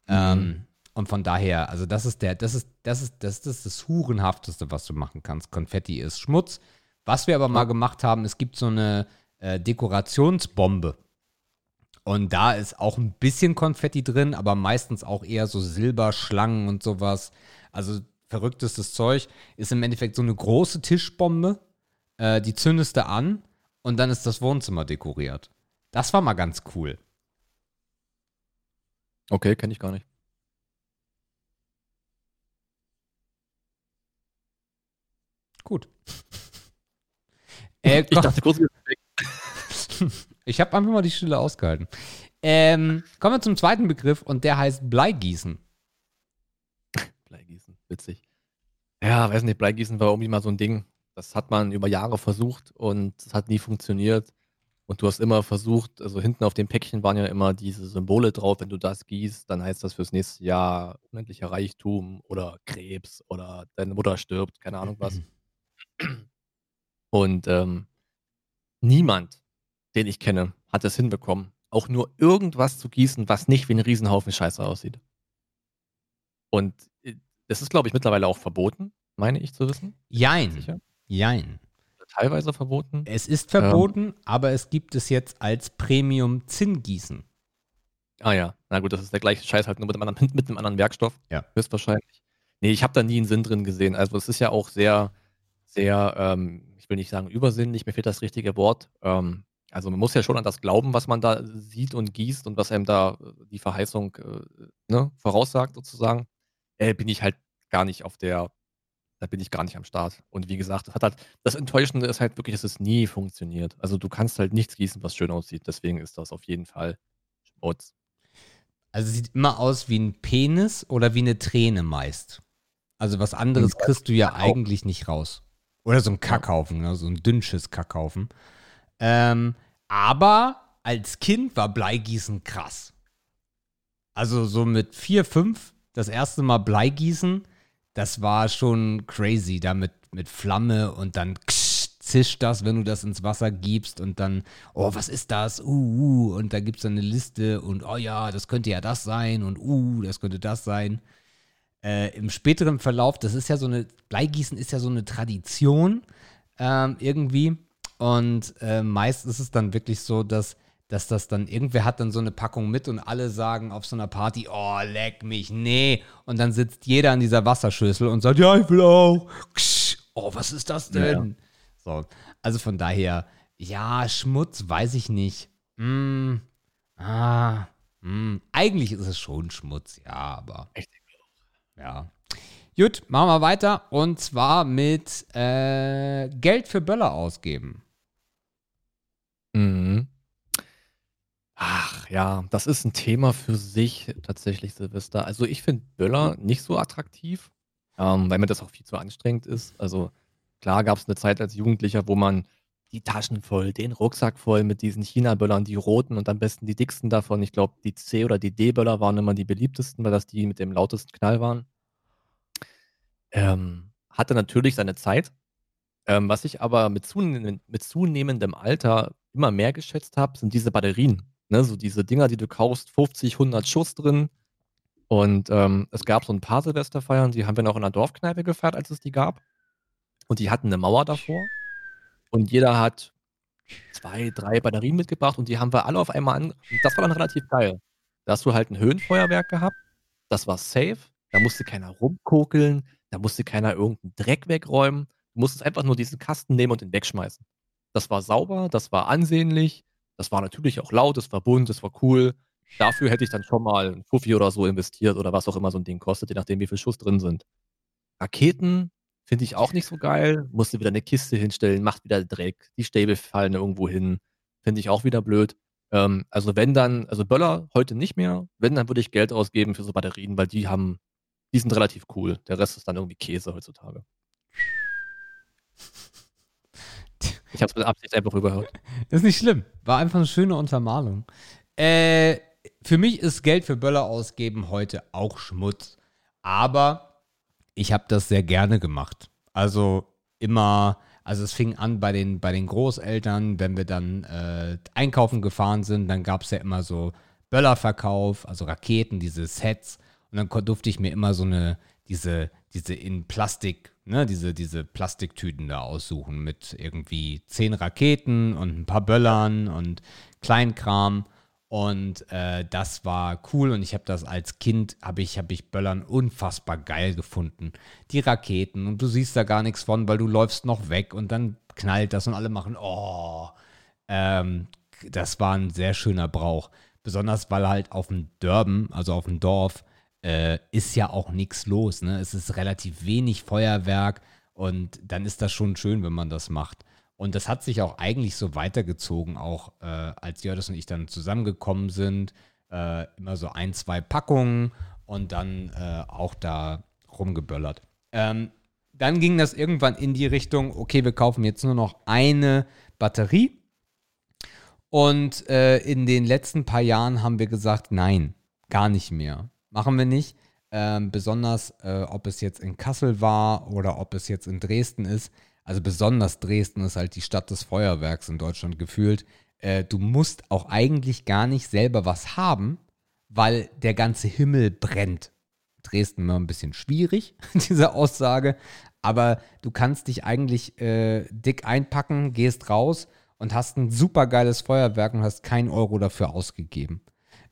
Ähm, und von daher, also das ist der, das ist, das ist, das ist das Hurenhafteste, was du machen kannst. Konfetti ist Schmutz. Was wir aber mal gemacht haben, es gibt so eine äh, Dekorationsbombe. Und da ist auch ein bisschen Konfetti drin, aber meistens auch eher so Silberschlangen und sowas. Also verrücktestes Zeug. Ist im Endeffekt so eine große Tischbombe. Äh, die zündest du an und dann ist das Wohnzimmer dekoriert. Das war mal ganz cool. Okay, kenne ich gar nicht. Gut. Äh, Ich dachte kurz, Ich habe einfach mal die Stille ausgehalten. Ähm, kommen wir zum zweiten Begriff und der heißt Bleigießen. Bleigießen, witzig. Ja, weiß nicht, Bleigießen war irgendwie mal so ein Ding. Das hat man über Jahre versucht und es hat nie funktioniert. Und du hast immer versucht, also hinten auf dem Päckchen waren ja immer diese Symbole drauf, wenn du das gießt, dann heißt das fürs nächste Jahr unendlicher Reichtum oder Krebs oder deine Mutter stirbt, keine Ahnung was. Und ähm, niemand, den ich kenne, hat es hinbekommen, auch nur irgendwas zu gießen, was nicht wie ein Riesenhaufen Scheiße aussieht. Und äh, das ist, glaube ich, mittlerweile auch verboten, meine ich zu wissen. Jein. Jein. Teilweise verboten. Es ist verboten, aber es gibt es jetzt als Premium Zinngießen. Ah ja, na gut, das ist der gleiche Scheiß halt nur mit einem anderen, mit einem anderen Werkstoff. Ja. Höchstwahrscheinlich. Nee, ich habe da nie einen Sinn drin gesehen. Also es ist ja auch sehr, sehr, ähm, ich will nicht sagen übersinnlich, mir fehlt das richtige Wort. Ähm, also man muss ja schon an das glauben, was man da sieht und gießt und was einem da äh, die Verheißung äh, ne, voraussagt sozusagen. Äh, bin ich halt gar nicht auf der, da bin ich gar nicht am Start. Und wie gesagt, das hat halt, das Enttäuschende ist halt wirklich, dass es nie funktioniert. Also du kannst halt nichts gießen, was schön aussieht. Deswegen ist das auf jeden Fall Schmutz. Also es sieht immer aus wie ein Penis oder wie eine Träne meist. Also was anderes kriegst du ja Kackhaufen. eigentlich nicht raus. Oder so ein Kackhaufen, ne? so ein dünnsches Kackhaufen. Ähm, aber als Kind war Bleigießen krass. Also so mit vier, fünf, das erste Mal Bleigießen, das war schon crazy, da mit, mit Flamme und dann zischt das, wenn du das ins Wasser gibst und dann, oh, was ist das? Uh, uh, und da gibt es dann eine Liste und oh ja, das könnte ja das sein und uh, das könnte das sein. Äh, Im späteren Verlauf, das ist ja so eine, Bleigießen ist ja so eine Tradition ähm, irgendwie. Und äh, meist ist es dann wirklich so, dass, dass das dann, irgendwer hat dann so eine Packung mit und alle sagen auf so einer Party, oh, leck mich, nee. Und dann sitzt jeder an dieser Wasserschüssel und sagt, ja, ich will auch. Oh, was ist das denn? So, also von daher, ja, Schmutz, weiß ich nicht. Mm, ah, mm, eigentlich ist es schon Schmutz, ja, aber. Ja. Gut, machen wir weiter. Und zwar mit äh, Geld für Böller ausgeben. Mhm. Ach ja, das ist ein Thema für sich tatsächlich, Silvester. Also ich finde Böller nicht so attraktiv, ähm, weil mir das auch viel zu anstrengend ist. Also klar gab es eine Zeit als Jugendlicher, wo man die Taschen voll, den Rucksack voll mit diesen China-Böllern, die roten und am besten die dicksten davon. Ich glaube, die C- oder die D-Böller waren immer die beliebtesten, weil das die mit dem lautesten Knall waren. Ähm, hatte natürlich seine Zeit. Ähm, was ich aber mit, zunehm mit zunehmendem Alter immer mehr geschätzt habe, sind diese Batterien. Ne? So diese Dinger, die du kaufst, 50, 100 Schuss drin. Und ähm, es gab so ein paar Silvesterfeiern, die haben wir noch in der Dorfkneipe gefeiert, als es die gab. Und die hatten eine Mauer davor. Und jeder hat zwei, drei Batterien mitgebracht und die haben wir alle auf einmal an. Das war dann relativ geil. Da hast du halt ein Höhenfeuerwerk gehabt. Das war safe. Da musste keiner rumkokeln. Da musste keiner irgendeinen Dreck wegräumen. Du musstest einfach nur diesen Kasten nehmen und den wegschmeißen. Das war sauber, das war ansehnlich, das war natürlich auch laut, das war bunt, das war cool. Dafür hätte ich dann schon mal ein Fuffi oder so investiert oder was auch immer so ein Ding kostet, je nachdem, wie viel Schuss drin sind. Raketen finde ich auch nicht so geil. Musste wieder eine Kiste hinstellen, macht wieder Dreck. Die Stäbe fallen irgendwo hin. Finde ich auch wieder blöd. Ähm, also wenn dann, also Böller heute nicht mehr. Wenn, dann würde ich Geld ausgeben für so Batterien, weil die haben, die sind relativ cool. Der Rest ist dann irgendwie Käse heutzutage. Ich habe es mit Absicht einfach überhört. Ist nicht schlimm. War einfach eine schöne Untermalung. Äh, für mich ist Geld für Böller ausgeben heute auch Schmutz. Aber ich habe das sehr gerne gemacht. Also immer, also es fing an bei den, bei den Großeltern, wenn wir dann äh, einkaufen gefahren sind, dann gab es ja immer so Böllerverkauf, also Raketen, diese Sets. Und dann durfte ich mir immer so eine, diese, diese in Plastik, ne, diese, diese Plastiktüten da aussuchen mit irgendwie zehn Raketen und ein paar Böllern und Kleinkram. Und äh, das war cool und ich habe das als Kind, habe ich, hab ich Böllern unfassbar geil gefunden. Die Raketen und du siehst da gar nichts von, weil du läufst noch weg und dann knallt das und alle machen, oh. Ähm, das war ein sehr schöner Brauch. Besonders weil halt auf dem Dörben, also auf dem Dorf, äh, ist ja auch nichts los. Ne? Es ist relativ wenig Feuerwerk und dann ist das schon schön, wenn man das macht. Und das hat sich auch eigentlich so weitergezogen, auch äh, als Jördis und ich dann zusammengekommen sind. Äh, immer so ein, zwei Packungen und dann äh, auch da rumgeböllert. Ähm, dann ging das irgendwann in die Richtung, okay, wir kaufen jetzt nur noch eine Batterie. Und äh, in den letzten paar Jahren haben wir gesagt, nein, gar nicht mehr. Machen wir nicht. Ähm, besonders, äh, ob es jetzt in Kassel war oder ob es jetzt in Dresden ist. Also besonders Dresden ist halt die Stadt des Feuerwerks in Deutschland gefühlt. Äh, du musst auch eigentlich gar nicht selber was haben, weil der ganze Himmel brennt. Dresden immer ein bisschen schwierig, diese Aussage. Aber du kannst dich eigentlich äh, dick einpacken, gehst raus und hast ein super geiles Feuerwerk und hast keinen Euro dafür ausgegeben.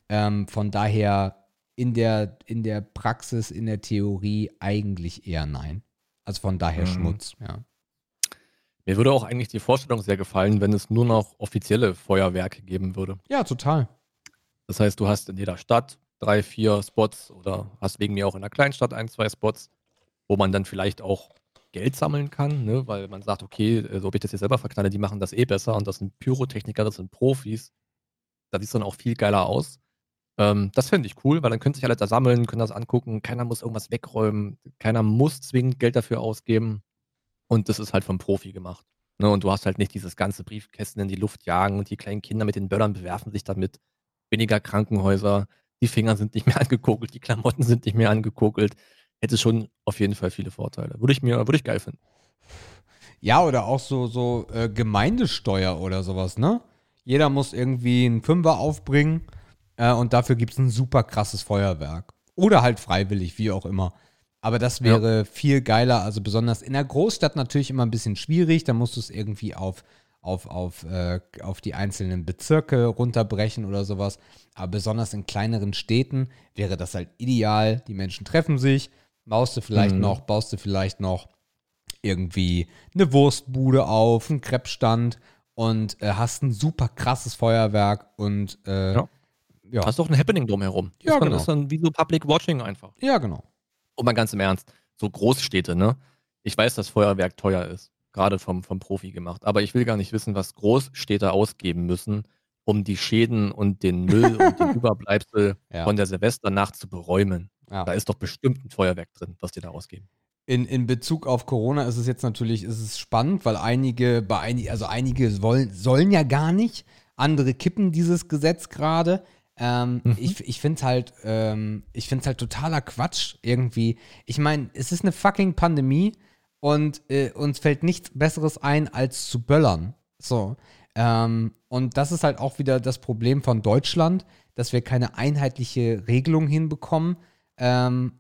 Ähm, von daher in der, in der Praxis, in der Theorie eigentlich eher nein. Also von daher Mhm. Schmutz, ja. Mir würde auch eigentlich die Vorstellung sehr gefallen, wenn es nur noch offizielle Feuerwerke geben würde. Ja, total. Das heißt, du hast in jeder Stadt drei, vier Spots oder hast wegen mir auch in einer Kleinstadt ein, zwei Spots, wo man dann vielleicht auch Geld sammeln kann, ne? weil man sagt, okay, äh, so ob ich das jetzt selber verknalle, die machen das eh besser und das sind Pyrotechniker, das sind Profis. Da sieht es dann auch viel geiler aus. Ähm, das fände ich cool, weil dann können sich alle da sammeln, können das angucken, keiner muss irgendwas wegräumen, keiner muss zwingend Geld dafür ausgeben. Und das ist halt vom Profi gemacht. Ne? Und du hast halt nicht dieses ganze Briefkästen in die Luft jagen und die kleinen Kinder mit den Böllern bewerfen sich damit. Weniger Krankenhäuser, die Finger sind nicht mehr angekokelt, die Klamotten sind nicht mehr angekokelt. Hätte schon auf jeden Fall viele Vorteile. Würde ich mir, würde ich geil finden. Ja, oder auch so, so äh, Gemeindesteuer oder sowas, ne? Jeder muss irgendwie einen Fünfer aufbringen äh, und dafür gibt es ein super krasses Feuerwerk. Oder halt freiwillig, wie auch immer. Aber das Ja. wäre viel geiler, also besonders in der Großstadt natürlich immer ein bisschen schwierig. Da musst du es irgendwie auf, auf, auf, äh, auf die einzelnen Bezirke runterbrechen oder sowas. Aber besonders in kleineren Städten wäre das halt ideal. Die Menschen treffen sich, baust du vielleicht Mhm. noch, baust du vielleicht noch irgendwie eine Wurstbude auf, einen Kreppstand und äh, hast ein super krasses Feuerwerk und äh, Ja. Ja. Hast doch ein Happening drumherum. Ja, das genau. ist dann wie so Public Watching einfach. ja, genau. Und mal ganz im Ernst, so Großstädte, ne? Ich weiß, dass Feuerwerk teuer ist, gerade vom, vom Profi gemacht. Aber ich will gar nicht wissen, was Großstädte ausgeben müssen, um die Schäden und den Müll und die Überbleibsel Ja. von der Silvesternacht zu beräumen. Ja. Da ist doch bestimmt ein Feuerwerk drin, was die da ausgeben. In, in Bezug auf Corona ist es jetzt natürlich ist es spannend, weil einige, bei einig, also einige wollen, sollen ja gar nicht, andere kippen dieses Gesetz gerade. Ähm, Mhm. Ich, ich finde es halt, ähm, ich find's halt totaler Quatsch irgendwie. Ich meine, es ist eine fucking Pandemie und äh, uns fällt nichts Besseres ein, als zu böllern. So. Ähm, und das ist halt auch wieder das Problem von Deutschland, dass wir keine einheitliche Regelung hinbekommen. Ähm,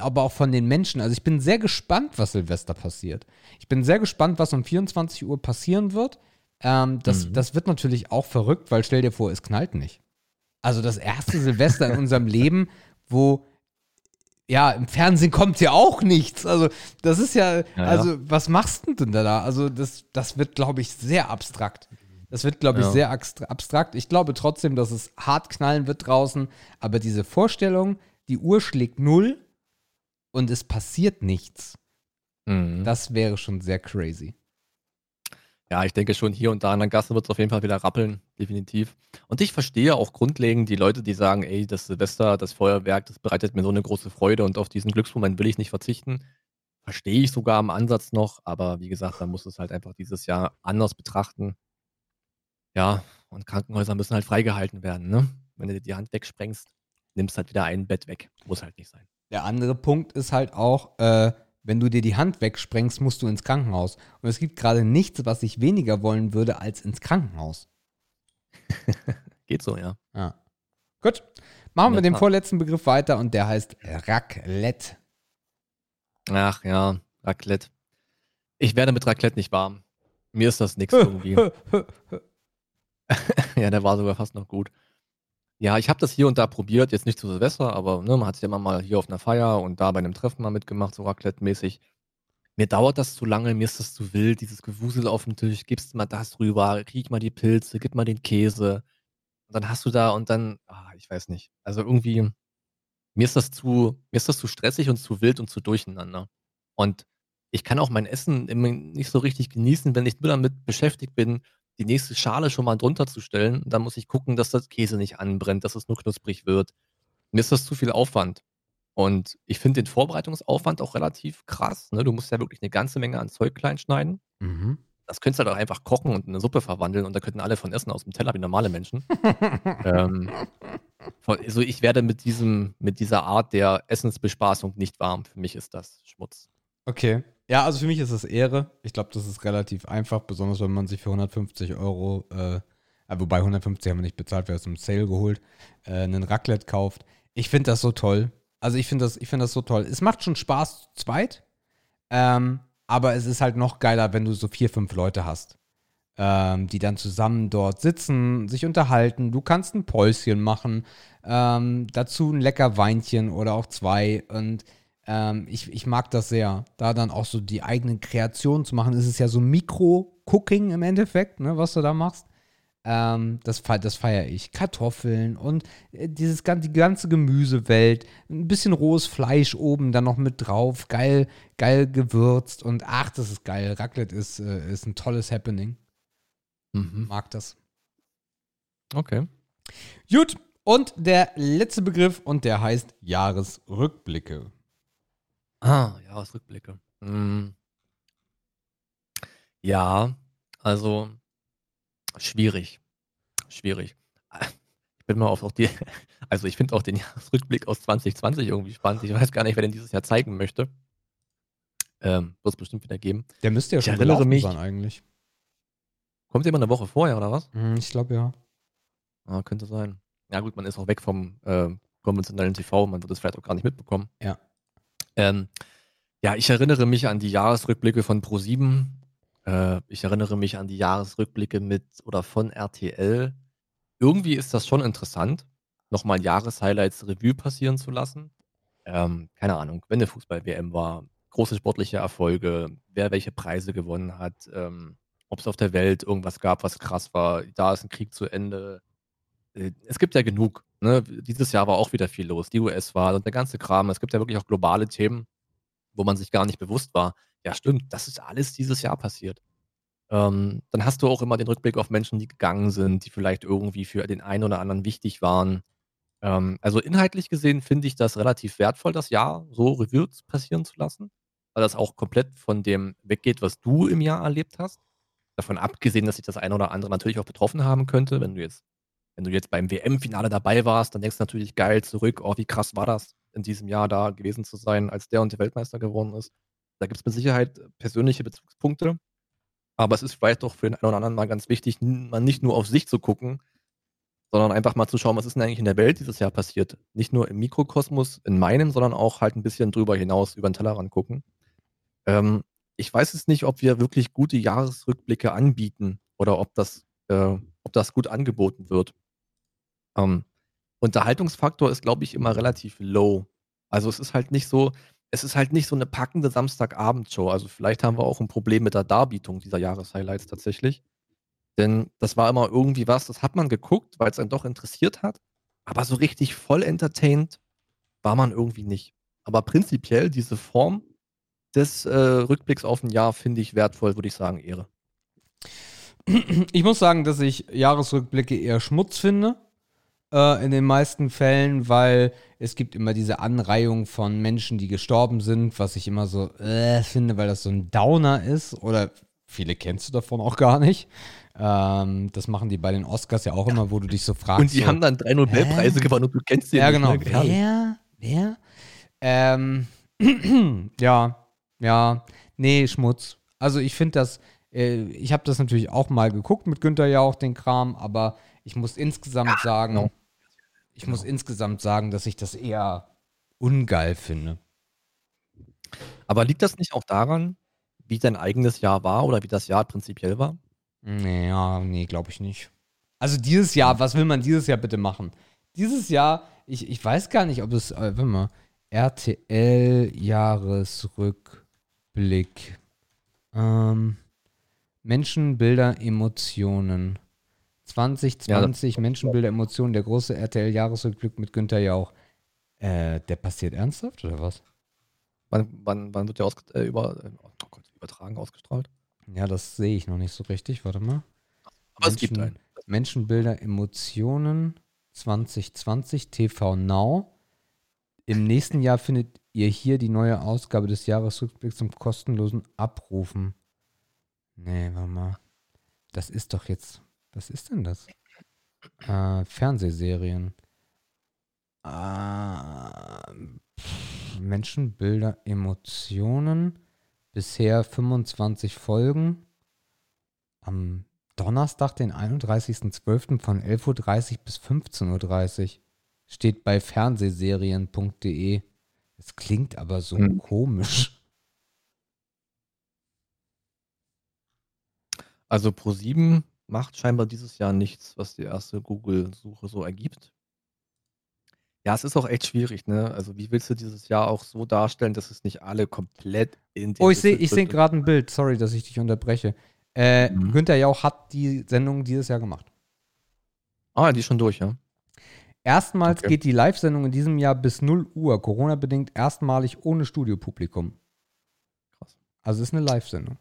aber auch von den Menschen. Also ich bin sehr gespannt, was Silvester passiert. Ich bin sehr gespannt, was um 24 Uhr passieren wird. Ähm, das, Mhm. das wird natürlich auch verrückt, weil stell dir vor, es knallt nicht. Also das erste Silvester in unserem Leben, wo ja, im Fernsehen kommt ja auch nichts. Also, das ist ja, ja. also, was machst du denn da? Also, das, das wird, glaube ich, sehr abstrakt. Das wird, glaube ich, Ja. sehr abstra- abstrakt. Ich glaube trotzdem, dass es hart knallen wird draußen, aber diese Vorstellung, die Uhr schlägt null und es passiert nichts, Mhm. das wäre schon sehr crazy. Ja, ich denke schon, hier und da an der Gasse wird es auf jeden Fall wieder rappeln, definitiv. Und ich verstehe auch grundlegend die Leute, die sagen, ey, das Silvester, das Feuerwerk, das bereitet mir so eine große Freude und auf diesen Glücksmoment will ich nicht verzichten. Verstehe ich sogar am Ansatz noch, aber wie gesagt, man muss es halt einfach dieses Jahr anders betrachten. Ja, und Krankenhäuser müssen halt freigehalten werden, ne? Wenn du dir die Hand wegsprengst, nimmst halt wieder ein Bett weg. Muss halt nicht sein. Der andere Punkt ist halt auch, äh, wenn du dir die Hand wegsprengst, musst du ins Krankenhaus. Und es gibt gerade nichts, was ich weniger wollen würde, als ins Krankenhaus. Geht so, ja. Ja. Gut. Machen wir den Tat. vorletzten Begriff weiter und der heißt Raclette. Ach ja, Raclette. Ich werde mit Raclette nicht warm. Mir ist das nix irgendwie. ja, der war sogar fast noch gut. Ja, ich habe das hier und da probiert, jetzt nicht zu Silvester, aber ne, man hat es ja immer mal hier auf einer Feier und da bei einem Treffen mal mitgemacht, so Raclette-mäßig. Mir dauert das zu lange, mir ist das zu wild, dieses Gewusel auf dem Tisch, gibst mal das rüber, krieg mal die Pilze, gib mal den Käse. Und dann hast du da und dann, ah, ich weiß nicht. Also irgendwie, mir ist das zu, mir ist das zu stressig und zu wild und zu durcheinander. Und ich kann auch mein Essen nicht so richtig genießen, wenn ich nur damit beschäftigt bin, die nächste Schale schon mal drunter zu stellen. Dann muss ich gucken, dass das Käse nicht anbrennt, dass es nur knusprig wird. Mir ist das zu viel Aufwand. Und ich finde den Vorbereitungsaufwand auch relativ krass. Ne? Du musst ja wirklich eine ganze Menge an Zeug klein schneiden. mhm. Das könntest du halt auch einfach kochen und in eine Suppe verwandeln und da könnten alle von essen aus dem Teller wie normale Menschen. ähm, also ich werde mit diesem, mit dieser Art der Essensbespaßung nicht warm. Für mich ist das Schmutz. Okay. Ja, also für mich ist es Ehre. Ich glaube, das ist relativ einfach, besonders wenn man sich für 150 Euro, äh, äh, wobei 150 haben wir nicht bezahlt, wir haben es im Sale geholt, äh, einen Raclette kauft. Ich finde das so toll. Also ich finde das, ich finde das so toll. Es macht schon Spaß zu zweit, ähm, aber es ist halt noch geiler, wenn du so vier, fünf Leute hast, ähm, die dann zusammen dort sitzen, sich unterhalten. Du kannst ein Päuschen machen, ähm, dazu ein lecker Weinchen oder auch zwei und ähm, ich, ich mag das sehr, da dann auch so die eigenen Kreationen zu machen. Es ist ja so Mikro-Cooking im Endeffekt, ne, was du da machst. Ähm, das das feiere ich. Kartoffeln und äh, dieses die ganze Gemüsewelt, ein bisschen rohes Fleisch oben dann noch mit drauf, geil, geil gewürzt und ach, das ist geil. Raclette ist, äh, ist ein tolles Happening. Mhm. Mag das. Okay. Gut, und der letzte Begriff und der heißt Jahresrückblicke. Ah, Jahresrückblicke. Hm. Ja, also schwierig. Schwierig. Ich bin mal auf auch die, also ich finde auch den Jahresrückblick aus 2020 irgendwie spannend. Ich weiß gar nicht, wer den dieses Jahr zeigen möchte. Ähm, wird es bestimmt wieder geben. Der müsste ja Ich schon erinnere mich- sein eigentlich. Kommt immer eine Woche vorher, oder was? Hm, ich glaube ja. Ah, könnte sein. Ja gut, man ist auch weg vom äh, konventionellen TV, man wird es vielleicht auch gar nicht mitbekommen. Ja. Ähm, ja, ich erinnere mich an die Jahresrückblicke von Pro7. Äh, ich erinnere mich an die Jahresrückblicke mit oder von RTL. Irgendwie ist das schon interessant, nochmal Jahreshighlights Revue passieren zu lassen. Ähm, keine Ahnung, wenn eine Fußball-WM war, große sportliche Erfolge, wer welche Preise gewonnen hat, ähm, ob es auf der Welt irgendwas gab, was krass war, da ist ein Krieg zu Ende. Äh, Es gibt ja genug. Ne? Dieses Jahr war auch wieder viel los. Die US-Wahl und der ganze Kram. Es gibt ja wirklich auch globale Themen, wo man sich gar nicht bewusst war. Ja, stimmt, das ist alles dieses Jahr passiert. Ähm, dann hast du auch immer den Rückblick auf Menschen, die gegangen sind, die vielleicht irgendwie für den einen oder anderen wichtig waren. Ähm, also inhaltlich gesehen finde ich das relativ wertvoll, das Jahr so Revue passieren zu lassen, weil das auch komplett von dem weggeht, was du im Jahr erlebt hast. Davon abgesehen, dass sich das eine oder andere natürlich auch betroffen haben könnte, wenn du jetzt, wenn du jetzt beim WM-Finale dabei warst, dann denkst du natürlich geil zurück, oh, wie krass war das in diesem Jahr da gewesen zu sein, als der und der Weltmeister geworden ist. Da gibt es mit Sicherheit persönliche Bezugspunkte. Aber es ist vielleicht doch für den einen oder anderen mal ganz wichtig, mal nicht nur auf sich zu gucken, sondern einfach mal zu schauen, was ist denn eigentlich in der Welt dieses Jahr passiert. Nicht nur im Mikrokosmos, in meinem, sondern auch halt ein bisschen drüber hinaus, über den Tellerrand gucken. Ähm, ich weiß es nicht, ob wir wirklich gute Jahresrückblicke anbieten oder ob das, äh, ob das gut angeboten wird. Ähm, Unterhaltungsfaktor ist, glaube ich, immer relativ low. Also es ist halt nicht so, es ist halt nicht so eine packende Samstagabendshow. Also vielleicht haben wir auch ein Problem mit der Darbietung dieser Jahreshighlights tatsächlich. Denn das war immer irgendwie was, das hat man geguckt, weil es einen doch interessiert hat. Aber so richtig voll entertained war man irgendwie nicht. Aber prinzipiell diese Form des äh, Rückblicks auf ein Jahr finde ich wertvoll, würde ich sagen, Ehre. Ich muss sagen, dass ich Jahresrückblicke eher Schmutz finde. Äh, in den meisten Fällen, weil es gibt immer diese Anreihung von Menschen, die gestorben sind, was ich immer so äh, finde, weil das so ein Downer ist. Oder viele kennst du davon auch gar nicht. Ähm, das machen die bei den Oscars ja auch immer, wo du dich so fragst. Und die so, haben dann drei Nobelpreise Hä? gewonnen und du kennst sie ja, nicht. genau. Ne? Herrlich. Wer? Wer? Ähm, ja, ja. Nee, Schmutz. Also ich finde das, äh, ich habe das natürlich auch mal geguckt mit Günther Jauch, den Kram, aber ich muss insgesamt sagen, genau. Ich muss insgesamt sagen, dass ich das eher ungeil finde. Aber liegt das nicht auch daran, wie dein eigenes Jahr war oder wie das Jahr prinzipiell war? Nee, ja, nee, glaube ich nicht. Also dieses Jahr, was will man dieses Jahr bitte machen? Dieses Jahr, ich, ich weiß gar nicht, ob es, äh, warte mal, RTL-Jahresrückblick. Ähm, Menschen, Bilder, Emotionen. 2020, Menschenbilder, Emotionen, der große RTL-Jahresrückblick mit Günther Jauch. Äh, der passiert ernsthaft oder was? Wann, wann, wann wird der ausge äh, über, äh, oh Gott, übertragen, ausgestrahlt? Ja, das sehe ich noch nicht so richtig. Warte mal. Aber es gibt Menschen- einen. Menschenbilder, Emotionen 2020 TV Now. Im nächsten Jahr findet ihr hier die neue Ausgabe des Jahresrückblicks zum kostenlosen Abrufen. Nee, warte mal. Das ist doch jetzt. Was ist denn das? Äh, Fernsehserien. Äh, pff, Menschenbilder, Emotionen. Bisher 25 Folgen. Am Donnerstag, den 31.12. von 11.30 Uhr bis 15.30 Uhr. Steht bei fernsehserien.de. Es klingt aber so Hm. komisch. Also Pro7 macht scheinbar dieses Jahr nichts, was die erste Google-Suche so ergibt. Ja, es ist auch echt schwierig, ne? Also wie willst du dieses Jahr auch so darstellen, dass es nicht alle komplett in den Oh, ich sehe ich seh gerade ein Bild. Sorry, dass ich dich unterbreche. Äh, Mhm. Günther Jauch hat die Sendung dieses Jahr gemacht. Ah, die ist schon durch, ja. Erstmals Okay. geht die Live-Sendung in diesem Jahr bis 0 Uhr, Corona-bedingt erstmalig ohne Studiopublikum. Krass. Also es ist eine Live-Sendung.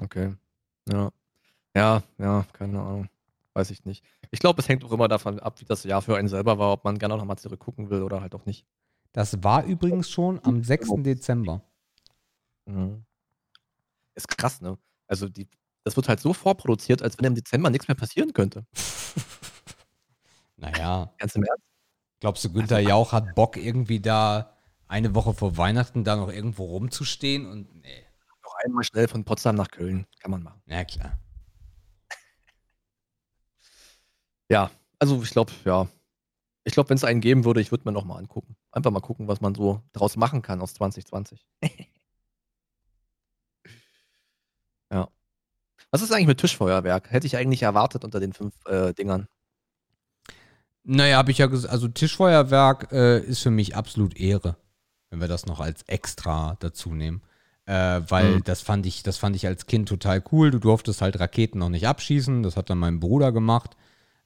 Okay. Ja. Ja, ja, keine Ahnung. Weiß ich nicht. Ich glaube, es hängt auch immer davon ab, wie das Jahr für einen selber war, ob man gerne nochmal zurückgucken will oder halt auch nicht. Das war übrigens schon am 6. Dezember. Mhm. Ist krass, ne? Also die, das wird halt so vorproduziert, als wenn im Dezember nichts mehr passieren könnte. naja, Ganz im Ernst? glaubst du, Günther Jauch hat Bock, irgendwie da eine Woche vor Weihnachten da noch irgendwo rumzustehen? Und nee, Noch einmal schnell von Potsdam nach Köln. Kann man machen. na klar. Ja, also ich glaube, ja. Ich glaube, wenn es einen geben würde, ich würde mir noch mal angucken. Einfach mal gucken, was man so daraus machen kann aus 2020. ja. Was ist eigentlich mit Tischfeuerwerk? Hätte ich eigentlich erwartet unter den fünf äh, Dingern. Naja, habe ich ja gesagt, also Tischfeuerwerk äh, ist für mich absolut Ehre, wenn wir das noch als extra dazu nehmen. Äh, weil Mhm. das fand ich, das fand ich als Kind total cool. Du durftest halt Raketen noch nicht abschießen. Das hat dann mein Bruder gemacht.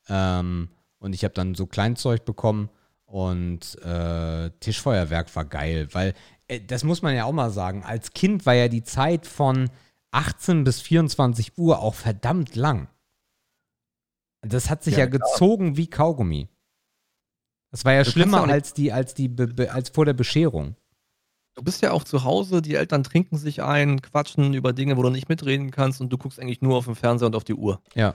Ähm, und ich habe dann so Kleinzeug bekommen. Und äh, Tischfeuerwerk war geil, weil äh, das muss man ja auch mal sagen. Als Kind war ja die Zeit von 18 bis 24 Uhr auch verdammt lang. Das hat sich ja, Ja, gezogen wie Kaugummi. Das war ja Du schlimmer als die, als die, als vor der Bescherung. Du bist ja auch zu Hause, die Eltern trinken sich ein, quatschen über Dinge, wo du nicht mitreden kannst und du guckst eigentlich nur auf den Fernseher und auf die Uhr. Ja.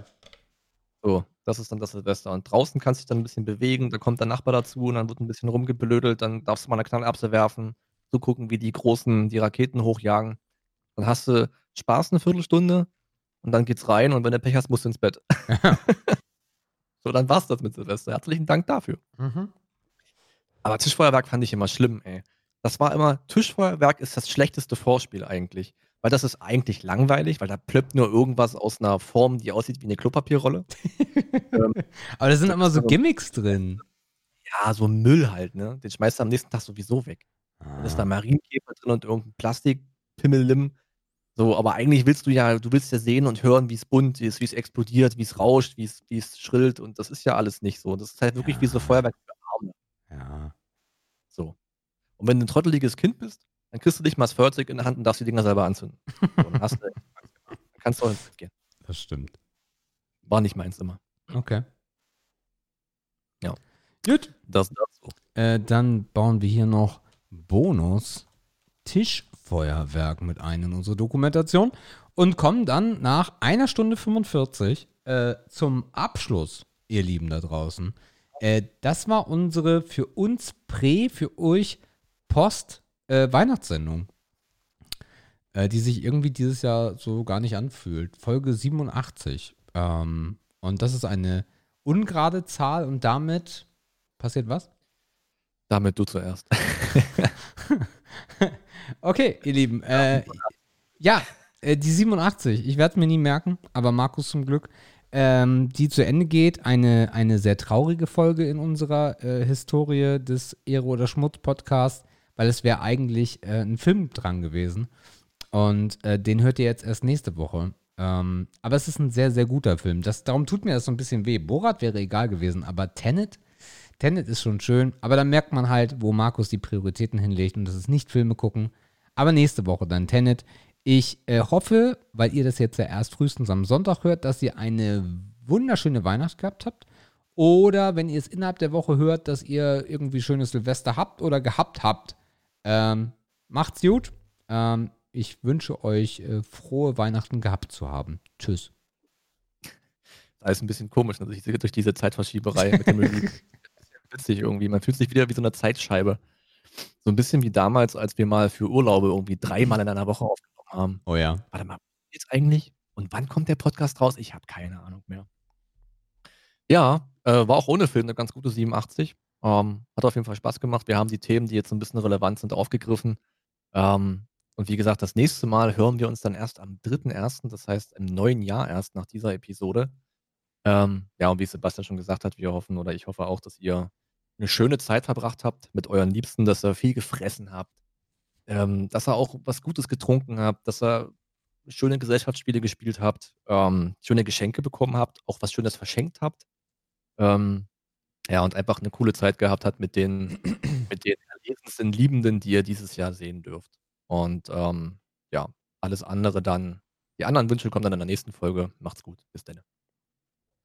So, das ist dann das Silvester. Und draußen kannst du dich dann ein bisschen bewegen, da kommt der Nachbar dazu und dann wird ein bisschen rumgeblödelt, dann darfst du mal eine Knallerbse werfen. zugucken, wie die Großen die Raketen hochjagen. Dann hast du Spaß eine Viertelstunde und dann geht's rein und wenn du Pech hast, musst du ins Bett. so, dann war's das mit Silvester. Herzlichen Dank dafür. Mhm. Aber Tischfeuerwerk fand ich immer schlimm, ey. Das war immer, Tischfeuerwerk ist das schlechteste Vorspiel eigentlich. Weil das ist eigentlich langweilig, weil da plöppt nur irgendwas aus einer Form, die aussieht wie eine Klopapierrolle. ähm, Aber da sind immer so Gimmicks drin. ja, so Müll halt, ne? Den schmeißt du am nächsten Tag sowieso weg. Dann ist da Ah. Marienkäfer drin und irgendein Plastikpimmellim. So, aber eigentlich willst du ja, du willst ja sehen und hören, wie es bunt ist, wie es explodiert, wie es rauscht, wie es, schrillt und das ist ja alles nicht so. Das ist halt wirklich wie so Ja. Feuerwerk für Arme. Ja. So. Und wenn du ein trotteliges Kind bist, dann kriegst du dich mal das Feuerzeug in der Hand und darfst die Dinger selber anzünden. So, dann, hast du, dann kannst du auch ins gehen. Das stimmt. War nicht meins immer. Okay. Ja. Gut. Das dazu. Äh, dann bauen wir hier noch Bonus Tischfeuerwerk mit ein in unsere Dokumentation und kommen dann nach einer Stunde 45 äh, zum Abschluss, ihr Lieben da draußen. Äh, das war unsere für uns Prä, für euch Post-Weihnachtssendung, äh, die sich irgendwie dieses Jahr so gar nicht anfühlt. Folge 87. Ähm, und das ist eine ungerade Zahl und damit passiert was? Damit du zuerst. Okay, ihr Lieben. Äh, ja, äh, die 87. Ich werde es mir nie merken, aber Markus zum Glück. Ähm, die zu Ende geht. Eine, eine sehr traurige Folge in unserer äh, Historie des Ehre oder Schmutz Podcasts, weil es wäre eigentlich äh, ein Film dran gewesen. Und äh, den hört ihr jetzt erst nächste Woche. Ähm, aber es ist ein sehr, sehr guter Film. Das, darum tut mir das so ein bisschen weh. Borat wäre egal gewesen, aber Tenet, Tenet ist schon schön, aber dann merkt man halt, wo Markus die Prioritäten hinlegt und das ist nicht Filme gucken. Aber nächste Woche dann Tenet. Ich äh, hoffe, weil ihr das jetzt ja erst frühestens am Sonntag hört, dass ihr eine wunderschöne Weihnacht gehabt habt. Oder wenn ihr es innerhalb der Woche hört, dass ihr irgendwie schönes Silvester habt oder gehabt habt. Ähm, macht's gut. Ähm, ich wünsche euch äh, frohe Weihnachten gehabt zu haben. Tschüss. Alles ein bisschen komisch, durch, diese- durch diese Zeitverschieberei mit der Musik. Witzig irgendwie. Man fühlt sich wieder wie so eine Zeitscheibe. So ein bisschen wie damals, als wir mal für Urlaube irgendwie dreimal in einer Woche aufgenommen haben. Oh ja. Warte mal, jetzt eigentlich? Und wann kommt der Podcast raus? Ich habe keine Ahnung mehr. Ja, äh, war auch ohne Film eine ganz gute 87. Ähm, hat auf jeden Fall Spaß gemacht. Wir haben die Themen, die jetzt ein bisschen relevant sind, aufgegriffen. Ähm, und wie gesagt, das nächste Mal hören wir uns dann erst am 3.1., das heißt im neuen Jahr erst nach dieser Episode. Ähm, ja, und wie Sebastian schon gesagt hat, wir hoffen oder ich hoffe auch, dass ihr eine schöne Zeit verbracht habt mit euren Liebsten, dass ihr viel gefressen habt, ähm, dass ihr auch was Gutes getrunken habt, dass ihr schöne Gesellschaftsspiele gespielt habt, ähm, schöne Geschenke bekommen habt, auch was Schönes verschenkt habt. Ähm, ja, und einfach eine coole Zeit gehabt habt mit den, mit den erlesensten Liebenden, die ihr dieses Jahr sehen dürft. Und ähm, ja, alles andere dann, die anderen Wünsche kommen dann in der nächsten Folge. Macht's gut. Bis dann.